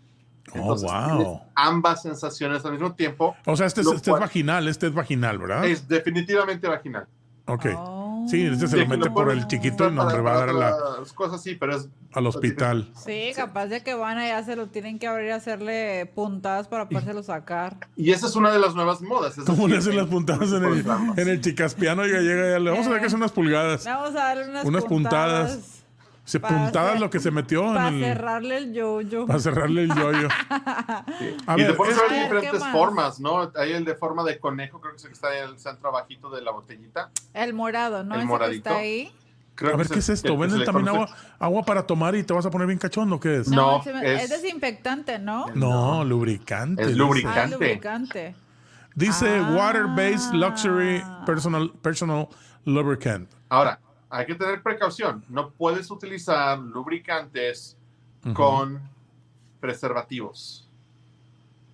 Oh, Entonces, wow. ambas sensaciones al mismo tiempo. O sea, este, es- este es vaginal, este es vaginal, ¿verdad? Es definitivamente vaginal. Ok. Oh. Sí, este se Sí, lo mete por pones el chiquito y no, hombre, va a dar a la- las cosas así, pero es al hospital. Sí, capaz de que van allá se lo tienen que abrir y hacerle puntadas para podérselo sacar. y esa es una de las nuevas modas. es ¿Cómo le hacen las puntadas en el, por en el chicaspiano? Oiga, llega y le vamos a ver que son unas pulgadas. Vamos a darle unas, Unas puntadas. Se para puntadas lo que se metió Para en el. cerrarle el yo-yo. Para cerrarle el yoyo. A y te ver, pones es- a ver ¿qué diferentes formas, ¿no? Hay el de forma de conejo, creo que es el que está en el centro abajito de la botellita. El morado, ¿no? El Ese moradito. que está ahí. Creo a ver, ¿qué es esto? que ¿Venden también agua, agua para tomar y te vas a poner bien cachondo? ¿Qué es? No, me- es, es- desinfectante, ¿no? No, lubricante. Es lubricante. Ah, lubricante. Dice Ah. water-based luxury personal, personal lubricant. Ahora, hay que tener precaución. No puedes utilizar lubricantes con preservativos.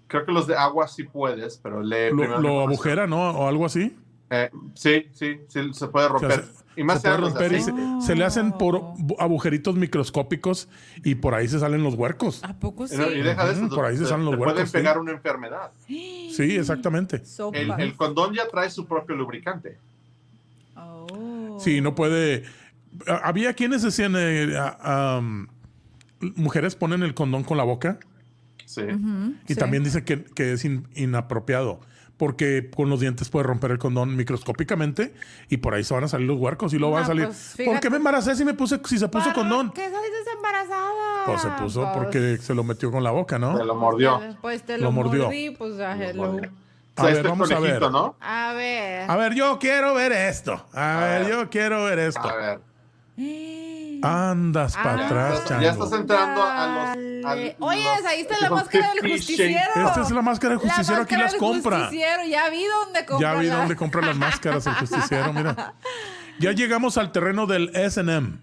Creo que los de agua sí puedes, pero le Lo, lo agujera, ¿no? O algo así. Eh, sí, sí, sí, se puede O sea, romper. se, y más se puede romper y se, le hacen por bu- agujeritos microscópicos y por ahí se salen los huercos. ¿A poco sí? Y deja de eso, por ahí se salen los pueden huercos, sí. pegar una enfermedad. Sí, exactamente. El, el condón ya trae su propio lubricante. Sí, no puede. Ah, Había quienes decían, eh, am, mujeres ponen el condón con la boca Sí. Y sí. también dice que, que es in- inapropiado porque con los dientes puede romper el condón microscópicamente y por ahí se van a salir los huercos y luego van a salir. pues, ¿Por qué me embaracé si me puse si se puso ¿Para condón? qué saliste embarazada? Pues se puso Pues, porque se lo metió con la boca, ¿no? Se lo mordió. Pues te Lo lo, mordió. mordí, pues Lo hello. mordió. A ver, este vamos a ver. ¿no? A ver. A ver, yo quiero ver esto. A, A ver, ver. yo quiero ver esto. A ver. Andas para Ah, atrás, ya chango. estás entrando a los. a Dale. los- Oye, ahí está la máscara del 50 justiciero. Esta es la máscara del La justiciero, aquí máscara las compra. justiciero, Ya vi dónde compra. Ya vi la- dónde compra las máscaras el justiciero, mira. Ya llegamos al terreno del S&M.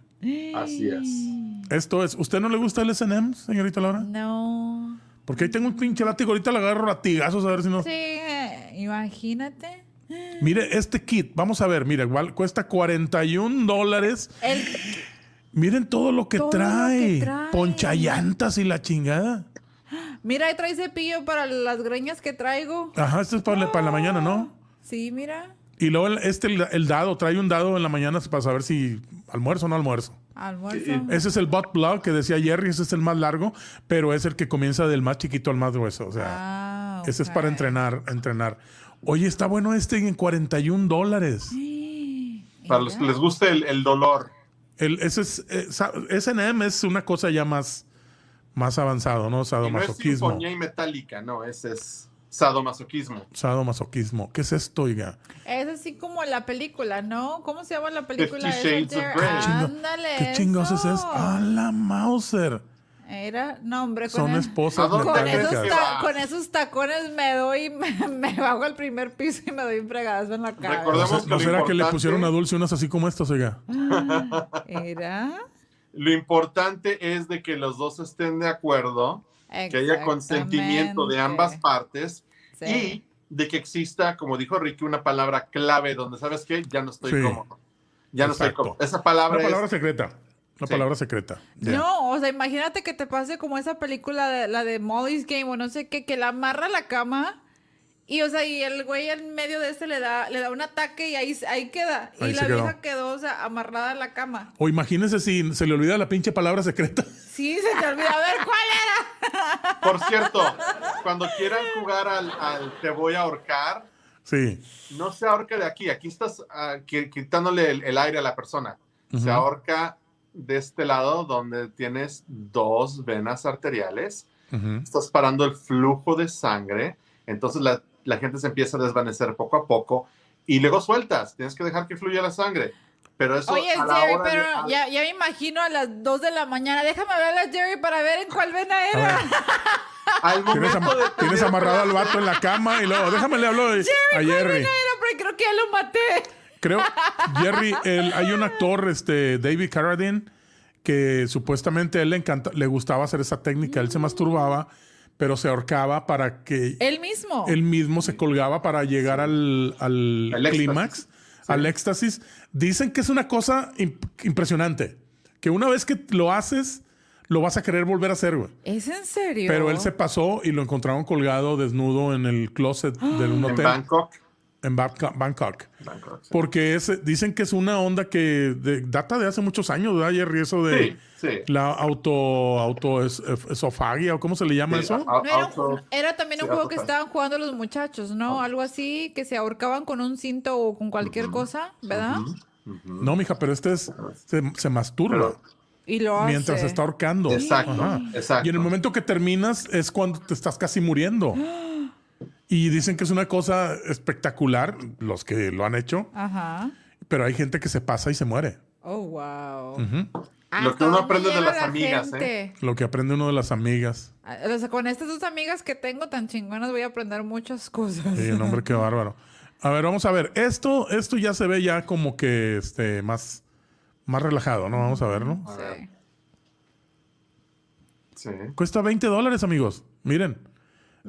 Así es. Esto es, ¿usted no le gusta el S&M, señorita Laura? No. Porque ahí tengo un pinche látigo, ahorita le agarro latigazos a ver si no... Sí, eh, imagínate. Mire, este kit, vamos a ver, mira, igual cuesta 41 dólares. El, Miren todo lo que Todo lo que trae. trae. Ponchayantas y la chingada. mira, ahí trae cepillo para las greñas que traigo. Ajá, este es para, la- para la mañana, ¿no? Sí, mira. Y luego el- este, el, el dado, trae un dado en la mañana para saber si almuerzo o no almuerzo. Almuerzo. Ese es el butt plug que decía Jerry, ese es el más largo, pero es el que comienza del más chiquito al más grueso. O sea, Ah, ese es para entrenar, entrenar. Oye, está bueno este en 41 dólares. Para los que les guste el, el dolor. El, ese es, eh, S&M es una cosa ya más, más avanzado, ¿no? Y no es Sadomasoquismo. y metálica, no, ese es sadomasoquismo. Sadomasoquismo. ¿Qué es esto, oiga? Es así como la película, ¿no? ¿Cómo se llama la película? Fifty Shades of? Grey. Ándale. ¿Qué chingados es eso. ¡Ah, la Mauser! Era, no, hombre, con, Son el- esposas ¿A dónde con, esos con esos tacones me doy, me, me bajo al primer piso y me doy un fregadazo en la cara. ¿No, Recordemos que no será que le importante- pusieron a Dulce unas así como estas, oiga? Era. Lo importante es de que los dos estén de acuerdo, que haya consentimiento de ambas partes Sí. y de que exista, como dijo Ricky, una palabra clave donde, ¿sabes qué? Ya no estoy Sí. cómodo. Ya no estoy Exacto. cómodo. Esa palabra, La palabra es... secreta. La Sí. palabra secreta. No, o sea, imagínate que te pase como esa película, de, la de Molly's Game o no sé qué, que la amarra a la cama y, o sea, y el güey en medio de este le da, le da un ataque y ahí, ahí queda. Ahí y la quedó. vieja quedó, o sea, amarrada a la cama. O imagínese si se le olvida la pinche palabra secreta. Sí, se te olvidó. A ver, ¿cuál era? Por cierto, cuando quieran jugar al, al te voy a ahorcar, Sí. no se ahorca de aquí. Aquí estás ah, qui- quitándole el, el aire a la persona. Se ahorca de este lado donde tienes dos venas arteriales. Ujú. Estás parando el flujo de sangre. Entonces la, la gente se empieza a desvanecer poco a poco y luego sueltas. Tienes que dejar que fluya la sangre. Pero eso Oye, a la Jerry, hora de- pero a- ya, ya me imagino a las 2 de la mañana. Déjame ver a Jerry para ver en cuál vena A era. al tienes, de tienes amarrado al vato en la cama y luego, déjame le hablo de- a Jerry. Era, pero creo que ya lo maté. Creo, Jerry, el- hay un actor, este, David Carradine, que supuestamente a él le, encanta, le gustaba hacer esa técnica. Él se masturbaba, pero se ahorcaba para que Él mismo. él mismo se colgaba para llegar al, al clímax, al éxtasis. Dicen que es una cosa imp- impresionante. Que una vez que lo haces, lo vas a querer volver a hacer, güey. ¿Es en serio? Pero él se pasó y lo encontraron colgado desnudo en el closet de un En hotel Bangkok. En Bangkok. Bangkok. Sí. Porque es, dicen que es una onda que de- data de hace muchos años, ¿verdad, Jerry? Eso de Sí, sí. la auto, auto es- esofagia o cómo se le llama Sí, eso. a- No, era, auto- un- era también un juego que estaban jugando los muchachos, ¿no? Algo así, que se ahorcaban con un cinto o con cualquier cosa, ¿verdad? No, mija, pero este es, se, se masturba Pero- Y lo hace. mientras se está ahorcando. Exacto, Ajá. exacto. Y en el momento que terminas es cuando te estás casi muriendo. Y dicen que es una cosa espectacular, los que lo han hecho, Ajá. pero hay gente que se pasa y se muere. Oh, wow. Lo que uno aprende de las amigas, ¿eh? Lo que aprende uno de las amigas. O sea, con estas dos amigas que tengo tan chingonas voy a aprender muchas cosas. Sí, no, hombre, qué bárbaro. A ver, vamos a ver. Esto, esto ya se ve ya como que este, más, más relajado, ¿no? Vamos a verlo. Sí. Sí. Cuesta 20 dólares, amigos. Miren.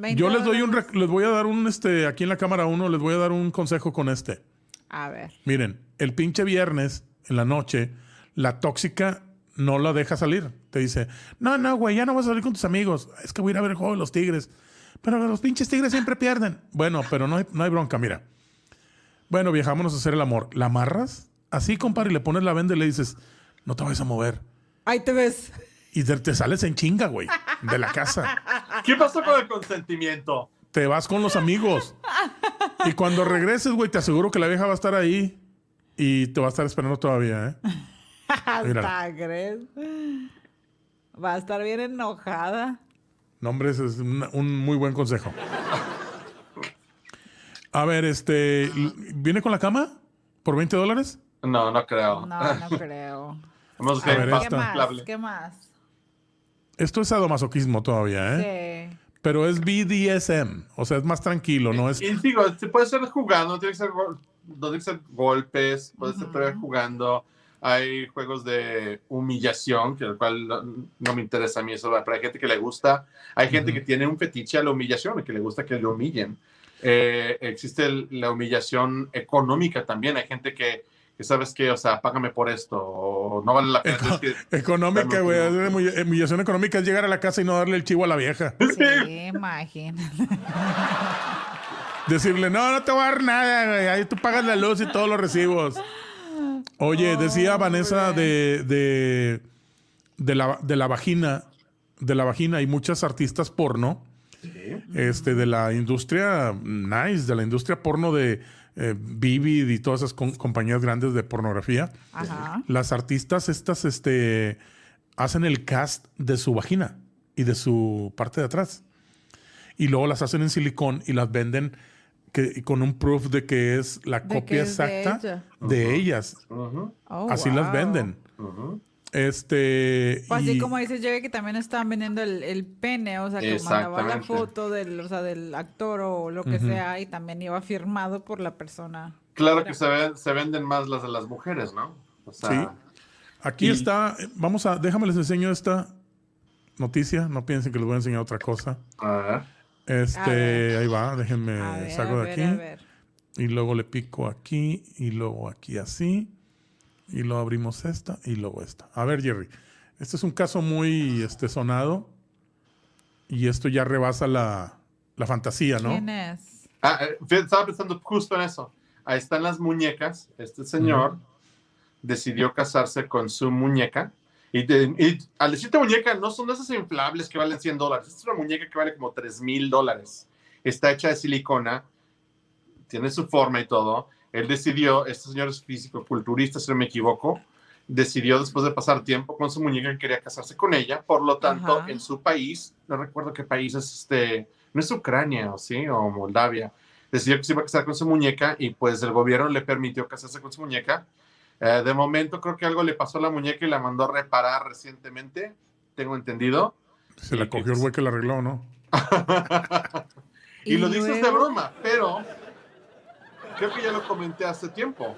20 Yo les doy un, les voy a dar un, este, aquí en la cámara uno, les voy a dar un consejo con este. A ver. Miren, el pinche viernes en la noche, la tóxica no la deja salir. Te dice, no, no, güey, ya no vas a salir con tus amigos. Es que voy a ir a ver el juego de los tigres. Pero los pinches tigres siempre pierden. Bueno, pero no hay, no hay bronca, mira. Bueno, viajámonos a hacer el amor. ¿La amarras? Así, compadre, y le pones la venda y le dices, no te vayas a mover. Ahí te ves. Y te, te sales en chinga, güey, de la casa. ¿Qué pasó con el consentimiento? Te vas con los amigos. Y cuando regreses, güey, te aseguro que la vieja va a estar ahí y te va a estar esperando todavía, ¿eh? Hasta crees. Va a estar bien enojada. No, hombre, ese es un, un muy buen consejo. A ver, este, ¿viene con la cama? ¿Por 20 dólares? No, no creo. No, no creo. Vamos A ver, ¿Qué más? ¿Qué más? Esto es sadomasoquismo todavía, ¿eh? Sí. Pero es BDSM, o sea, es más tranquilo, no es... Y digo, se puede ser jugando, no tiene que ser, gol- no tiene que ser golpes, puede ser todavía jugando. Hay juegos de humillación, que el cual no, no me interesa a mí eso, pero hay gente que le gusta. Hay gente que tiene un fetiche a la humillación, que le gusta que le humillen. Eh, existe el- la humillación económica también. Hay gente que, que sabes que, o sea, págame por esto, o no vale la pena. Es que- Económica, güey. Humillación económica es llegar a la casa y no darle el chivo a la vieja. Sí, imagínate. Decirle, no, no te voy a dar nada, güey. Ahí tú pagas la luz y todos los recibos. Oye, decía Vanessa de, de, de la, de la vagina, de la vagina, hay muchas artistas porno, este, de la industria nice, de la industria porno de eh, Vivid y todas esas com- compañías grandes de pornografía. Ajá. Las artistas estas, este, hacen el cast de su vagina y de su parte de atrás. Y luego las hacen en silicón y las venden que, con un proof de que es la De que copia es de exacta ella. de, ellas. Oh, Así las venden. Este. Pues así y- como dice Jerry que también estaban vendiendo el, el pene, o sea, que mandaba la foto del, o sea, del actor o lo que sea y también iba firmado por la persona. Claro que se, se venden más las de las mujeres, ¿no? O sea, Sí. Aquí Y- está. Vamos a. Déjame les enseño esta noticia. No piensen que les voy a enseñar otra cosa. a ver. Este, A ver. ahí va. Déjenme A ver, saco a de ver, aquí. a ver. Y luego le pico aquí. Y luego aquí así. Y luego abrimos esta. Y luego esta. A ver, Jerry. Este es un caso muy este, sonado. Y esto ya rebasa la, la fantasía, ¿no? ¿Quién es? Ah, eh, estaba pensando justo en eso. Ahí están las muñecas. Este señor decidió casarse con su muñeca. Y, de- y al decirte muñeca, no son esas inflables que valen 100 dólares. Esta es una muñeca que vale como 3 mil dólares. Está hecha de silicona, tiene su forma y todo. Él decidió, este señor es físico-culturista, si no me equivoco, decidió después de pasar tiempo con su muñeca que quería casarse con ella. Por lo tanto, Ajá. en su país, no recuerdo qué país es este, no es Ucrania, ¿o sí? O Moldavia. Decidió que se iba a casar con su muñeca y pues el gobierno le permitió casarse con su muñeca. Eh, de momento creo que algo le pasó a la muñeca y la mandó a reparar recientemente, tengo entendido. Se la cogió el güey que la arregló, ¿no? y, lo dices de broma, pero creo que ya lo comenté hace tiempo.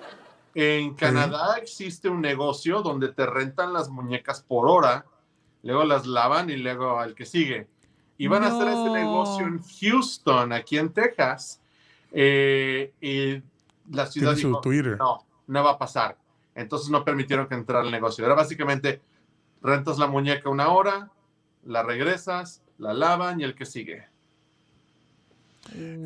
en Canadá existe un negocio donde te rentan las muñecas por hora, luego las lavan y luego al que sigue. Y van a hacer ese No. negocio en Houston, aquí en Texas. eh, y la ciudad dijo, Twitter. no, no va a pasar. Entonces no permitieron que entrara al negocio. Era básicamente, rentas la muñeca una hora, la regresas, la lavan y el que sigue.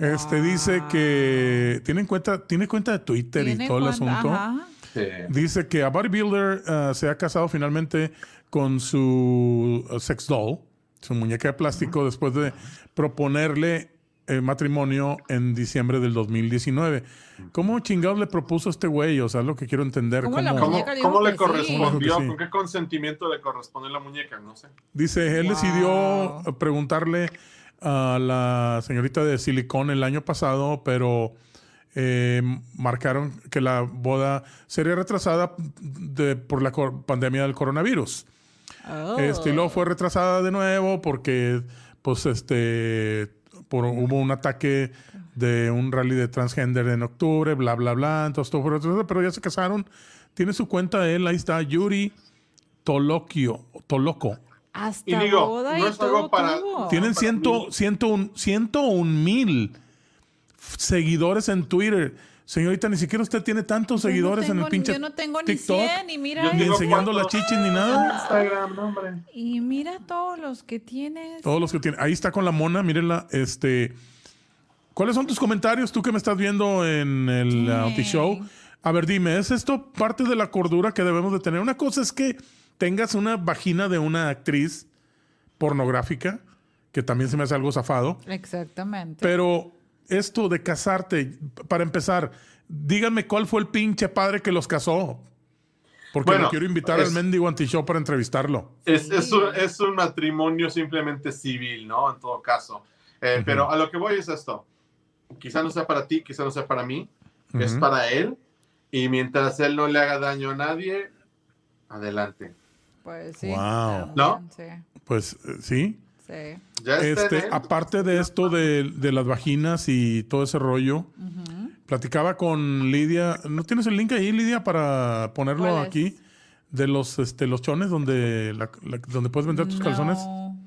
Este dice que tiene en cuenta, tiene cuenta de Twitter y todo el asunto. ajá. Sí. Dice que a bodybuilder uh, se ha casado finalmente con su uh, sex doll, su muñeca de plástico, después de proponerle el matrimonio en diciembre del 2019. ¿Cómo chingados le propuso este güey? O sea, es lo que quiero entender. ¿Cómo la ¿Cómo- ¿Cómo, muñeca dijo cómo le correspondió? Sí. ¿Con qué consentimiento le corresponde la muñeca? No sé. Dice, él Wow. decidió preguntarle a la señorita de Silicón el año pasado, pero eh, marcaron que la boda sería retrasada de- por la pandemia del coronavirus. Oh. Este, y luego fue retrasada de nuevo porque, pues, este, por, hubo un ataque de un rally de transgender en octubre, bla, bla, bla. Entonces todo fue retrasado, pero ya se casaron. Tiene su cuenta él, ahí está, Yuri Tolokio, Toloco. Hasta Y digo, boda no y es algo para-. Tienen para ciento, ciento un, ciento un mil seguidores en Twitter. Señorita, ni siquiera usted tiene tantos Yo no seguidores en el pinche Yo no tengo ni TikTok. 100 y mira, Ni enseñando las ¿cuántos? chichis ni nada. Instagram, no, hombre. y mira todos los que tienes. Todos los que tienen. Ahí está con la mona, mírenla. Este, ¿Cuáles son tus comentarios tú que me estás viendo en el Dang. Auntie Show? A ver, dime, ¿es esto parte de la cordura que debemos de tener? Una cosa es que tengas una vagina de una actriz pornográfica, que también se me hace algo zafado. Exactamente. Pero esto de casarte, para empezar, díganme cuál fue el pinche padre que los casó. Porque Bueno, lo quiero invitar es- al mendigo anti-show para entrevistarlo. Es, es, un, es un matrimonio simplemente civil, ¿no? En todo caso. Eh, Pero a lo que voy es esto. Quizá no sea para ti, quizá no sea para mí. Es para él. Y mientras él no le haga daño a nadie, adelante. Pues sí. Wow. también, ¿No? Sí, Pues eh, sí. sí. Ya está en Este, aparte de esto de, de las vaginas y todo ese rollo, platicaba con Lidia. ¿No tienes el link ahí, Lidia, para ponerlo aquí? De los, este, los chones donde, la- la- donde puedes vender tus calzones. No.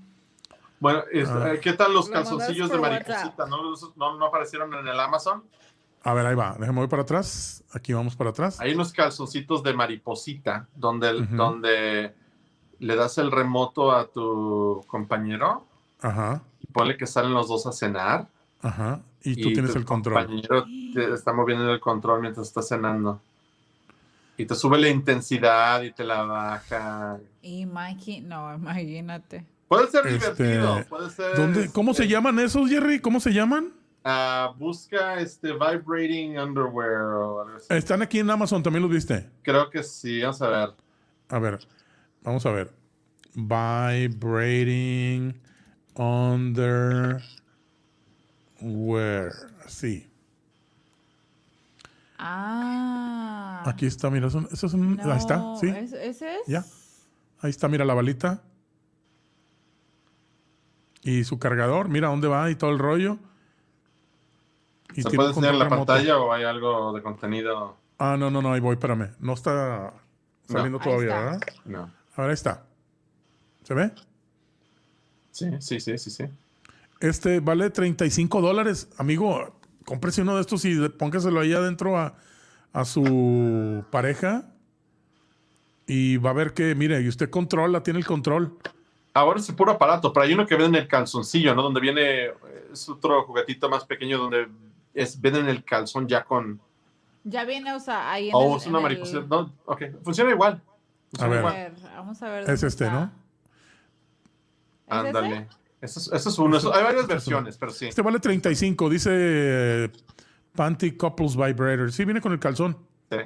Bueno, es- Ah. eh, ¿qué tal los Lo calzoncillos de mariposita? ¿No, no, no aparecieron en el Amazon? A ver, ahí va. Déjame voy para atrás. Aquí vamos para atrás. Hay unos calzoncitos de mariposita donde, donde le das el remoto a tu compañero Ajá, y ponle que salen los dos a cenar. ajá. Y tú tienes tu el control. compañero te está moviendo el control mientras estás cenando. Y te sube la intensidad y te la baja. Imagi- no, imagínate. Puede ser Este, divertido. Puede ser. ¿Dónde, ¿Cómo se este, llaman esos, Jerry? ¿Cómo se llaman? ah, busca este vibrating underwear o algo así. Están aquí en Amazon, ¿también los viste? Creo que sí. Vamos a ver. A ver, vamos a ver. Vibrating underwear. Sí. Ah. Aquí está, mira. Son, esos son- No, ahí está, sí. ¿es- ¿Ese es? Ya. Ahí está, mira la balita. Y su cargador, mira dónde va y todo el rollo. Y ¿Se puede un enseñar la remoto. pantalla o hay algo de contenido? Ah, no, no, no, ahí voy, espérame. No está saliendo todavía, está. ¿verdad? No. A ver, ahí está. ¿Se ve? Sí, sí, sí, sí, sí. Este vale 35 dólares. Amigo, cómprese uno de estos y póngaselo ahí adentro a, a su pareja. Y va a ver que, mire, y usted controla, tiene el control. Ahora es puro aparato, pero hay uno que venden el calzoncillo, ¿no? Donde viene, es otro juguetito más pequeño donde es, venden el calzón ya con... Ya viene, o sea, ahí en Oh, el- es una en el- mariposa. No, ok, funciona igual. Ver. A ver, vamos a ver. Es este, está. ¿no? Ándale. Eso es, eso es uno. eso- hay varias versiones, pero sí. Este vale 35, dice eh, Panty Couples Vibrator. Sí, viene con el calzón. Sí,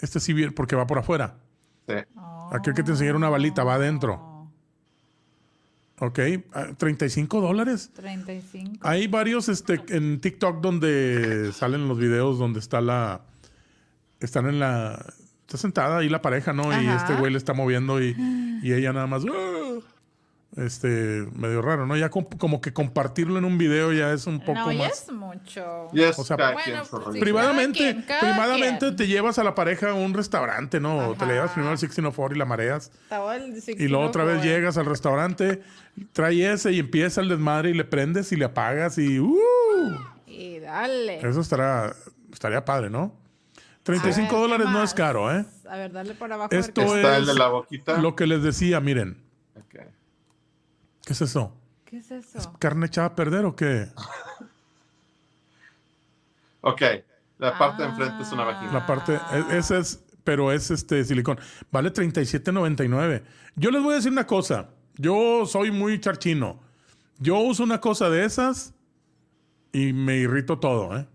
Este sí viene porque va por afuera. sí. Aquel que te enseñaron una balita va adentro. Oh, Ok, ah, 35 dólares. 35. Hay varios este, en TikTok donde salen los videos donde está la. Están en la. Está sentada ahí la pareja, ¿no? Y este güey le está moviendo y, y ella nada más. "Ah", este, medio raro, ¿no? Ya com- como que compartirlo en un video ya es un poco no, ya más. es mucho. Yes, O sea, bueno, pues, Cada quien, quien. te llevas a la pareja a un restaurante, ¿no? Te le llevas primero al 1604 y la mareas. Y luego otra vez 1604. llegas al restaurante, trae ese y empieza el desmadre y le prendes y le apagas y ¡uh! Y dale. Eso estará, estaría padre, ¿no? 35 A ver, ¿qué dólares no es caro, ¿eh? A ver, dale por abajo. Esto Está es el de la boquita. Lo que les decía, miren. ¿qué es eso? qué, ¿Qué es eso? ¿Carne echada a perder o qué? Ok, la parte de Ah. enfrente es una vagina. La parte, e- ese es, pero es este silicón. Vale 37.99. Yo les voy a decir una cosa. Yo soy muy charchino. Yo uso una cosa de esas y me irrito todo, ¿eh?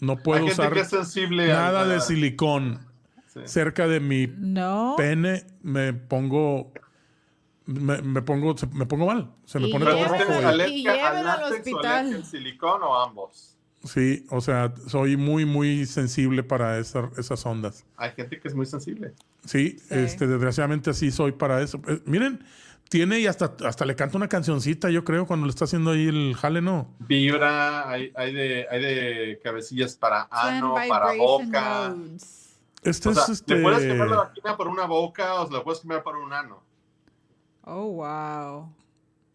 No puedo Hay gente usar que es sensible a- nada de silicón Sí. cerca de mi No. pene. Me pongo, me, me pongo, me pongo mal. Se me Y pone ¿Pero todo rojo. y llévelo al hospital. al silicón o ambos? Sí, o sea, soy muy, muy sensible para esa- esas ondas. Hay gente que es muy sensible. Sí, Sí. este, desgraciadamente así soy para eso. Eh, miren, tiene y hasta, hasta le canta una cancioncita, yo creo, cuando le está haciendo ahí el jale, ¿no? Vibra, hay, hay, de, hay de cabecillas para ano, para boca. modes. Este O sea, es este. le puedes cambiar la vagina por una boca o se la puedes cambiar por un ano. Oh, wow.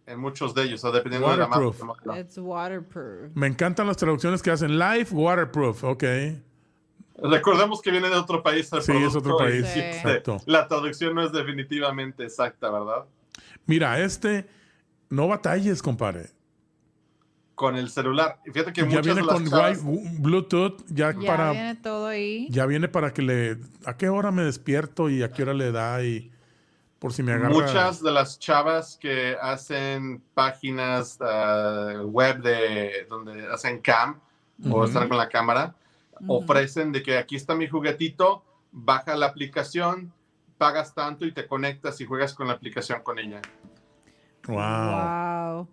En muchos de ellos, o dependiendo de la marca. It's waterproof. Me encantan las traducciones que hacen. Life Waterproof, ok. Recordemos que viene de otro país. el Sí, es otro país, Sí. exacto. La traducción no es definitivamente exacta, ¿verdad? Mira, este, no batalles, compadre. Con el celular. Fíjate que Ya muchas viene de las con chavas- Bluetooth, ya, Ya para. viene todo ahí. Ya viene para que le. ¿A qué hora me despierto y a qué hora le da? Y por si me agarra. Muchas de las chavas que hacen páginas ah, web de donde hacen cam o están con la cámara, ofrecen de que aquí está mi juguetito, baja la aplicación, pagas tanto y te conectas y juegas con la aplicación con ella. Wow.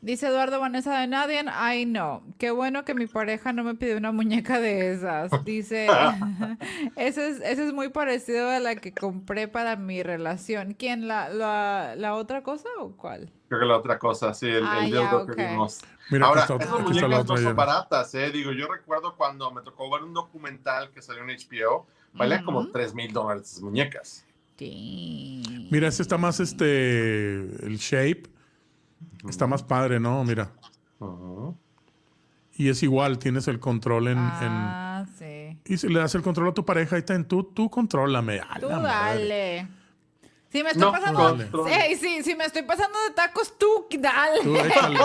Dice Eduardo Vanessa de Nadie, ay no, qué bueno que mi pareja no me pidió una muñeca de esas. Dice, ese es, ese es muy parecido a la que compré para mi relación. ¿Quién? ¿La, la, la otra cosa o cuál? Creo que la otra cosa, sí, el, Ah, el que vimos. Mira, Ahora, está, esas muñecas no son baratas, ¿eh? Digo, yo recuerdo cuando me tocó ver un documental que salió en HBO, valían como Ujú. 3 mil dólares esas muñecas. Sí. Mira, este está más este. El shape. Está más padre, ¿no? Mira. Y es igual, tienes el control en. Ah, sí. y si le das el control a tu pareja, ahí está en tú, tú contrólame. Tú madre. dale. Si me estoy No, pasando... si me estoy pasando de tacos, tú dale. Tú échale.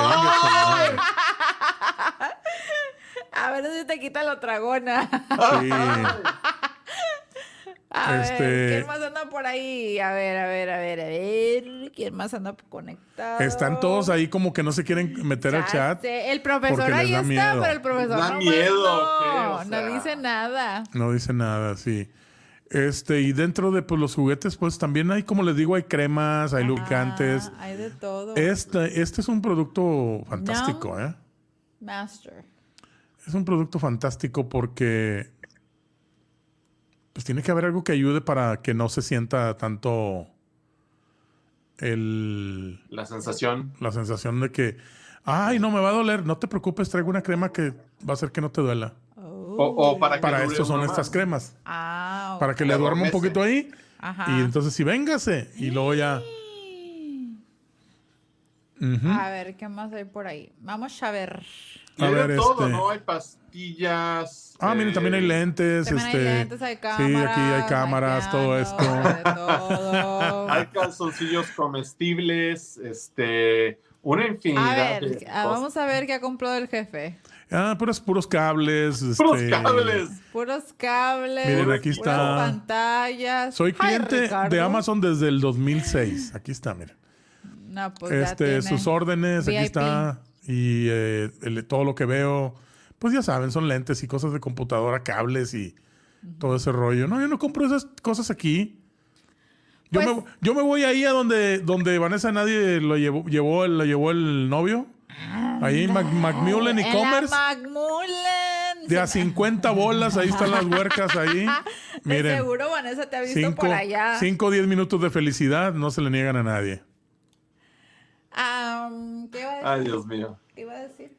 A ver si te quita la tragona. Sí. A Este- ver, ¿quién más anda por ahí? A ver, a ver, a ver, a ver. ¿Quién más anda conectado? Están todos ahí como que no se quieren meter al Ya chat. sé, El profesor ahí está, miedo. pero el profesor Da no, miedo. O no dice nada. No dice nada, sí. Este, y dentro de pues, los juguetes, pues también hay, como les digo, hay cremas, hay lubricantes. Hay de todo. Este, este es un producto fantástico, ¿eh? Master. Es un producto fantástico porque pues tiene que haber algo que ayude para que no se sienta tanto el, La sensación. la sensación de que, ay, no me va a doler. No te preocupes, traigo una crema que va a hacer que no te duela. Oh. O, o para que Para esto son estas cremas. Ah, Para que Le duerma un poquito ahí. Ajá. Y entonces sí, véngase. Y luego ya. A ver, ¿qué más hay por ahí? Vamos a ver. A ver, todo, este- ¿no? Hay Ah, miren, eh, también hay lentes. También este, hay lentes, hay cámaras. sí, aquí hay cámaras, todo esto. hay de todo. Hay calzoncillos comestibles, este, una A infinidad ver, de ah, cosas. vamos a ver qué ha comprado el jefe. Ah, puros, puros cables. ¡Puros este, cables! Puros cables. Miren, aquí puras está. pantallas. Soy Ay, cliente de. Amazon desde el 2006. Aquí está, miren. No, pues ya este, tiene. sus órdenes, aquí está. Y eh, el- todo lo que veo, pues ya saben, son lentes y cosas de computadora, cables y todo ese rollo. No, yo no compro esas cosas aquí. Yo, Pues- me, yo me voy ahí a donde, donde Vanessa nadie lo llevó, llevó, el- lo llevó el novio. Ahí en Mac- Macmillan En la e-commerce. Macmillan. De a 50 bolas, ahí están las huercas ahí. De Miren, seguro Vanessa te ha visto 5 por allá. o 10 minutos de felicidad no se le niegan a nadie. ¿Qué iba a decir? Ay, Dios mío. ¿Qué iba a decir?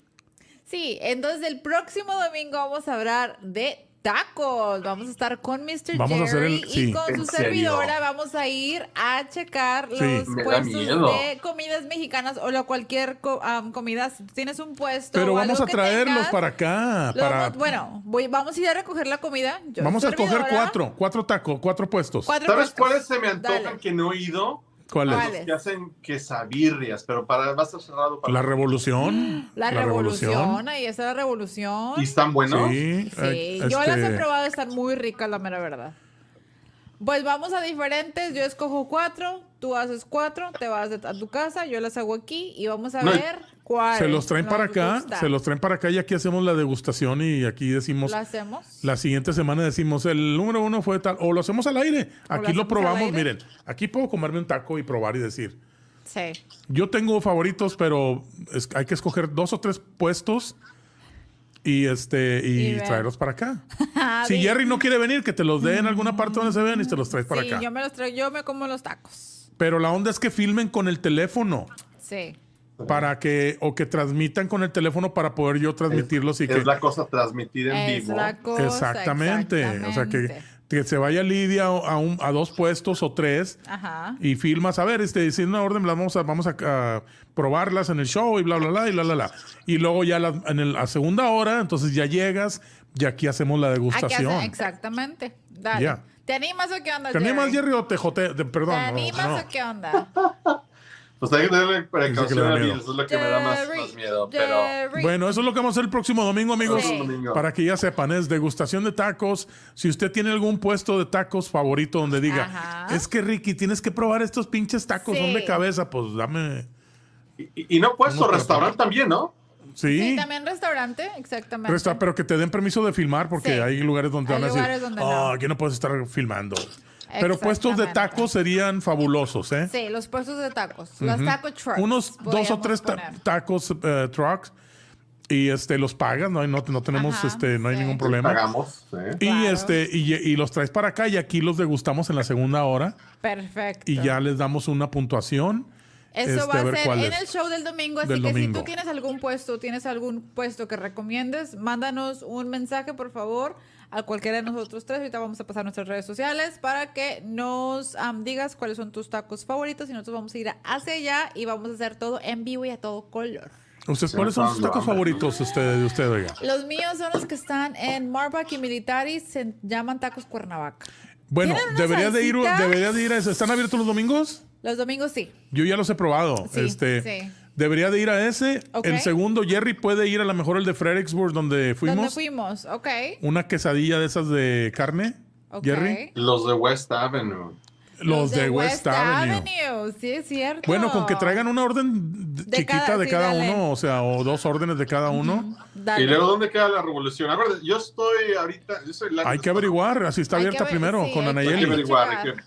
Sí, entonces el próximo domingo vamos a hablar de tacos. Vamos a estar con Mr. Vamos a hacer Jerry el- sí. y con ¿En su serio? servidora vamos a ir a checar Sí. los Me puestos de comidas mexicanas o la cualquier co- am, comida. Si tú tienes un puesto Pero o vamos algo a traerlos tengas, para acá. lo Para, vamos- bueno, voy, vamos a ir a recoger la comida. Yo, vamos a escoger cuatro, cuatro tacos, cuatro puestos. cuatro ¿Sabes puestos. cuáles se me antojan Dale. que no he ido? ¿Cuál. Que hacen quesabirrias, pero para va a estar cerrado para La revolución. La, revolución, ahí está la revolución. ¿Y están buenos? Sí. Sí, eh, yo las he este, probado, están muy ricas, la mera verdad. Pues vamos a diferentes, yo escojo cuatro, tú haces cuatro, te vas a tu casa, yo las hago aquí y vamos a No, ver cuál. Se los traen para acá, gusta. se los traen para acá y aquí hacemos la degustación y aquí decimos, ¿Lo hacemos? la siguiente semana decimos, el número uno fue tal, o lo hacemos al aire. Aquí lo, probamos, miren, aquí puedo comerme un taco y probar y decir. Sí. Yo tengo favoritos, pero es- hay que escoger dos o tres puestos y este y, traerlos para acá. Ah, si Jerry no quiere venir, que te los dé en alguna parte donde se vean y te los traes para sí, acá. yo me los traigo, yo me como los tacos. Pero la onda es que filmen con el teléfono Sí. Para que o que transmitan con el teléfono para poder yo transmitirlos y Es que la cosa transmitida en Es vivo. la cosa. exactamente, o sea que, que se vaya Lidia a, un- a dos puestos o tres Ajá. y filmas, a ver, este, si es una orden, las vamos a, vamos a, a probarlas en el show y bla, bla, bla, y bla, bla, bla. Y luego ya la- en el- la segunda hora, entonces ya llegas y aquí hacemos la degustación. exactamente. Dale. ¿Te animas o qué onda? ¿Te animas, Jerry, o te perdón. ¿Te no, animas no. o qué onda? Pues hay que precaución a eso es lo que me da más, miedo. Pero. Bueno, eso es lo que vamos a hacer el próximo domingo, amigos. Sí. Para que ya sepan, es degustación de tacos. Si usted tiene algún puesto de tacos favorito donde diga, Ajá. es que Ricky, tienes que probar estos pinches tacos, son de Sí. cabeza, pues dame. Y, y- no puesto, ¿Cómo te restaurante también, ¿no? Sí. Sí, también restaurante, exactamente. Pero, está- pero que te den permiso de filmar porque Sí. hay lugares donde Hay van a decir, donde oh, no". aquí no puedes estar filmando. Pero puestos de tacos serían fabulosos, ¿eh? Sí, los puestos de tacos. Los taco trucks. Unos dos o tres ta- poner. tacos eh, trucks y este los pagas, no, hay- no, no tenemos Ajá, este, no hay sí. ningún problema. Pagamos. ¿eh? Y Claro. este, y, y los traes para acá y aquí los degustamos en la segunda hora Perfecto. y ya les damos una puntuación. Eso este, va a ser en es. el show del domingo, así Del que domingo. si tú tienes algún puesto, tienes algún puesto que recomiendes, mándanos un mensaje, por favor, a cualquiera de nosotros tres. Ahorita vamos a pasar nuestras redes sociales para que nos am, digas cuáles son tus tacos favoritos y nosotros vamos a ir hacia allá y vamos a hacer todo en vivo y a todo color. ¿Ustedes Sí, cuáles son sus tacos favoritos usted, de usted, oiga? Los míos son los que están en Marback y Military, se llaman tacos Cuernavaca. Bueno, ¿Tienen una debería de ir, salsita? debería de ir a ese. ¿Están abiertos los domingos? Los domingos sí. Yo ya los he probado. Sí, este, sí. Debería de ir a ese. El segundo, Jerry puede ir a lo mejor el de Fredericksburg, donde fuimos. ¿Dónde fuimos? Ok. Una quesadilla de esas de carne. Jerry. Los de West Avenue. Los, de, West, Avenue. Sí, es cierto. Bueno, con que traigan una orden De chiquita cada- de sí, cada dale. uno, o sea, o dos órdenes de cada uno. Dale. Y luego, ¿dónde queda la revolución? Acuérdate, yo estoy ahorita. Yo soy la Hay que averiguar, así está Hay abierta ver- primero sí, con que Hay que Anayeli. averiguar. hay que-.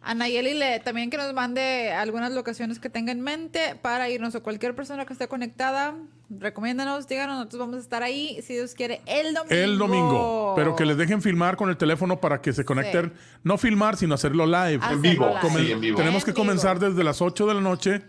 A Nayeli le, también que nos mande algunas locaciones que tenga en mente para irnos o cualquier persona que esté conectada, recomiéndanos, díganos, nosotros vamos a estar ahí, si Dios quiere, el domingo. El domingo. Pero que les dejen filmar con el teléfono para que se conecten. No filmar, sino hacerlo live. Hacerlo En vivo, live. Comen- sí, en vivo. Tenemos En que vivo. comenzar desde las 8 de la noche.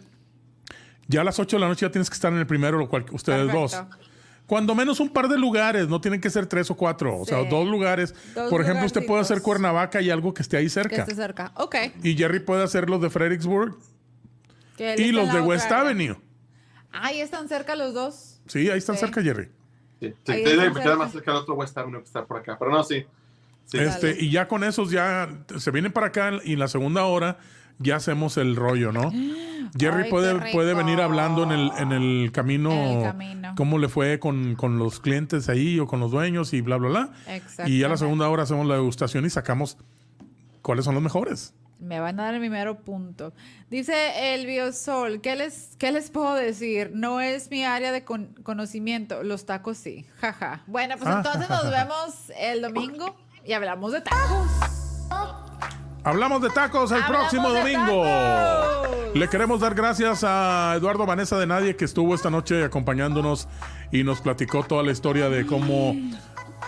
Ya a las 8 de la noche ya tienes que estar en el primero, lo cual ustedes Perfecto. dos. Cuando menos un par de lugares, no tienen que ser tres o cuatro, o sea, dos lugares. Dos Por ejemplo, usted puede hacer. Cuernavaca y algo que esté ahí Que cerca. esté cerca. Ok. Y Jerry puede hacer los de Fredericksburg Que y los de West área. Avenue. Ahí están cerca los dos. Sí, ahí están Sí. cerca, Jerry. Sí, sí, Ahí queda cerca. más cerca el otro West Avenue que está por acá. Pero no, sí. Sí. Este, y ya con esos ya se vienen para acá y en la segunda hora ya hacemos el rollo, ¿no? Jerry Ay, puede, puede venir hablando en el, en el camino, En el camino. cómo le fue con, con los clientes ahí o con los dueños y bla, bla, bla. Y ya la segunda hora hacemos la degustación y sacamos cuáles son los mejores. Me van a dar el primero punto. Dice el Biosol, ¿qué les, ¿qué les puedo decir? No es mi área de con- conocimiento, los tacos sí, jaja. Bueno, pues Ah. entonces nos vemos el domingo y hablamos de tacos. Hablamos de tacos el Hablamos próximo domingo. tacos. Le queremos dar gracias a Eduardo Vanessa de Nadie que estuvo esta noche acompañándonos y nos platicó toda la historia de cómo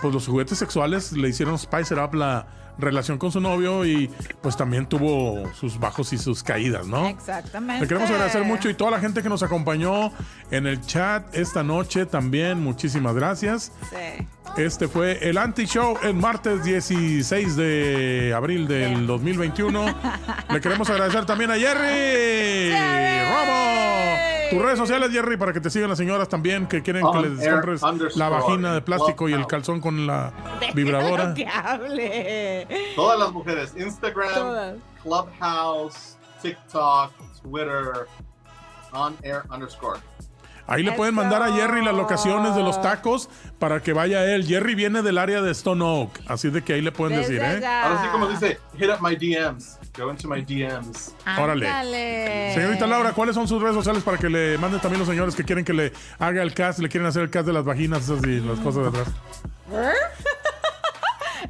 pues los juguetes sexuales le hicieron spicer up la relación con su novio y pues también tuvo sus bajos y sus caídas, ¿no? Exactamente. Le queremos agradecer mucho y toda la gente que nos acompañó en el chat esta noche también, muchísimas gracias. Sí. Este fue el Anti-Show el martes 16 de abril del 2021. Le queremos agradecer también a Jerry. Ramos. Tus redes sociales, Jerry, para que te sigan las señoras también que quieren que les compres la vagina de plástico y el calzón con la vibradora. que hable. Todas las mujeres, Instagram. Clubhouse, TikTok, Twitter, on air underscore. Ahí le pueden mandar a Jerry las locaciones de los tacos para que vaya él. Jerry viene del área de Stone Oak, así de que ahí le pueden Desde decir, ¿eh? Ahora sí, como dice, hit up my DMs. Go into my DMs. Órale. Ándale. Señorita Laura, ¿cuáles son sus redes sociales para que le manden también los señores que quieren que le haga el cast, le quieren hacer el cast de las vaginas esas y las cosas de atrás?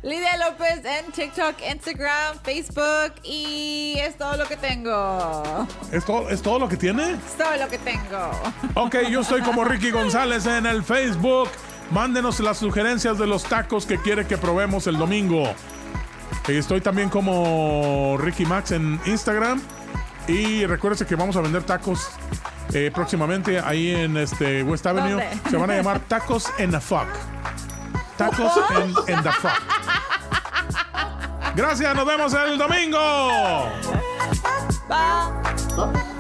Lidia López en TikTok, Instagram, Facebook y es todo lo que tengo. ¿Es todo, ¿Es todo lo que tiene? Es todo lo que tengo. Ok, yo estoy como Ricky González en el Facebook. Mándenos las sugerencias de los tacos que quiere que probemos el domingo. Estoy también como Ricky Max en Instagram. Y recuérdese que vamos a vender tacos eh, próximamente ahí en este West Avenue. ¿Dónde? Se van a llamar tacos en the fuck. Tacos en, en the fuck. Gracias, nos vemos el domingo. Bye.